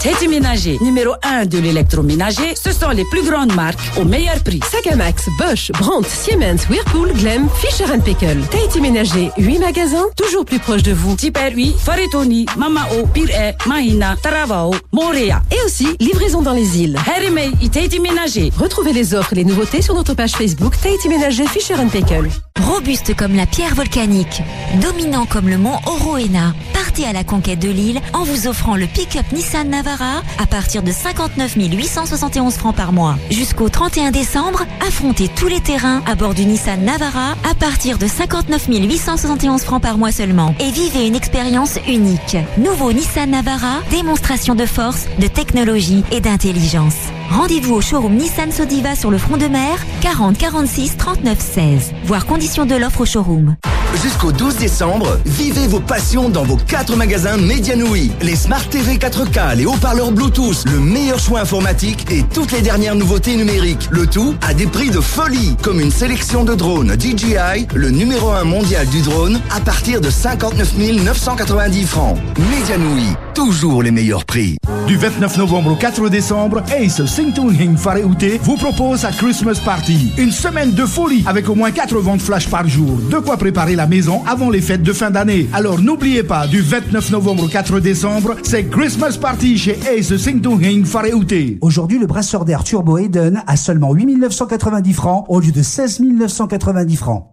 S53: Teddy Ménager, numéro 1 de l'électroménager, ce sont les plus grandes marques au meilleur prix.
S54: Sagamax, Bosch, Brandt, Siemens, Whirlpool, Glem, Fisher Paykel. Tahiti Ménager, 8 magasins, toujours plus proches de vous.
S53: Super 8, Faretoni, Mamao, Pire, Mahina, Taravao, Montréal.
S54: Et aussi, livraison dans les îles.
S53: Harimei et Tahiti Ménager.
S54: Retrouvez les offres et les nouveautés sur notre page Facebook Tahiti Ménager Fisher Paykel.
S20: Robuste comme la pierre volcanique, dominant comme le mont Oroena, partez à la conquête de l'île en vous offrant le pick-up Nissan Navara à partir de 59 871 francs par mois. Jusqu'au 31 décembre, affrontez tous les terrains à bord du Nissan Navara à partir de 59 871 francs par mois seulement et vivez une expérience unique. Nouveau Nissan Navara, démonstration de force, de technologie et d'intelligence. Rendez-vous au showroom Nissan Sodiva sur le front de mer, 40 46 39 16. Voir conditions de l'offre au showroom.
S47: Jusqu'au 12 décembre, vivez vos passions dans vos quatre magasins Medianoui. Les Smart TV 4K, les haut-parleurs Bluetooth, le meilleur choix informatique et toutes les dernières nouveautés numériques. Le tout à des prix de folie, comme une sélection de drones DJI, le numéro 1 mondial du drone, à partir de 59 990 francs. Medianoui, toujours les meilleurs prix.
S48: Du 29 novembre au 4 décembre, Ace Singtung Hing Fareute vous propose sa Christmas Party. Une semaine de folie avec au moins 4 ventes flash par jour. De quoi préparer la maison avant les fêtes de fin d'année. Alors n'oubliez pas, du 29 novembre au 4 décembre, c'est Christmas Party chez Ace Singtung Hing Fareute.
S55: Aujourd'hui, le brasseur d'air Turbo Eden à seulement 8 990 francs au lieu de 16 990 francs.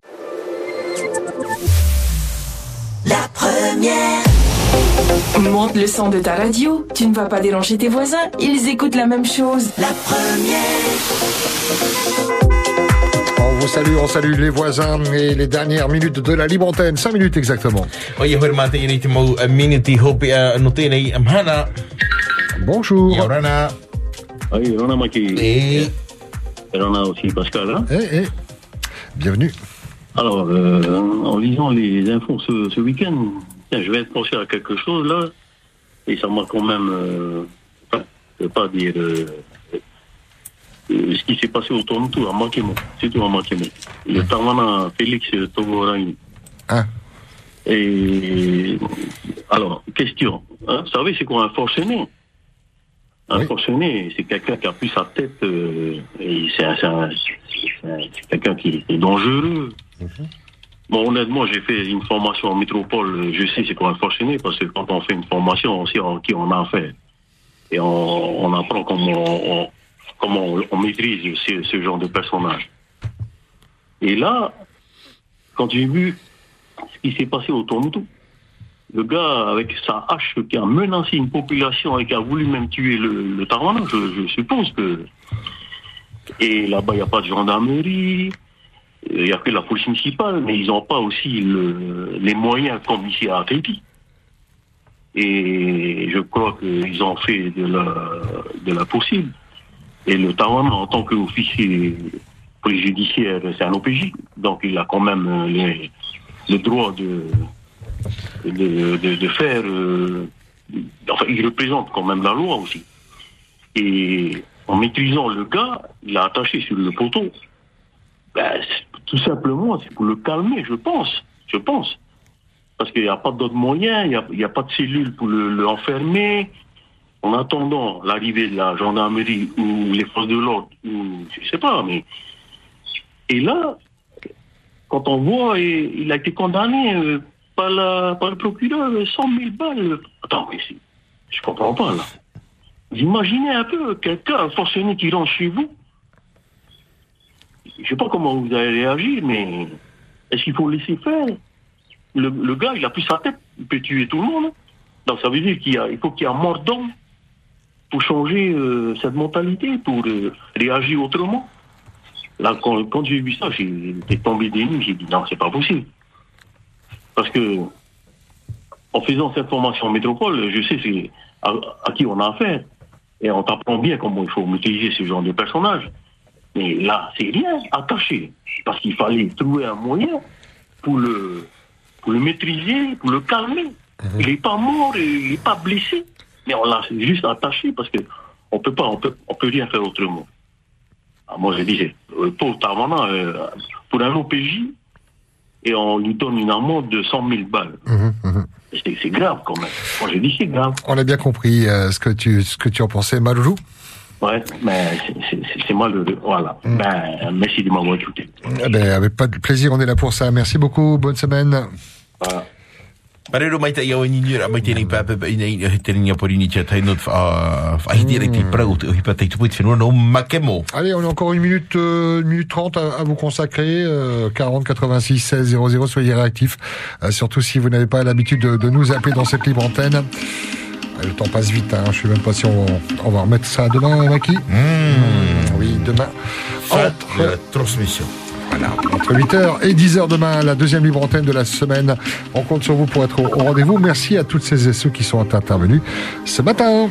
S46: La première.
S4: Monte le son de ta radio. Tu ne vas pas déranger tes voisins. Ils écoutent la même chose.
S46: La première.
S3: On vous salue, on salue les voisins et les dernières minutes de la libre antenne. 5 minutes exactement.
S1: Am hana.
S3: Bonjour.
S1: Ia rana.
S56: Aïe, Rona Maki.
S1: Et
S56: Rona aussi Pascal. Hein
S3: Eh, eh. Bienvenue.
S56: Alors, euh, en lisant les infos ce, ce week-end, je vais te penser à quelque chose là, et ça m'a quand même, euh, enfin, je veux pas dire euh, euh, ce qui s'est passé autour de tout, à Makemo, c'est tout à Makemo. Le Tamana Félix Togorani.
S3: Ah.
S56: Et alors, question, hein, vous savez c'est quoi un forcené? Un forcené, c'est quelqu'un qui a plus sa tête, euh, et c'est un- c'est un- c'est un- c'est quelqu'un qui est dangereux. Bon, honnêtement, j'ai fait une formation en métropole, je sais c'est quoi forcené, parce que quand on fait une formation, on sait en qui on a affaire. Et on, apprend comment on, comment on, maîtrise ce, ce genre de personnage. Et là, quand j'ai vu ce qui s'est passé autour de tout, le gars avec sa hache qui a menacé une population et qui a voulu même tuer le, le je, je suppose que. Et là-bas, il n'y a pas de gendarmerie, il n'y a que la police municipale, mais ils n'ont pas aussi le- les moyens comme ici à Crépi. Et je crois qu'ils ont fait de la, de la possible. Et le Tarwana, en tant qu'officier police judiciaire, c'est un OPJ, donc il a quand même le droit de, de, de, de faire. euh, enfin, il représente quand même la loi aussi. Et en maîtrisant le gars, il l'a attaché sur le poteau. Ben, tout simplement, c'est pour le calmer, je pense. Je pense. Parce qu'il n'y a pas d'autres moyens, il n'y a, pas de cellule pour le, enfermer. En attendant l'arrivée de la gendarmerie ou les forces de l'ordre, ou je sais pas, mais. Et là, quand on voit, il a été condamné euh, par, la, par le procureur, euh, 100 000 balles. Attends, mais je comprends pas là. Vous imaginez un peu quelqu'un, un fonctionnaire qui rentre chez vous. Je sais pas comment vous allez réagir, mais est-ce qu'il faut laisser faire? Le, gars, il a plus sa tête, il peut tuer tout le monde. Donc ça veut dire qu'il faut qu'il y ait un mort d'homme pour changer euh, cette mentalité, pour euh, réagir autrement. Là, quand, j'ai vu ça, été tombé des nues, j'ai dit non, c'est pas possible. Parce que, en faisant cette formation en métropole, je sais à, qui on a affaire. Et on t'apprend bien comment il faut maîtriser ce genre de personnage. Mais là, c'est rien attaché. Parce qu'il fallait trouver un moyen pour le, pour le maîtriser, pour le calmer. Il n'est pas mort, il n'est pas blessé. Mais on l'a juste attaché parce que on peut pas, on peut, on peut rien faire autrement. Ah, moi, je disais, euh, Tarmana, euh, pour un OPJ, et on lui donne une amende de 100 000 balles. C'est c'est grave quand même. Moi, je dis c'est grave.
S3: On a bien compris euh, ce que tu ce que tu en pensais, Maloulou.
S56: Ouais, mais c'est- c'est malheureux. Voilà. Ben, merci de m'avoir écouté.
S3: Eh ben, avec pas de plaisir, on est là pour ça. Merci beaucoup. Bonne semaine.
S56: Voilà.
S1: Mai iau ni ni mai te ni pa pa ina ina te ni por ni not hi dire ti prau te hi pa te tu te no makemo.
S3: Allez, on a encore une minute, euh, une minute trente à, à vous consacrer. Euh, 40 86 16 00. Soyez réactifs. Euh, surtout si vous n'avez pas l'habitude de, de nous appeler dans cette libre antenne. Le temps passe vite. Hein. Je sais même pas si on, on va remettre ça demain, Maki. Oui, demain.
S1: De la transmission.
S3: Voilà, entre 8h et 10h demain, la deuxième libre antenne de la semaine. On compte sur vous pour être au, au rendez-vous. Merci à toutes ces et ceux qui sont intervenus ce matin.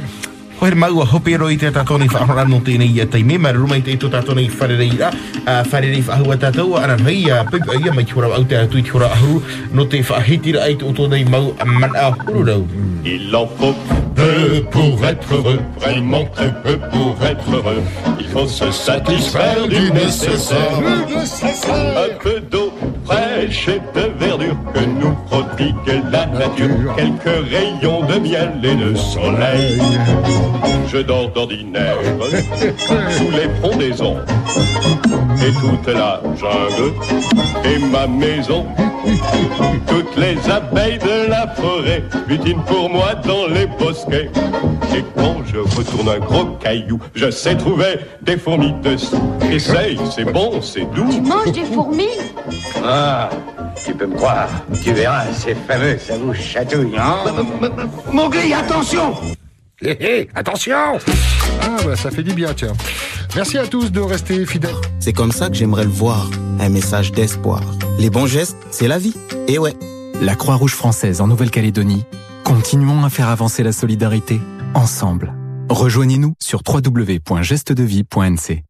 S1: Hoi mau a hope roi te tātou nei whaahora no tēnei ia teime, ma rumai te tō tātou nei wharerei ra, a wharerei whaahua tātou, ana hei a pipa ia mai ki hora au te atu i te hora ahuru, no te whaahitira ai tō tō nei mau a man a huru rau.
S57: Il en faut peu pour être heureux, vraiment très peu pour être heureux. Il faut se satisfaire du nécessaire. Un peu d'eau fraîche et de verdure que nous prodigue la nature. Quelques rayons de miel et de soleil. Je dors d'ordinaire sous les frondaisons. Et toute la jungle est ma maison. Toutes les abeilles de la forêt butinent pour moi dans les bosquets. Et quand je retourne un gros caillou, je sais trouver des fourmis dessous. Essaye, c'est bon, c'est doux.
S41: Tu manges des fourmis?
S58: Ah, tu peux me croire. Tu verras, c'est fameux, ça vous chatouille, hein?
S57: Mowgli, attention
S3: Hé hé, attention Ah bah ça fait du bien, tiens. Merci à tous de rester fidèles.
S59: C'est comme ça que j'aimerais le voir, un message d'espoir. Les bons gestes, c'est la vie. Et ouais.
S60: La Croix-Rouge française en Nouvelle-Calédonie. Continuons à faire avancer la solidarité ensemble. Rejoignez-nous sur www.gestedevie.nc.